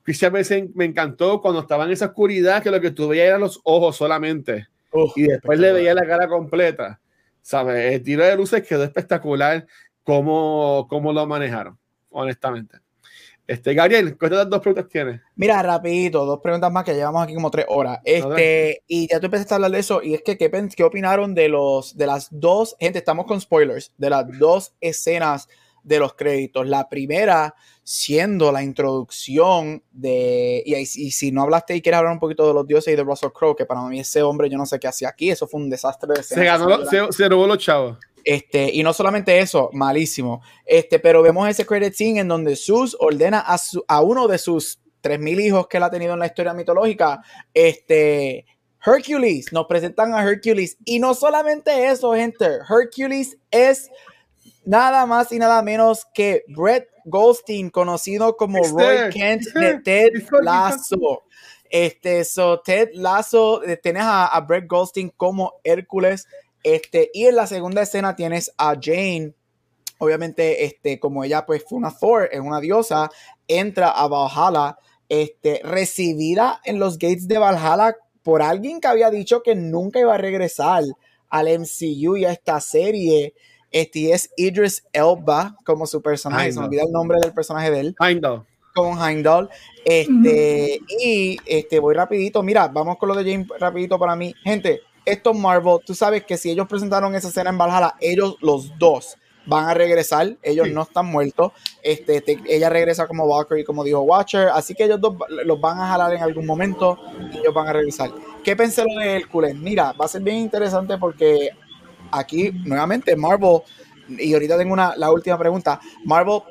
Christian Bell me encantó cuando estaba en esa oscuridad que lo que tú veías eran los ojos solamente. Uh, y después le veía la cara completa. ¿Sabes? El tiro de luces quedó espectacular cómo, cómo lo manejaron, honestamente. Este, Gabriel, ¿cuántas dos preguntas tienes? Mira, rapidito, dos preguntas más que llevamos aquí como tres horas. Este, y ya tú empezaste a hablar de eso, y es que, ¿qué, qué opinaron de los, de las dos, gente, estamos con spoilers, de las dos escenas de los créditos? La primera siendo la introducción de, y, y, si no hablaste y quieres hablar un poquito de los dioses y de Russell Crowe, que para mí ese hombre yo no sé qué hacía aquí, eso fue un desastre de. Se ganó, se, se robó los chavos. Este, y no solamente eso, malísimo. Este, pero vemos ese credit scene en donde Zeus ordena a, su, a uno de sus 3000 hijos que él ha tenido en la historia mitológica, este, Hercules, nos presentan a Hercules. Y no solamente eso, gente, Hercules es nada más y nada menos que Brett Goldstein, conocido como Roy Kent de Ted Lasso. Este, so Ted Lasso, eh, tienes a, a Brett Goldstein como Hércules. Este, y en la segunda escena tienes a Jane, obviamente, este, como ella pues fue una Thor, es una diosa, entra a Valhalla, este, recibida en los gates de Valhalla por alguien que había dicho que nunca iba a regresar al MCU y a esta serie. Este es Idris Elba como su personaje, se me olvida el nombre del personaje de él. Heimdall. con Heimdall. Este, y este, voy rapidito. Mira, vamos con lo de James rapidito para mí. Gente, esto Marvel, tú sabes que si ellos presentaron esa escena en Valhalla, ellos los dos van a regresar, ellos no están muertos. Este, ella regresa como Walker y como dijo Watcher, así que ellos dos los van a jalar en algún momento y ellos van a regresar. ¿Qué pensé lo de Hércules? Mira, va a ser bien interesante porque aquí nuevamente Marvel, y ahorita tengo una, la última pregunta, Marvel,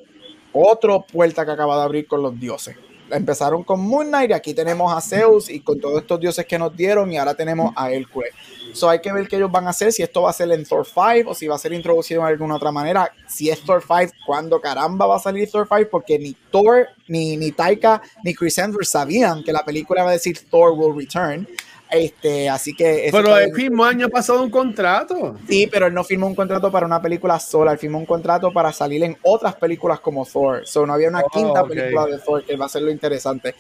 otro puerta que acaba de abrir con los dioses empezaron con Moon Knight y aquí tenemos a Zeus y con todos estos dioses que nos dieron y ahora tenemos a Hércules. So hay que ver qué ellos van a hacer, si esto va a ser en Thor 5 o si va a ser introducido de alguna otra manera. Si es Thor 5, ¿cuándo caramba va a salir Thor 5? Porque ni Thor, ni, ni Taika, ni Chris Hemsworth sabían que la película va a decir Thor will return. Este, así que. Pero el mismo año pasado un contrato. Sí, pero él no firmó un contrato para una película sola, él firmó un contrato para salir en otras películas como Thor. So no había una oh, quinta película de Thor que va a ser lo interesante.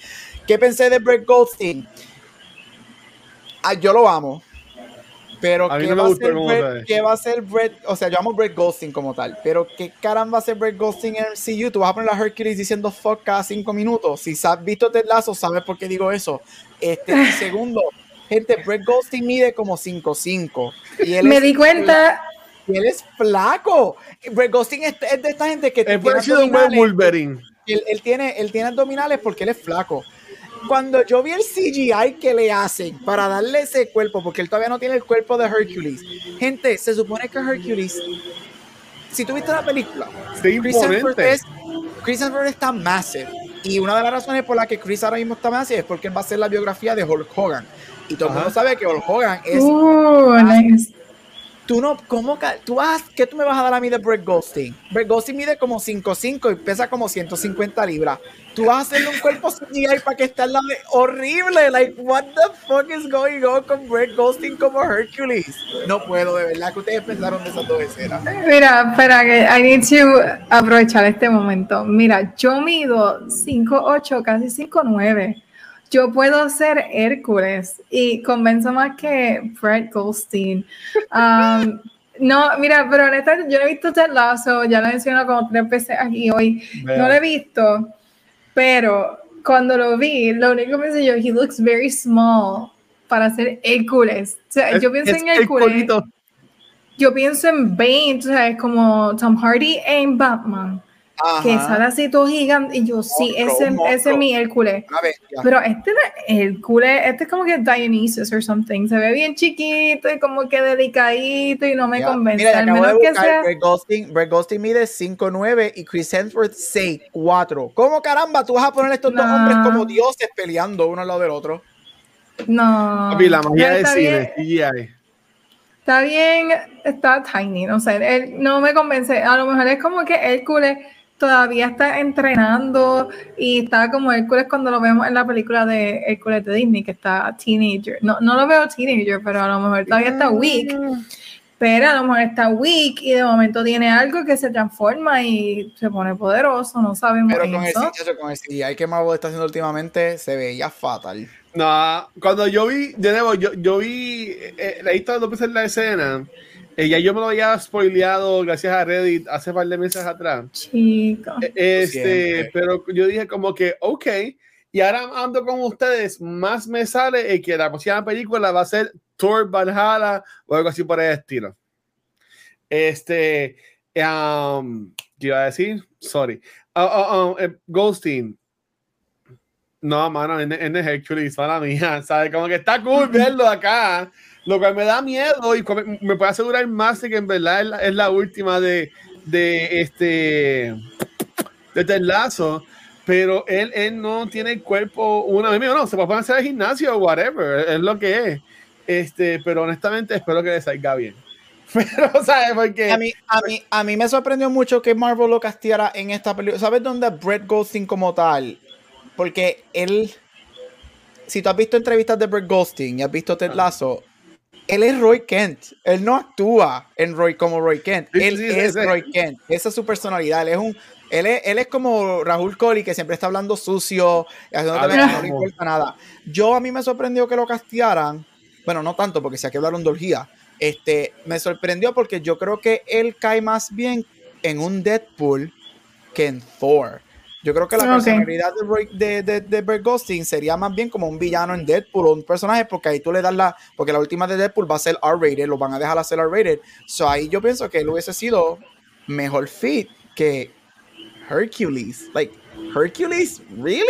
¿Qué pensé de Brett Goldstein? Ah, yo lo amo. Pero ¿qué, va a ser Brett, ¿qué va a ser Brett? O sea, yo amo Brett Goldstein como tal. Pero ¿qué caramba va a ser Brett Goldstein en MCU? Tú vas a poner a Hercules diciendo fuck cada cinco minutos. Si has visto Ted Lasso, sabes por qué digo eso. Este, segundo, Gente, Brett Goldstein mide como 5'5". Y Me di cuenta. Y él es flaco. Brett Goldstein es, de esta gente que tiene abdominales. Wolverine. Él, tiene, él tiene abdominales porque él es flaco. Cuando yo vi el CGI que le hacen para darle ese cuerpo, porque él todavía no tiene el cuerpo de Hercules. Gente, se supone que Hercules, si tú viste la película, Chris Hemsworth, Chris Hemsworth está massive. Y una de las razones por las que Chris ahora mismo está massive es porque él va a hacer la biografía de Hulk Hogan. Y todo el mundo sabe que Hulk Hogan es. Uh, tú no, ¿cómo? Tú vas, ¿Qué tú me vas a dar a mí de Brett Goldstein? Brett Goldstein mide como 5'5 y pesa como 150 libras. Tú vas a hacerle un cuerpo CGI <laughs> para que esté al lado de. Horrible. Like, what the fuck is going on con Brett Goldstein como Hercules? No puedo, de verdad, que ustedes pensaron de esas dos escenas. Mira, espera, que I need to aprovechar este momento. Mira, yo mido 5'8, casi 5'9 yo puedo ser Hércules y convenzo más que Fred Goldstein. Um, <laughs> no, mira, pero honestamente yo no he visto Ted Lasso, ya lo he mencionado como tres veces aquí hoy, no lo he visto, pero cuando lo vi, lo único que pensé yo, he looks very small para ser Hércules. O sea, yo pienso en Hércules. Yo pienso en Bane, o sea, es como Tom Hardy en Batman que sale así todo gigante. Y yo, sí, ese, ese es mi Hércules. Pero este Hércules, este es como que Dionysus or something. Se ve bien chiquito y como que delicadito y no me convence. Al menos que sea. Brett Ghosting, Brett Ghosting mide 5'9 y Chris Hemsworth 6'4. ¿Cómo caramba tú vas a poner estos dos hombres como dioses peleando uno al lado del otro? No. la magia de cine, Está bien, está tiny, no sé, él no me convence. A lo mejor es como que Hércules todavía está entrenando y está como Hércules cuando lo vemos en la película de Hércules de Disney, que está teenager. No, no lo veo teenager, pero a lo mejor todavía está weak. Pero a lo mejor está weak y de momento tiene algo que se transforma y se pone poderoso, no sabemos. Pero con eso. el, con el CGI que Marvel está haciendo últimamente se veía fatal. No, cuando yo vi, de nuevo, yo, yo vi, eh, eh la historia dos veces la escena eh, ya yo me lo había spoileado gracias a Reddit hace par de meses atrás. Chico. Eh, este, pero yo dije como que, ok, y ahora ando con ustedes, más me sale que la próxima película va a ser Thor Valhalla o algo así por el estilo. Este, um, ¿qué iba a decir? Sorry. Uh, uh, uh, eh, Goldstein. No, mano, en, en Hercules, para mía, <laughs> ¿sabes? Como que está cool verlo acá. Lo cual me da miedo y me puede asegurar más de que en verdad es la, última de, de este de Telazo, pero él, él no tiene el cuerpo una vez no, se puede hacer el gimnasio o whatever, es lo que es. Este, pero honestamente espero que le salga bien. <laughs> Pero, ¿sabes? Porque... A mí, a, mí, a mí me sorprendió mucho que Marvel lo castiara en esta película. ¿Sabes dónde Brett Goldstein como tal? Porque él, si tú has visto entrevistas de Brett Goldstein y has visto Ted Lasso, él es Roy Kent. Él no actúa en Roy como Roy Kent. él es Roy Kent. Esa es su personalidad. Él es un. Él es, él es como Rahul Kohli, que siempre está hablando sucio, haciendo no le importa nada. Yo a mí me sorprendió que lo castigaran. Bueno, no tanto, porque si aquí hablaron de orgía. Este, me sorprendió porque yo creo que él cae más bien en un Deadpool que en Thor. Yo creo que la Ok. personalidad de, Roy- de, de, de Bert Goldstein sería más bien como un villano en Deadpool o un personaje, porque ahí tú le das la. Porque la última de Deadpool va a ser R-rated, lo van a dejar hacer R-rated. So ahí yo pienso que él hubiese sido mejor fit que Hercules. Like, Hercules, ¿really?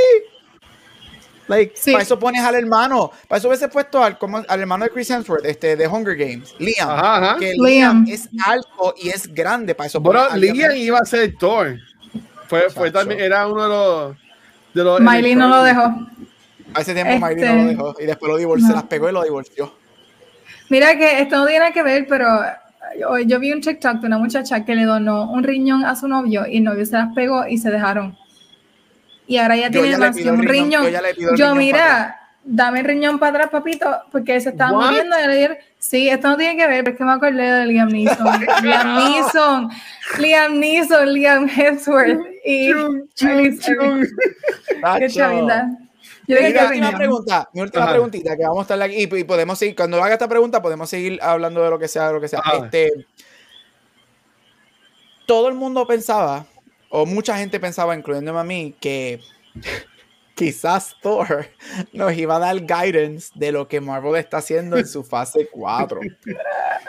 Like, Sí. para eso pones al hermano. Para eso hubiese puesto al, como, al hermano de Chris Hemsworth, este, de Hunger Games, Liam. Ajá, ajá. Que Liam. Liam es alto y es grande. Para eso a Liam iba a ser Thor. Fue, fue también, era uno de los. De los Miley no lo dejó. A ese tiempo Miley no Este- lo dejó y después lo divorció, No. las pegó y lo divorció. Mira que esto no tiene nada que ver, pero yo, yo vi un TikTok de una muchacha que le donó un riñón a su novio y el novio se las pegó y se dejaron. Y ahora ya Yo tiene ya más un riñón, riñón. yo ya le pido el Yo, riñón para mira, dame el riñón para atrás, papito, porque se estaba What? muriendo. Y le dije, sí, esto no tiene que ver, pero es que me acordé de Liam Neeson. <laughs> Liam Neeson, Liam Neeson, Liam Hemsworth. Y Charlize chung. Qué chavita. Yo Mi última pregunta, mi última Ajá. preguntita, que vamos a estar aquí y, y podemos seguir, cuando haga esta pregunta podemos seguir hablando de lo que sea, de lo que sea. Ajá. Este, todo el mundo pensaba, o mucha gente pensaba, incluyéndome a mí, que quizás Thor nos iba a dar guidance de lo que Marvel está haciendo en su fase 4.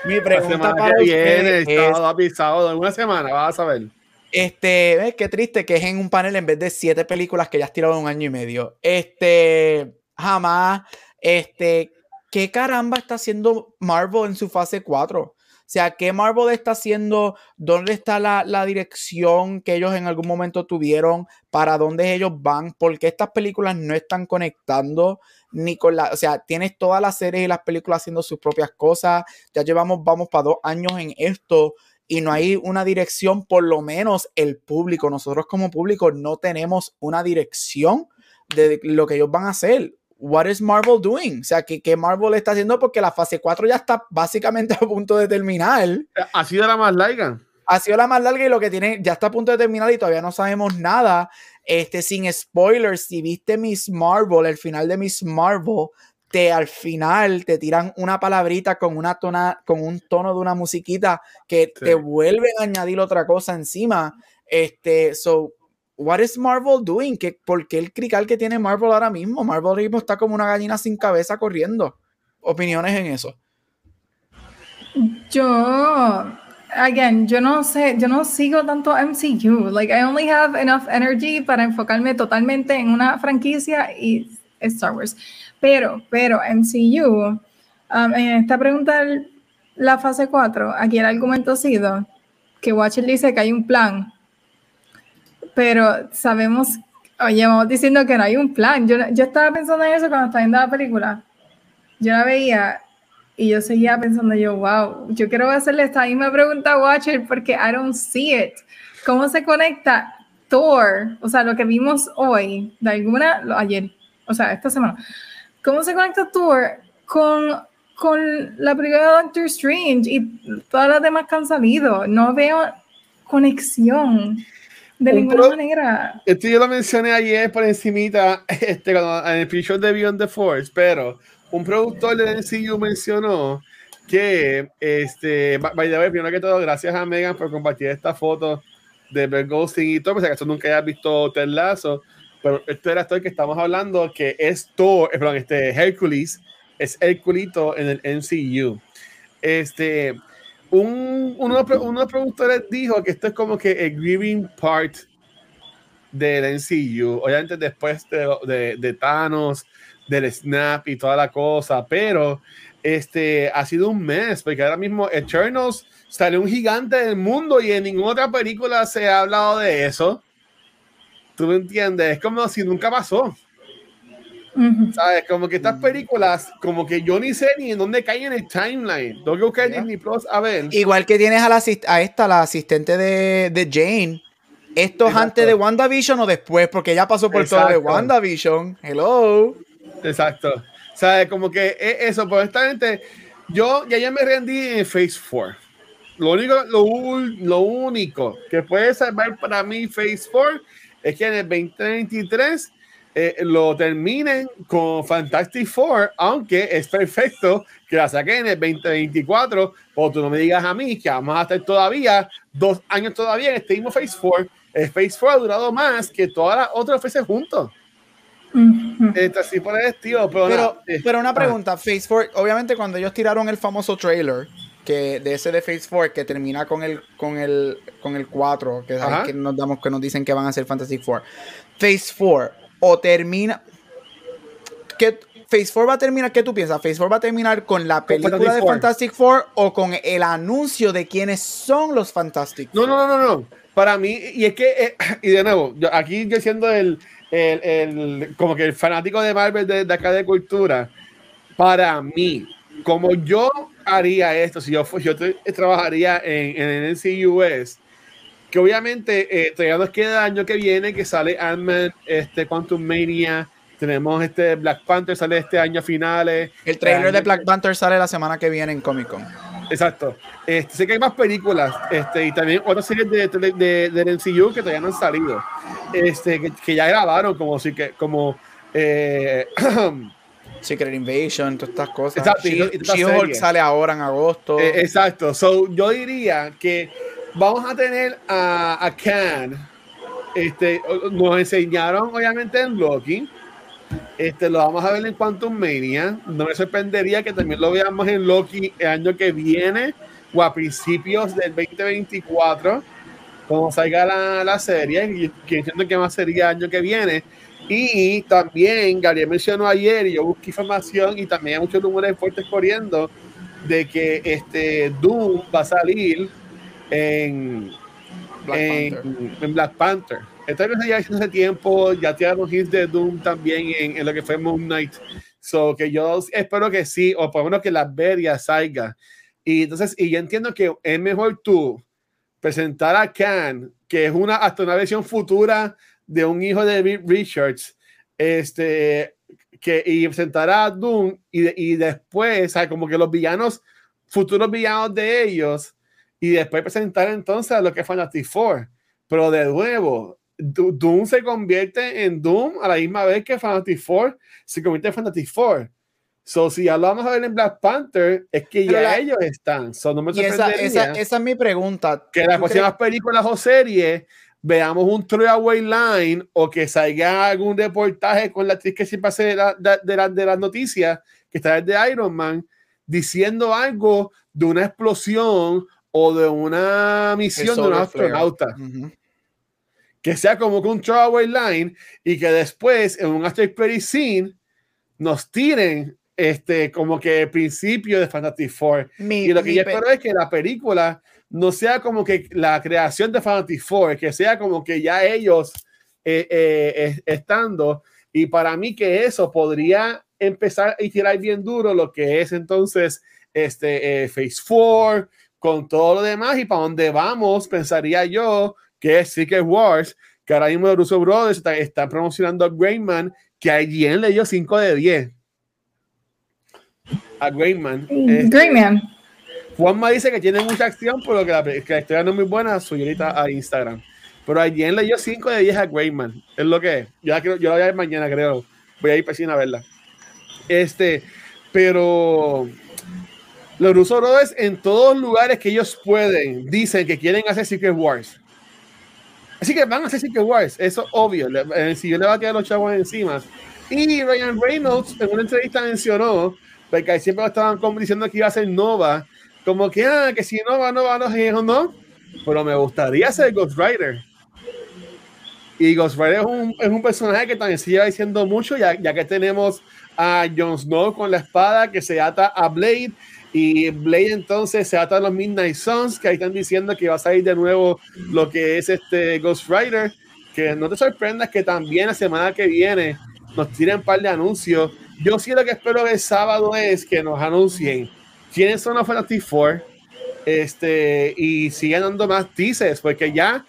Mi pregunta para viene, es, sábado, en una semana, vas a ver. Este, ves qué triste que es en un panel en vez de siete películas que ya has tirado en un año y medio. Este, jamás, este, ¿qué caramba está haciendo Marvel en su fase 4? Sea, ¿qué Marvel está haciendo? ¿Dónde está la, la dirección que ellos en algún momento tuvieron? ¿Para dónde ellos van? ¿Por qué estas películas no están conectando? Ni con la, o sea, tienes todas las series y las películas haciendo sus propias cosas. Ya llevamos, vamos para dos años en esto y no hay una dirección, por lo menos el público, nosotros como público no tenemos una dirección de lo que ellos van a hacer. What is Marvel doing? O sea, ¿qué, qué Marvel está haciendo? Porque la fase 4 ya está básicamente <laughs> a punto de terminar. Ha sido la más larga. Ha sido la más larga y lo que tiene ya está a punto de terminar y todavía no sabemos nada. Este, sin spoilers, si viste Miss Marvel, el final de Miss Marvel, te al final te tiran una palabrita con una tona, con un tono de una musiquita que Sí. te vuelven a añadir otra cosa encima. Este, so, what is Marvel doing? ¿Qué, ¿Por qué el crical que tiene Marvel ahora mismo? Marvel mismo está como una gallina sin cabeza corriendo. Opiniones en eso. Yo, again, yo no sé, yo no sigo tanto MCU. Like, I only have enough energy para enfocarme totalmente en una franquicia y Star Wars. Pero, pero MCU, um, en esta pregunta, la fase 4, aquí el argumento ha sido que Watcher dice que hay un plan, pero sabemos, oye, vamos diciendo que no hay un plan. Yo, yo estaba pensando en eso cuando estaba viendo la película. Yo la veía y yo seguía pensando yo, wow, yo quiero hacerle esta misma pregunta a Watcher porque I don't see it. ¿Cómo se conecta Thor? O sea, lo que vimos hoy, de alguna, lo- ayer, o sea, esta semana. ¿Cómo se conecta Thor con, con la película de Doctor Strange y todas las demás que han salido? No veo conexión de Un ninguna pro- manera. Esto yo lo mencioné ayer por encimita <laughs> este, cuando, en el pre-show de Beyond the Force, pero un productor de NCU mencionó que, este, by the way, primero que todo, gracias a Megan por compartir esta foto de Bert Goldstein y todo, pues acaso nunca hayas visto Ted Lasso, pero esto era esto que estamos hablando, que es Thor, eh, perdón, este Hercules, es Herculito en el NCU. Este, un, uno, uno productores dijo que esto es como que el grieving part del NCU, obviamente después de, de, de Thanos, del Snap y toda la cosa, pero este ha sido un mes, porque ahora mismo Eternals salió un gigante del mundo y en ninguna otra película se ha hablado de eso. ¿Tú me entiendes? Es como si nunca pasó. Ujú. ¿Sabes? Como que estas películas, como que yo ni sé ni en dónde caen en el timeline. Tengo que buscar Ya. Disney Plus a ver. Igual que tienes a, la, a esta, la asistente de, de Jane. ¿Esto es Exacto. antes de WandaVision o después? Porque ya pasó por todo de Exacto. WandaVision. Hello. Exacto. ¿Sabes? Como que es eso, pues honestamente, yo ya, ya me rendí en Phase 4. Lo único, lo, lo único que puede salvar para mí Phase 4 es que en el 2023 eh, lo terminen con Fantastic Four, aunque es perfecto que la saquen en el 2024, o tú no me digas a mí que vamos a estar todavía dos años todavía en este mismo Phase 4, el Phase 4 ha durado más que todas las otras veces juntos. Este, así por el estilo, pero, pero, eh, pero una ah. pregunta, Phase 4, obviamente cuando ellos tiraron el famoso trailer que de ese de Phase 4 que termina con el con el con el 4, que, que nos damos que nos dicen que van a ser Fantastic Four. Phase 4 o termina ¿Qué Phase 4 va a terminar, ¿qué tú piensas? ¿Phase 4 va a terminar con la película Fantastic de Four. Fantastic Four o con el anuncio de quiénes son los Fantastic No, Four? no, no, no, no. Para mí, y es que, eh, <clears throat> y de nuevo, yo, aquí yo siendo el, el, el- como que el fanático de Marvel de, de acá de cultura, para mí, como yo haría esto, si yo, yo tra- trabajaría en, en el NCU es que obviamente eh, todavía nos queda el año que viene que sale Ant-Man, este, Quantum Mania, tenemos este Black Panther, sale este año a finales. El trailer de Año- Black Panther sale la semana que viene en Comic Con. Exacto. Este, sé que hay más películas este, y también otras series de, de, de, del MCU que todavía no han salido. Este, que, que ya grabaron, como si que, como eh, <clears throat> Secret Invasion, todas estas cosas. Exacto, y She- y series. sale ahora en agosto. eh, exacto. So, yo diría que vamos a tener a, a Khan. Este, nos enseñaron obviamente en Loki. Este, lo vamos a ver en Quantum Mania. No me sorprendería que también lo veamos en Loki el año que viene o a principios del 2024, como salga la, la serie. Y que entiendo que más sería el año que viene. Y también, Gabriel mencionó ayer, y yo busqué información, y también hay muchos rumores fuertes corriendo, de que este Doom va a salir en Black en, Panther. en Black Panther. Esto haciendo hace tiempo, ya tiraron hits de Doom también en, en lo que fue Moon Knight. So que yo espero que sí, o por lo menos que la vería salga. Y entonces, y yo entiendo que es mejor tú presentar a Khan, que es una hasta una versión futura de un hijo de Richards, este, que, y presentar a Doom y, y después, ¿sabes? como que los villanos, futuros villanos de ellos, y después presentar entonces a lo que es Fantastic Four. Pero de nuevo, Do- Doom se convierte en Doom a la misma vez que Fantastic Four se convierte en Fantastic Four. So, si ya lo vamos a ver en Black Panther, es que Pero ya la- ellos están. So, no me esa, esa, esa es mi pregunta. que las ¿Tú próximas películas o series veamos un throwaway line o que salga algún reportaje con la actriz que siempre hace de, la- de, de la- de las noticias, que está desde Iron Man, diciendo algo de una explosión o de una misión de un astronauta. Que sea como que un throwaway line y que después en un after credit scene nos tiren este como que el principio de Fantastic Four. Mi- Y lo que yo pe- espero es que la película no sea como que la creación de Fantastic Four, que sea como que ya ellos eh, eh, estando. Y para mí que eso podría empezar y tirar bien duro lo que es entonces este eh, Phase 4 con todo lo demás y para dónde vamos, pensaría yo que es Secret Wars, que ahora mismo los Russo Brothers está- están promocionando a Greyman, que a le dio 5 de 10. A Greyman. Este, Great man. Juanma dice que tiene mucha acción, pero que la, que la historia no es muy buena. Ahorita a Instagram. Pero ayer le dio 5 de 10 a Greyman. Es lo que es. Yo la, quiero- yo la voy a ver mañana, creo. Voy a ir para a verla. Este, pero los Russo Brothers en todos lugares que ellos pueden dicen que quieren hacer Secret Wars. Así que van a hacer Secret Wars. Eso es obvio. Eh, Si yo le va a tirar los chavos encima. Y Ryan Reynolds en una entrevista mencionó, porque siempre estaban diciendo que iba a ser Nova, como que, ah, que si Nova, Nova, no, dijo, no, pero me gustaría ser Ghost Rider. Y Ghost Rider es un, es un personaje que también se lleva diciendo mucho, ya, ya que tenemos a Jon Snow con la espada que se ata a Blade, y Blade entonces se ata a los Midnight Suns, que ahí están diciendo que va a salir de nuevo lo que es este Ghost Rider, que no te sorprendas que también la semana que viene nos tiren un par de anuncios. Yo sí lo que espero el sábado es que nos anuncien quiénes son los Fantastic Four este, y sigan dando más teasers, porque ya,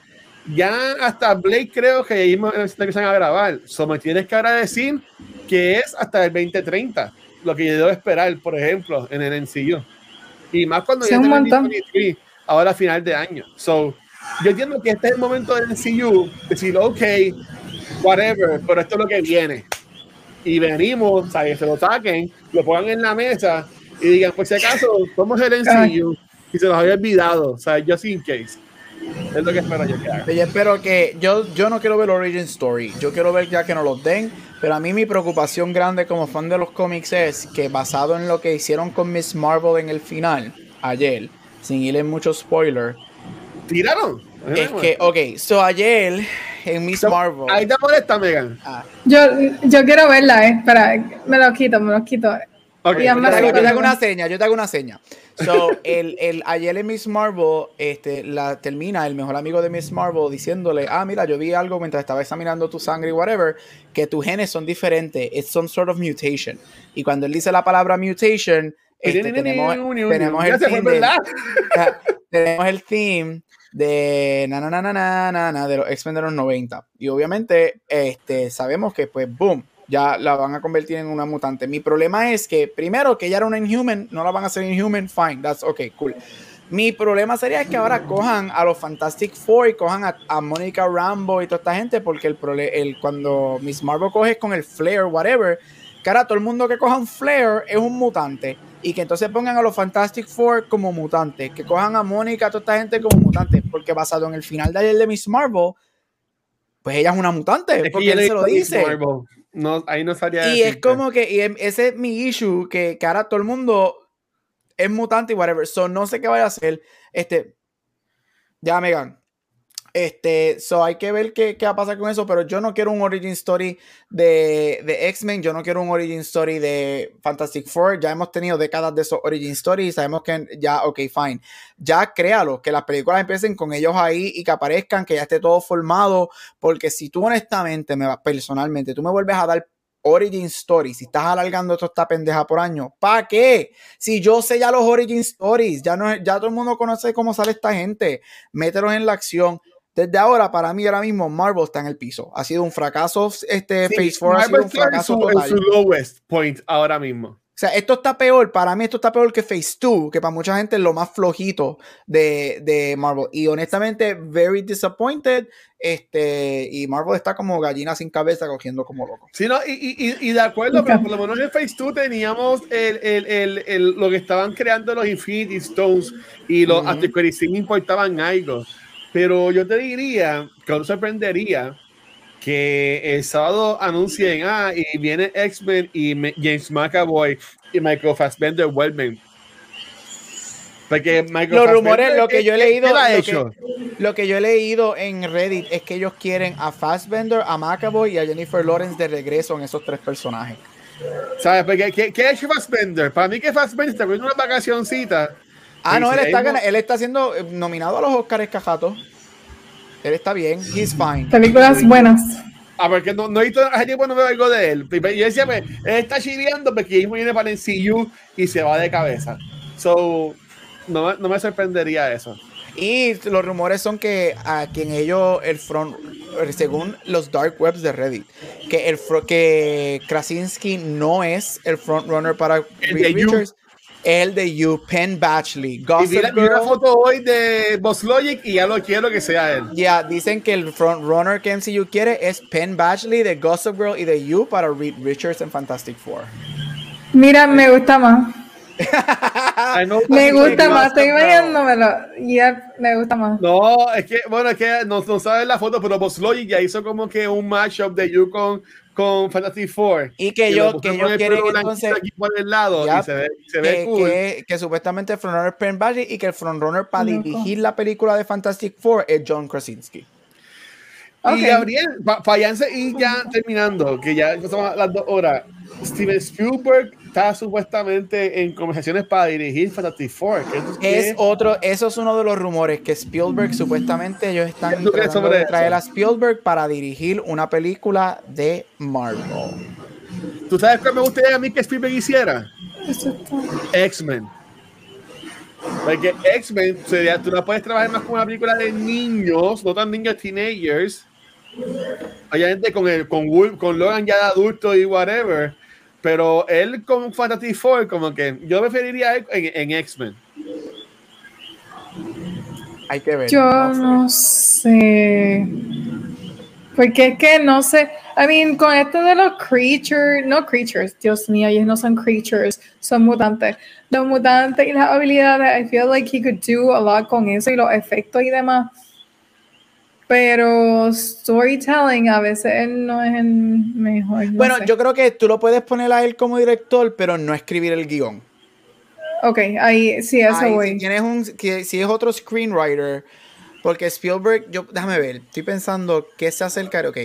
ya hasta Blake creo que ahí empiezan a grabar. So, me tienes que agradecer que es hasta el 2030, lo que yo debo esperar, por ejemplo, en el MCU. Y más cuando Sí, ya un tenemos montón. 2023, ahora a final de año. So, yo entiendo que este es el momento del MCU, decir, ok, whatever, pero esto es lo que viene. Y venimos, o sea, que se lo saquen, lo pongan en la mesa y digan, por si acaso, somos el MCU y se los había olvidado, o sea, just in case. Es lo que espero yo que haga. Yo espero que. Yo, yo no quiero ver Origin Story. Yo quiero ver ya que nos los den. Pero a mí mi preocupación grande como fan de los cómics es que basado en lo que hicieron con Miss Marvel en el final, ayer, sin ir en mucho spoiler, ¿Tiraron? es que, ok, so ayer en Miss Marvel. Ahí te molesta, Megan. Ah, Yo, yo quiero verla, eh. Espera, me lo quito, me lo quito. Ok, Ya yo, te hago, yo te hago una seña, yo te hago una seña. So, el, el, ayer en Miss Marvel, este, la termina el mejor amigo de Miss Marvel diciéndole, ah, mira, yo vi algo mientras estaba examinando tu sangre y whatever, que tus genes son diferentes, it's some sort of mutation. Y cuando él dice la palabra mutation, este, tenemos, el theme. Ajá, tenemos el theme de na na na na na, na, de los X-Men de los 90 y obviamente este sabemos que pues boom ya la van a convertir en una mutante mi problema es que primero que ella era una Inhuman no la van a hacer Inhuman fine that's okay cool mi problema sería que ahora cojan a los Fantastic Four y cojan a, a Monica Rambo y toda esta gente porque el, cuando Miss Marvel coge con el flare whatever que ahora todo el mundo que coja un flare es un mutante y que entonces pongan a los Fantastic Four como mutantes, que cojan a Mónica, a toda esta gente como mutantes, porque basado en el final de ayer de Miss Marvel, pues ella es una mutante, porque él se lo dice. Marvel. No, ahí no salía Y es como que y em- ese es mi issue, que, que ahora todo el mundo es mutante y whatever. So no sé qué vaya a hacer. Este, ya Megan. Este, so hay que ver qué, qué va a pasar con eso, pero yo no quiero un origin story de, de X-Men, yo no quiero un origin story de Fantastic Four, ya hemos tenido décadas de esos origin stories, sabemos que ya, ok, fine, ya créalo, que las películas empiecen con ellos ahí y que aparezcan, que ya esté todo formado, porque si tú honestamente, me, personalmente, tú me vuelves a dar Origin Stories, si estás alargando esto esta pendeja por año, ¿para qué? Si yo sé ya los Origin Stories, ya, no, ya todo el mundo conoce cómo sale esta gente, mételos en la acción. Desde ahora, para mí, ahora mismo, Marvel está en el piso. Ha sido un fracaso. Este Phase 4 ha sido un está en fracaso su, en total. su lowest point ahora mismo. O sea, esto está peor, para mí esto está peor que Phase 2, que para mucha gente es lo más flojito de, de Marvel. Y honestamente, very disappointed. Este, y Marvel está como gallina sin cabeza cogiendo como loco. Sí, no, y, y, y- de acuerdo, pero por lo menos en Phase 2 teníamos el, el, el, el- lo que estaban creando los Infinity Stones y los uh sí me importaban algo. Pero yo te diría que no sorprendería que el sábado anuncien, ah, y viene X-Men y Me- James McAvoy y Michael Fassbender vuelven. Porque Michael Los rumores, Fassbender, lo que yo he ¿qué- leído, lo hecho? que, lo que yo he leído en Reddit es que ellos quieren a Fassbender, a McAvoy y a Jennifer Lawrence de regreso en esos tres personajes. ¿Sabes? Porque, ¿qué, ¿qué ha hecho Fassbender? Para mí que Fassbender está cogiendo una vacacioncita. Ah, no, él está, él está siendo eh, nominado a los Oscars cajatos. Él está bien, he's fine. Películas buenas. Ah, porque no, no he visto, hace tiempo no veo algo de él. Y Yo decía, pues, él está chiviando porque él viene para el CU y se va de cabeza. So, no, me- no me sorprendería eso. Y los rumores son que a quien ellos, el front, según los dark webs de Reddit, que el que Krasinski no es el frontrunner para Reed. Richards, el de You, Penn Badgley, Y Gossip vi, la- vi una Girl. foto hoy de Boss Logic y ya lo quiero que sea él. Ya, dicen que el frontrunner que MCU quiere es Penn Badgley de Gossip Girl y de You para Reed Richards en Fantastic Four. Mira, me gusta más. <laughs> Me gusta más. Estoy imaginándomelo. Yep, me gusta más. No, es que, bueno, es que no, no sabes la foto, pero Boss Logic ya hizo como que un mashup de You con, con Fantastic Four. Y que yo- que el quieren entonces- aquí por el lado Ya, y se ve, se ve que, cool. que, que supuestamente el frontrunner es Penn Badgley y que el frontrunner para dirigir la película de Fantastic Four es John Krasinski. Ok. Y Gabriel, para y ya terminando, que ya estamos a las dos horas, Steven Spielberg está supuestamente en conversaciones para dirigir Fantastic Four. ¿Qué tú- Es otro, eso es uno de los rumores que Spielberg supuestamente ellos están ¿Qué tú crees tratando sobre de traer eso? a Spielberg para dirigir una película de Marvel. ¿Tú sabes qué me gustaría a mí que Spielberg hiciera? X-Men. Porque X-Men, sería- tú la puedes trabajar más como una película de niños, no tan niños, teenagers. Obviamente con, el, con, Wolf- con Logan ya de adulto y whatever. Pero él con Fantastic Four, como que yo preferiría a él en, en X-Men. Hay que ver. Yo no sé. no sé. Porque es que no sé. I mean, con esto de los creatures, no creatures, Dios mío, ellos no son creatures, son mutantes. Los mutantes y las habilidades, I feel like he could do a lot con eso y los efectos y demás. Pero storytelling a veces él no es el mejor. no Bueno, sé. yo creo que tú lo puedes poner a él como director, pero no escribir el guion. Ok, ahí sí, eso Ay, voy. si tienes un, que, si es otro screenwriter, porque Spielberg, yo, déjame ver, estoy pensando qué se acerca, ok,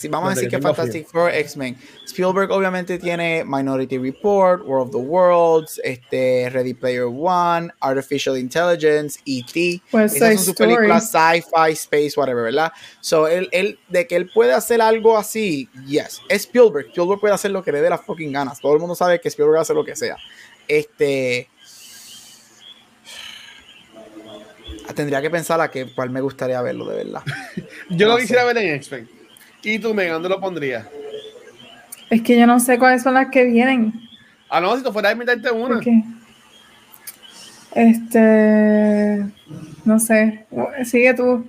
si vamos a decir que que Fantastic Four, X-Men, Spielberg obviamente tiene Minority Report, War of the Worlds, este, Ready Player One, Artificial Intelligence, E.T., Pues esas son sus películas sci-fi, space, whatever, ¿verdad? So, él, él, de que él puede hacer algo así, yes, es Spielberg, Spielberg puede hacer lo que le dé las fucking ganas, todo el mundo sabe que Spielberg hace lo que sea. Este, Tendría que pensar a qué cuál me gustaría verlo de verdad. <laughs> Yo No lo sé. quisiera ver en X-Men. ¿Y tú, Megan, dónde lo pondrías? Es que yo no sé cuáles son las que vienen. Ah, no, si tú fueras a inventarte una. Este. No sé. Sigue tú.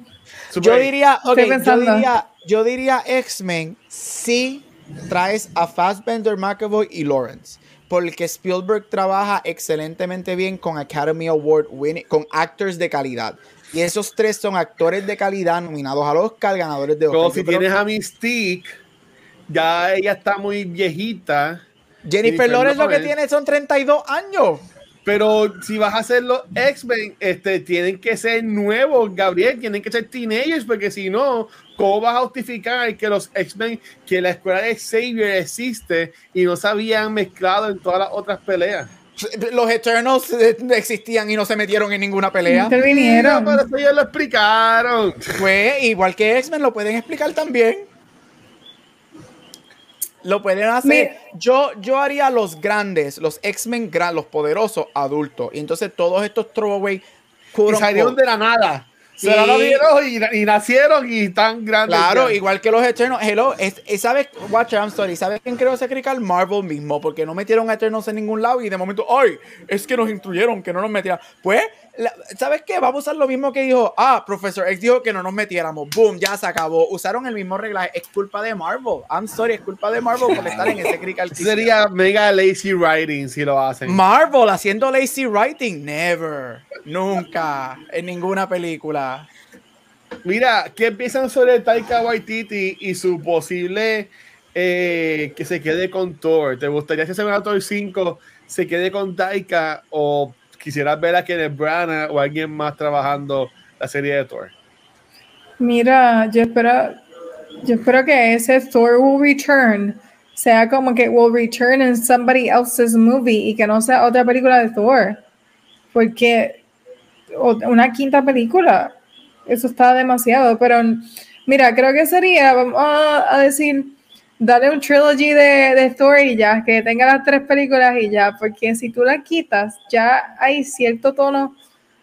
Yo diría, ok, Estoy yo diría, yo diría X-Men si traes a Fassbender, McAvoy y Lawrence. Porque Spielberg trabaja excelentemente bien con Academy Award winning, con actors de calidad. Y esos tres son actores de calidad nominados al Oscar, ganadores de Oscar. si Yo creo tienes a Mystique, ya ella está muy viejita. Jennifer Jennifer Lawrence lo que tiene son 32 años. Pero si vas a hacer los X-Men, este, tienen que ser nuevos, Gabriel, tienen que ser teenagers, porque si no, ¿cómo vas a justificar que los X-Men, que la escuela de Xavier existe y no se habían mezclado en todas las otras peleas? Los Eternals eh, existían y no se metieron en ninguna pelea. Intervinieron. No, pero eso ya lo explicaron. Pues igual que X-Men lo pueden explicar también. Lo pueden hacer. Mira. Yo, yo haría los grandes, los X-Men, gran- los poderosos adultos. Y entonces todos estos throwaway. Y salieron de la nada. Se Sí. la vieron y, y nacieron y están grandes. Claro, ya. igual que los Eternals. Hello, es, es- ¿sabes? Watch, I'm sorry. ¿Sabes quién creo sacrificar? Marvel mismo, porque no metieron a Eternals en ningún lado y de momento, ¡ay! Es que nos instruyeron que no nos metieran. Pues, la- ¿sabes qué? Vamos a usar lo mismo que dijo, ah, Professor X dijo que no nos metiéramos. Boom, ya se acabó. Usaron el mismo reglaje. Es culpa de Marvel. I'm sorry, es culpa de Marvel por estar en ese critical Eso <laughs> sería mega lazy writing si lo hacen. Marvel haciendo lazy writing. Never. Nunca. En ninguna película. Mira, ¿qué piensan sobre Taika Waititi y su posible eh, que se quede con Thor? ¿Te gustaría que se Thor 5 se quede con Taika o quisieras ver a Kenneth Branagh o alguien más trabajando la serie de Thor? Mira, yo espero, yo espero que ese Thor will return sea como que will return in somebody else's movie y que no sea otra película de Thor. Porque una quinta película, eso está demasiado. Pero mira, creo que sería, vamos a decir, darle un trilogy de, de Thor y ya, que tenga las tres películas y ya. Porque si tú las quitas, ya hay cierto tono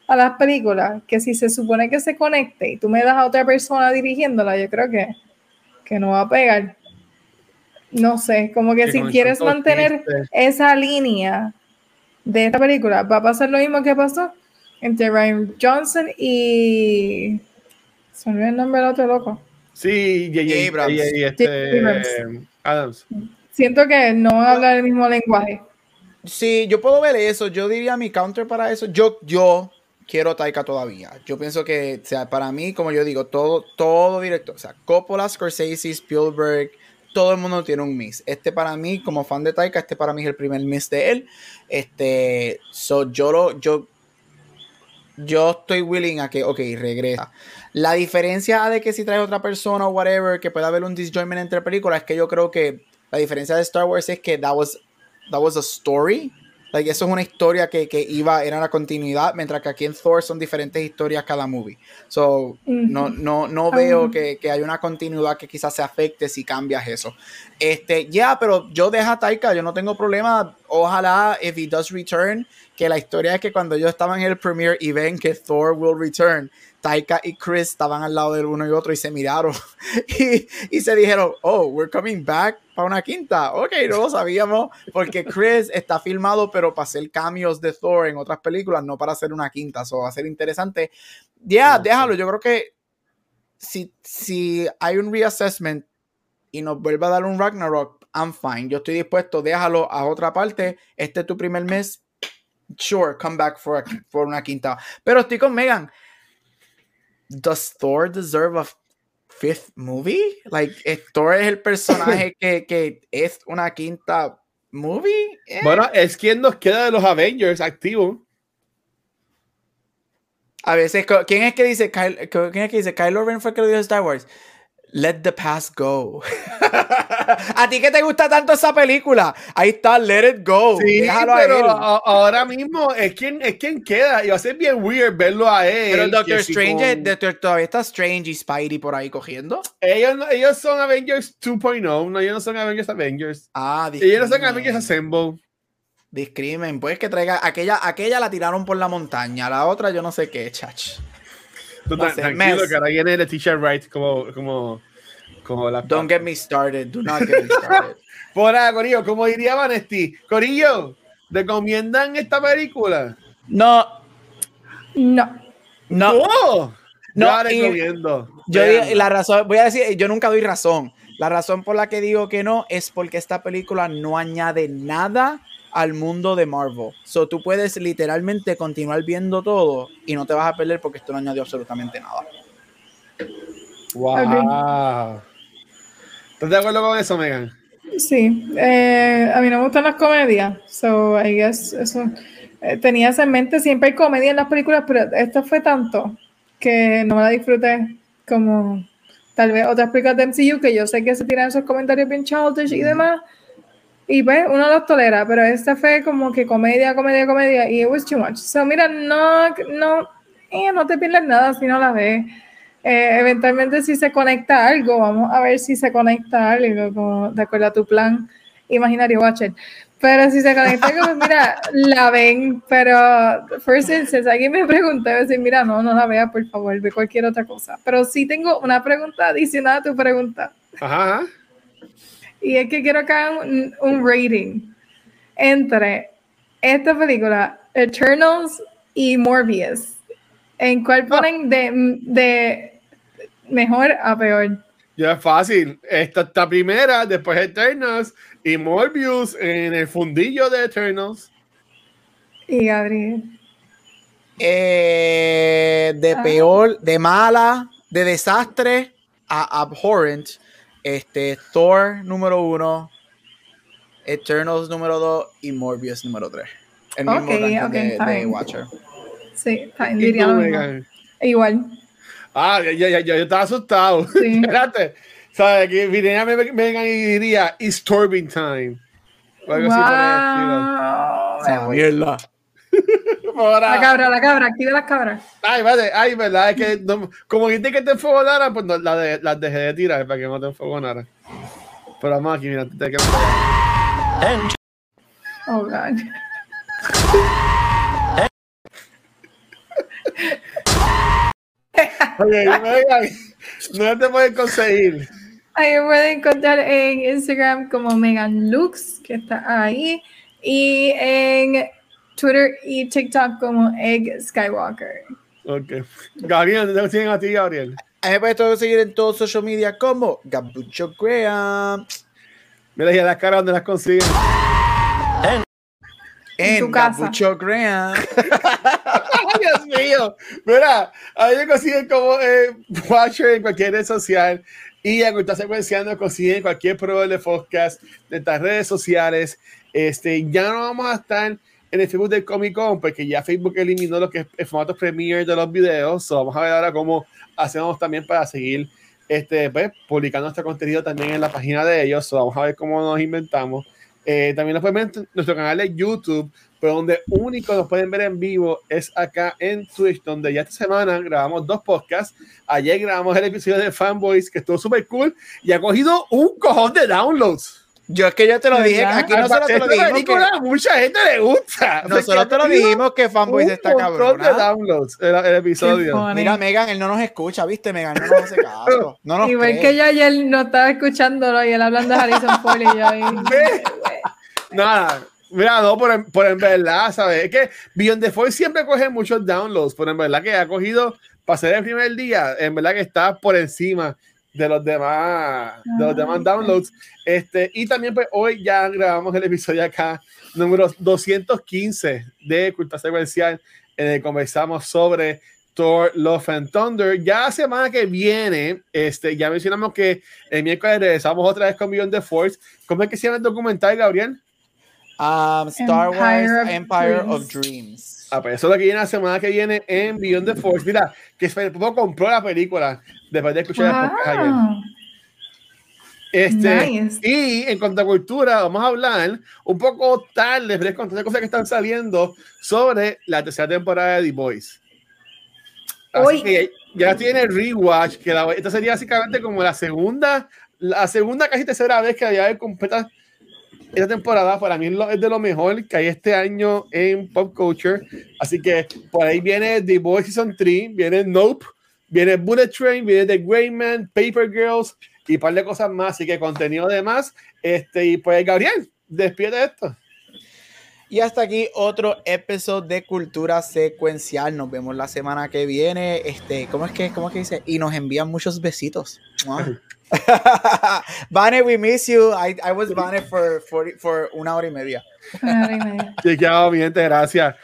a las películas, que si se supone que se conecte y tú me das a otra persona dirigiéndola, yo creo que, que no va a pegar. No sé, como que Que si quieres mantener esa línea de esta película, va a pasar lo mismo que pasó entre Ryan Johnson y... Se me olvidó el nombre del otro loco. Sí, J.J. Abrams. este, Abrams. Adams. Siento que no van a hablar el mismo lenguaje. Sí, yo puedo ver eso. Yo diría mi counter para eso. Yo, yo quiero Taika todavía. Yo pienso que, o sea, para mí, como yo digo, todo, todo directo. O sea, Coppola, Scorsese, Spielberg, todo el mundo tiene un miss. Este para mí, como fan de Taika, este para mí es el primer miss de él. Este, so, yo lo, yo, yo estoy willing a que, ok, regresa. La diferencia de que si traes otra persona o whatever, que pueda haber un disjointment entre películas, es que yo creo que la diferencia de Star Wars es que that was that was a story. Like, eso es una historia que, que iba, era la continuidad, mientras que aquí en Thor son diferentes historias cada movie. So, no, no, no veo que, que hay una continuidad que quizás se afecte si cambias eso. Este, ya, pero yo deja a Taika, yo no tengo problema. Ojalá, if he does return, que la historia es que cuando yo estaba en el premiere y ven que Thor will return, Taika y Chris estaban al lado del uno y otro y se miraron <laughs> y, y se dijeron, oh, we're coming back para una quinta. Ok, no lo sabíamos porque Chris está filmado, pero para hacer cambios de Thor en otras películas, no para hacer una quinta. Eso va a ser interesante. Ya, déjalo. Yo creo que si, si hay un reassessment y nos vuelve a dar un Ragnarok, I'm fine. Yo estoy dispuesto, déjalo a otra parte. Este es tu primer mes. Sure, come back for, a- for una quinta. Pero estoy con Megan. Does Thor deserve a fifth movie. Like, eh, Thor es el personaje <laughs> que, que es una quinta movie. Eh. Bueno, es quien nos queda de los Avengers activo. A veces, ¿quién es que dice? Kyle- ¿Quién es que dice? Kylo Ren fue el que lo dijo en Star Wars. Let the past go. <laughs> A ti que te gusta tanto esa película. Ahí está, let it go. Sí, Déjalo a pero él. a- ahora mismo es quien, es quien queda. Y va a ser bien weird verlo a él. Pero Doctor Strange, con- Doctor- todavía está Strange y Spidey por ahí cogiendo. ellos, no- ellos son Avengers 2.0. No, ellos no son Avengers Avengers. Ah, Ellos no son. Avengers Assemble. Discrimen, pues que traiga. Aquella, aquella la tiraron por la montaña, la otra yo no sé qué, chach. No sé, tranquilo, que ahora viene Leticia Wright como, como, como la. Don't get me started. Do not get me started. <laughs> Por ahí, Corillo, como diría Vanesti. Corillo, ¿recomiendan esta película? No, No. no. ¡Oh! No, Yo la recomiendo. Yo digo- la razón, voy a decir, yo nunca doy razón. La razón por la que digo que no es porque esta película no añade nada al mundo de Marvel. So tú puedes literalmente continuar viendo todo y no te vas a perder porque esto no añadió absolutamente nada. Wow. ¿Estás de acuerdo con eso, Megan? Sí, eh, a mí no me gustan las comedias, so I guess eso. eh, tenía en mente, siempre hay comedia en las películas, pero esto fue tanto que no me la disfruté como tal vez otras películas de MCU que yo sé que se tiran esos comentarios bien childish y demás, y pues uno los tolera, pero esta fue como que comedia, comedia, comedia, y it was too much. So mira, no, no, eh, no te pierdes nada si no la ves. Eh, eventualmente si se conecta algo, vamos a ver si se conecta algo como de acuerdo a tu plan imaginario Watcher. Pero si se conecta algo, pues mira, <laughs> la ven, pero first instance, alguien me preguntó, yo decir, mira, no, no la vea, por favor, ve cualquier otra cosa. Pero sí tengo una pregunta adicional a tu pregunta. Ajá. Y es que quiero que hagan un, un rating entre esta película, Eternals y Morbius. ¿En cuál ponen de, de mejor a peor? Ya es fácil. Esta esta primera, después Eternals y Morbius en el fundillo de Eternals. Y Gabriel. Eh, de Ah. peor, de mala, de desastre a abhorrent. Este, Thor número uno, Eternals número dos y Morbius número tres. El mismo Ok, ranking ok, de, de. Watcher. Sí, está bien, ¿Y diría lo mismo. Megan? Igual. Ah, ya, ya, ya, yo estaba asustado. Sí. <laughs> Espérate. ¿Sabes? Que viniera me- Megan y diría, It's Turbine Time. O algo así por el Wow. Esa mierda. <laughs> La cabra, la cabra, activa las cabras. Ay, vale, ay, verdad, es que no- como dijiste que te enfogonaran, pues no, la de- las dejé de tirar para que no te enfogonaran. Pero vamos aquí, mira, te que And Oh, God. Oye, no te puedes conseguir. Ahí me pueden encontrar en Instagram como Megan Lux, que está ahí, y en Twitter y TikTok como Egg Skywalker. Ok. Gabriel, ¿dónde te siguen a ti, Gabriel? A mí me puedes seguir en todos social media como Gabucho Graham. Mira, y a las caras donde las consiguen. En tu casa. Gabucho Graham. <laughs> ¡Ay, Dios mío! Mira, a mí me consiguen como eh, Watcher en cualquier red social y a Cultura Secuencial nos consiguen en cualquier proveedor de podcast de estas redes sociales. Este, ya no vamos a estar en el Facebook del Comic Con porque ya Facebook eliminó lo que es el formato premiere de los videos. So, vamos a ver ahora cómo hacemos también para seguir este, pues, publicando nuestro contenido también en la página de ellos. So, vamos a ver cómo nos inventamos. Eh, también nos pueden ver en nuestro canal de YouTube, pero donde único nos pueden ver en vivo es acá en Twitch, donde ya esta semana grabamos dos podcasts. Ayer grabamos el episodio de Fanboys, que estuvo súper cool y ha cogido un cojón de downloads. Yo es que yo te lo dije, aquí nosotros te lo dijimos película que, a mucha gente le gusta. Nosotros te lo dijimos que Fanboys está cabrón. de downloads el, el episodio. Mira, Megan, él no nos escucha, ¿viste? Megan no nos hace caso. <laughs> No nos Igual cree. que yo ayer no estaba escuchándolo y él hablando de Harrison Ford y yo ahí. <laughs> Nada, mira, no, por en, por en verdad, ¿sabes? Es que Beyond the Voice siempre coge muchos downloads, pero en verdad que ha cogido, para ser el primer día, en verdad que está por encima de los demás, de los demás downloads. Este, y también pues hoy ya grabamos el episodio acá, número 215 de Cultura Secuencial, en el que conversamos sobre Thor, Love and Thunder. Ya la semana que viene, este, ya mencionamos que el miércoles regresamos otra vez con Beyond the Force. ¿Cómo es que se llama el documental, Gabriel? Um, Star Empire Wars of Empire Dreams. of Dreams. Ah, pues eso es lo que viene la semana que viene en Beyond the Force. Mira, que Popo compró la película después de escuchar podcast ayer. Wow. Este, Nice. Y en cuanto a cultura, vamos a hablar un poco tarde, pero es con cosas que están saliendo sobre la tercera temporada de The Boys. Así Uy. que ya tiene rewatch, que la- esta sería básicamente como la segunda, la segunda casi tercera vez que había de completa esta temporada. Para mí es de lo mejor que hay este año en pop culture. Así que por ahí viene The Boys Season 3, viene Nope, viene Bullet Train, viene The Grey Man, Paper Girls y un par de cosas más. Así que contenido de más. Este, y pues, Gabriel, despide esto. Y hasta aquí otro episodio de Cultura Secuencial. Nos vemos la semana que viene. Este, ¿cómo es que, cómo es que dice? Y nos envían muchos besitos. Mua. <laughs> <laughs> Vane, we miss you. I, I was Vane for, for, for una hora y media. Una hora y media. Chequeado, mi gente, gracias.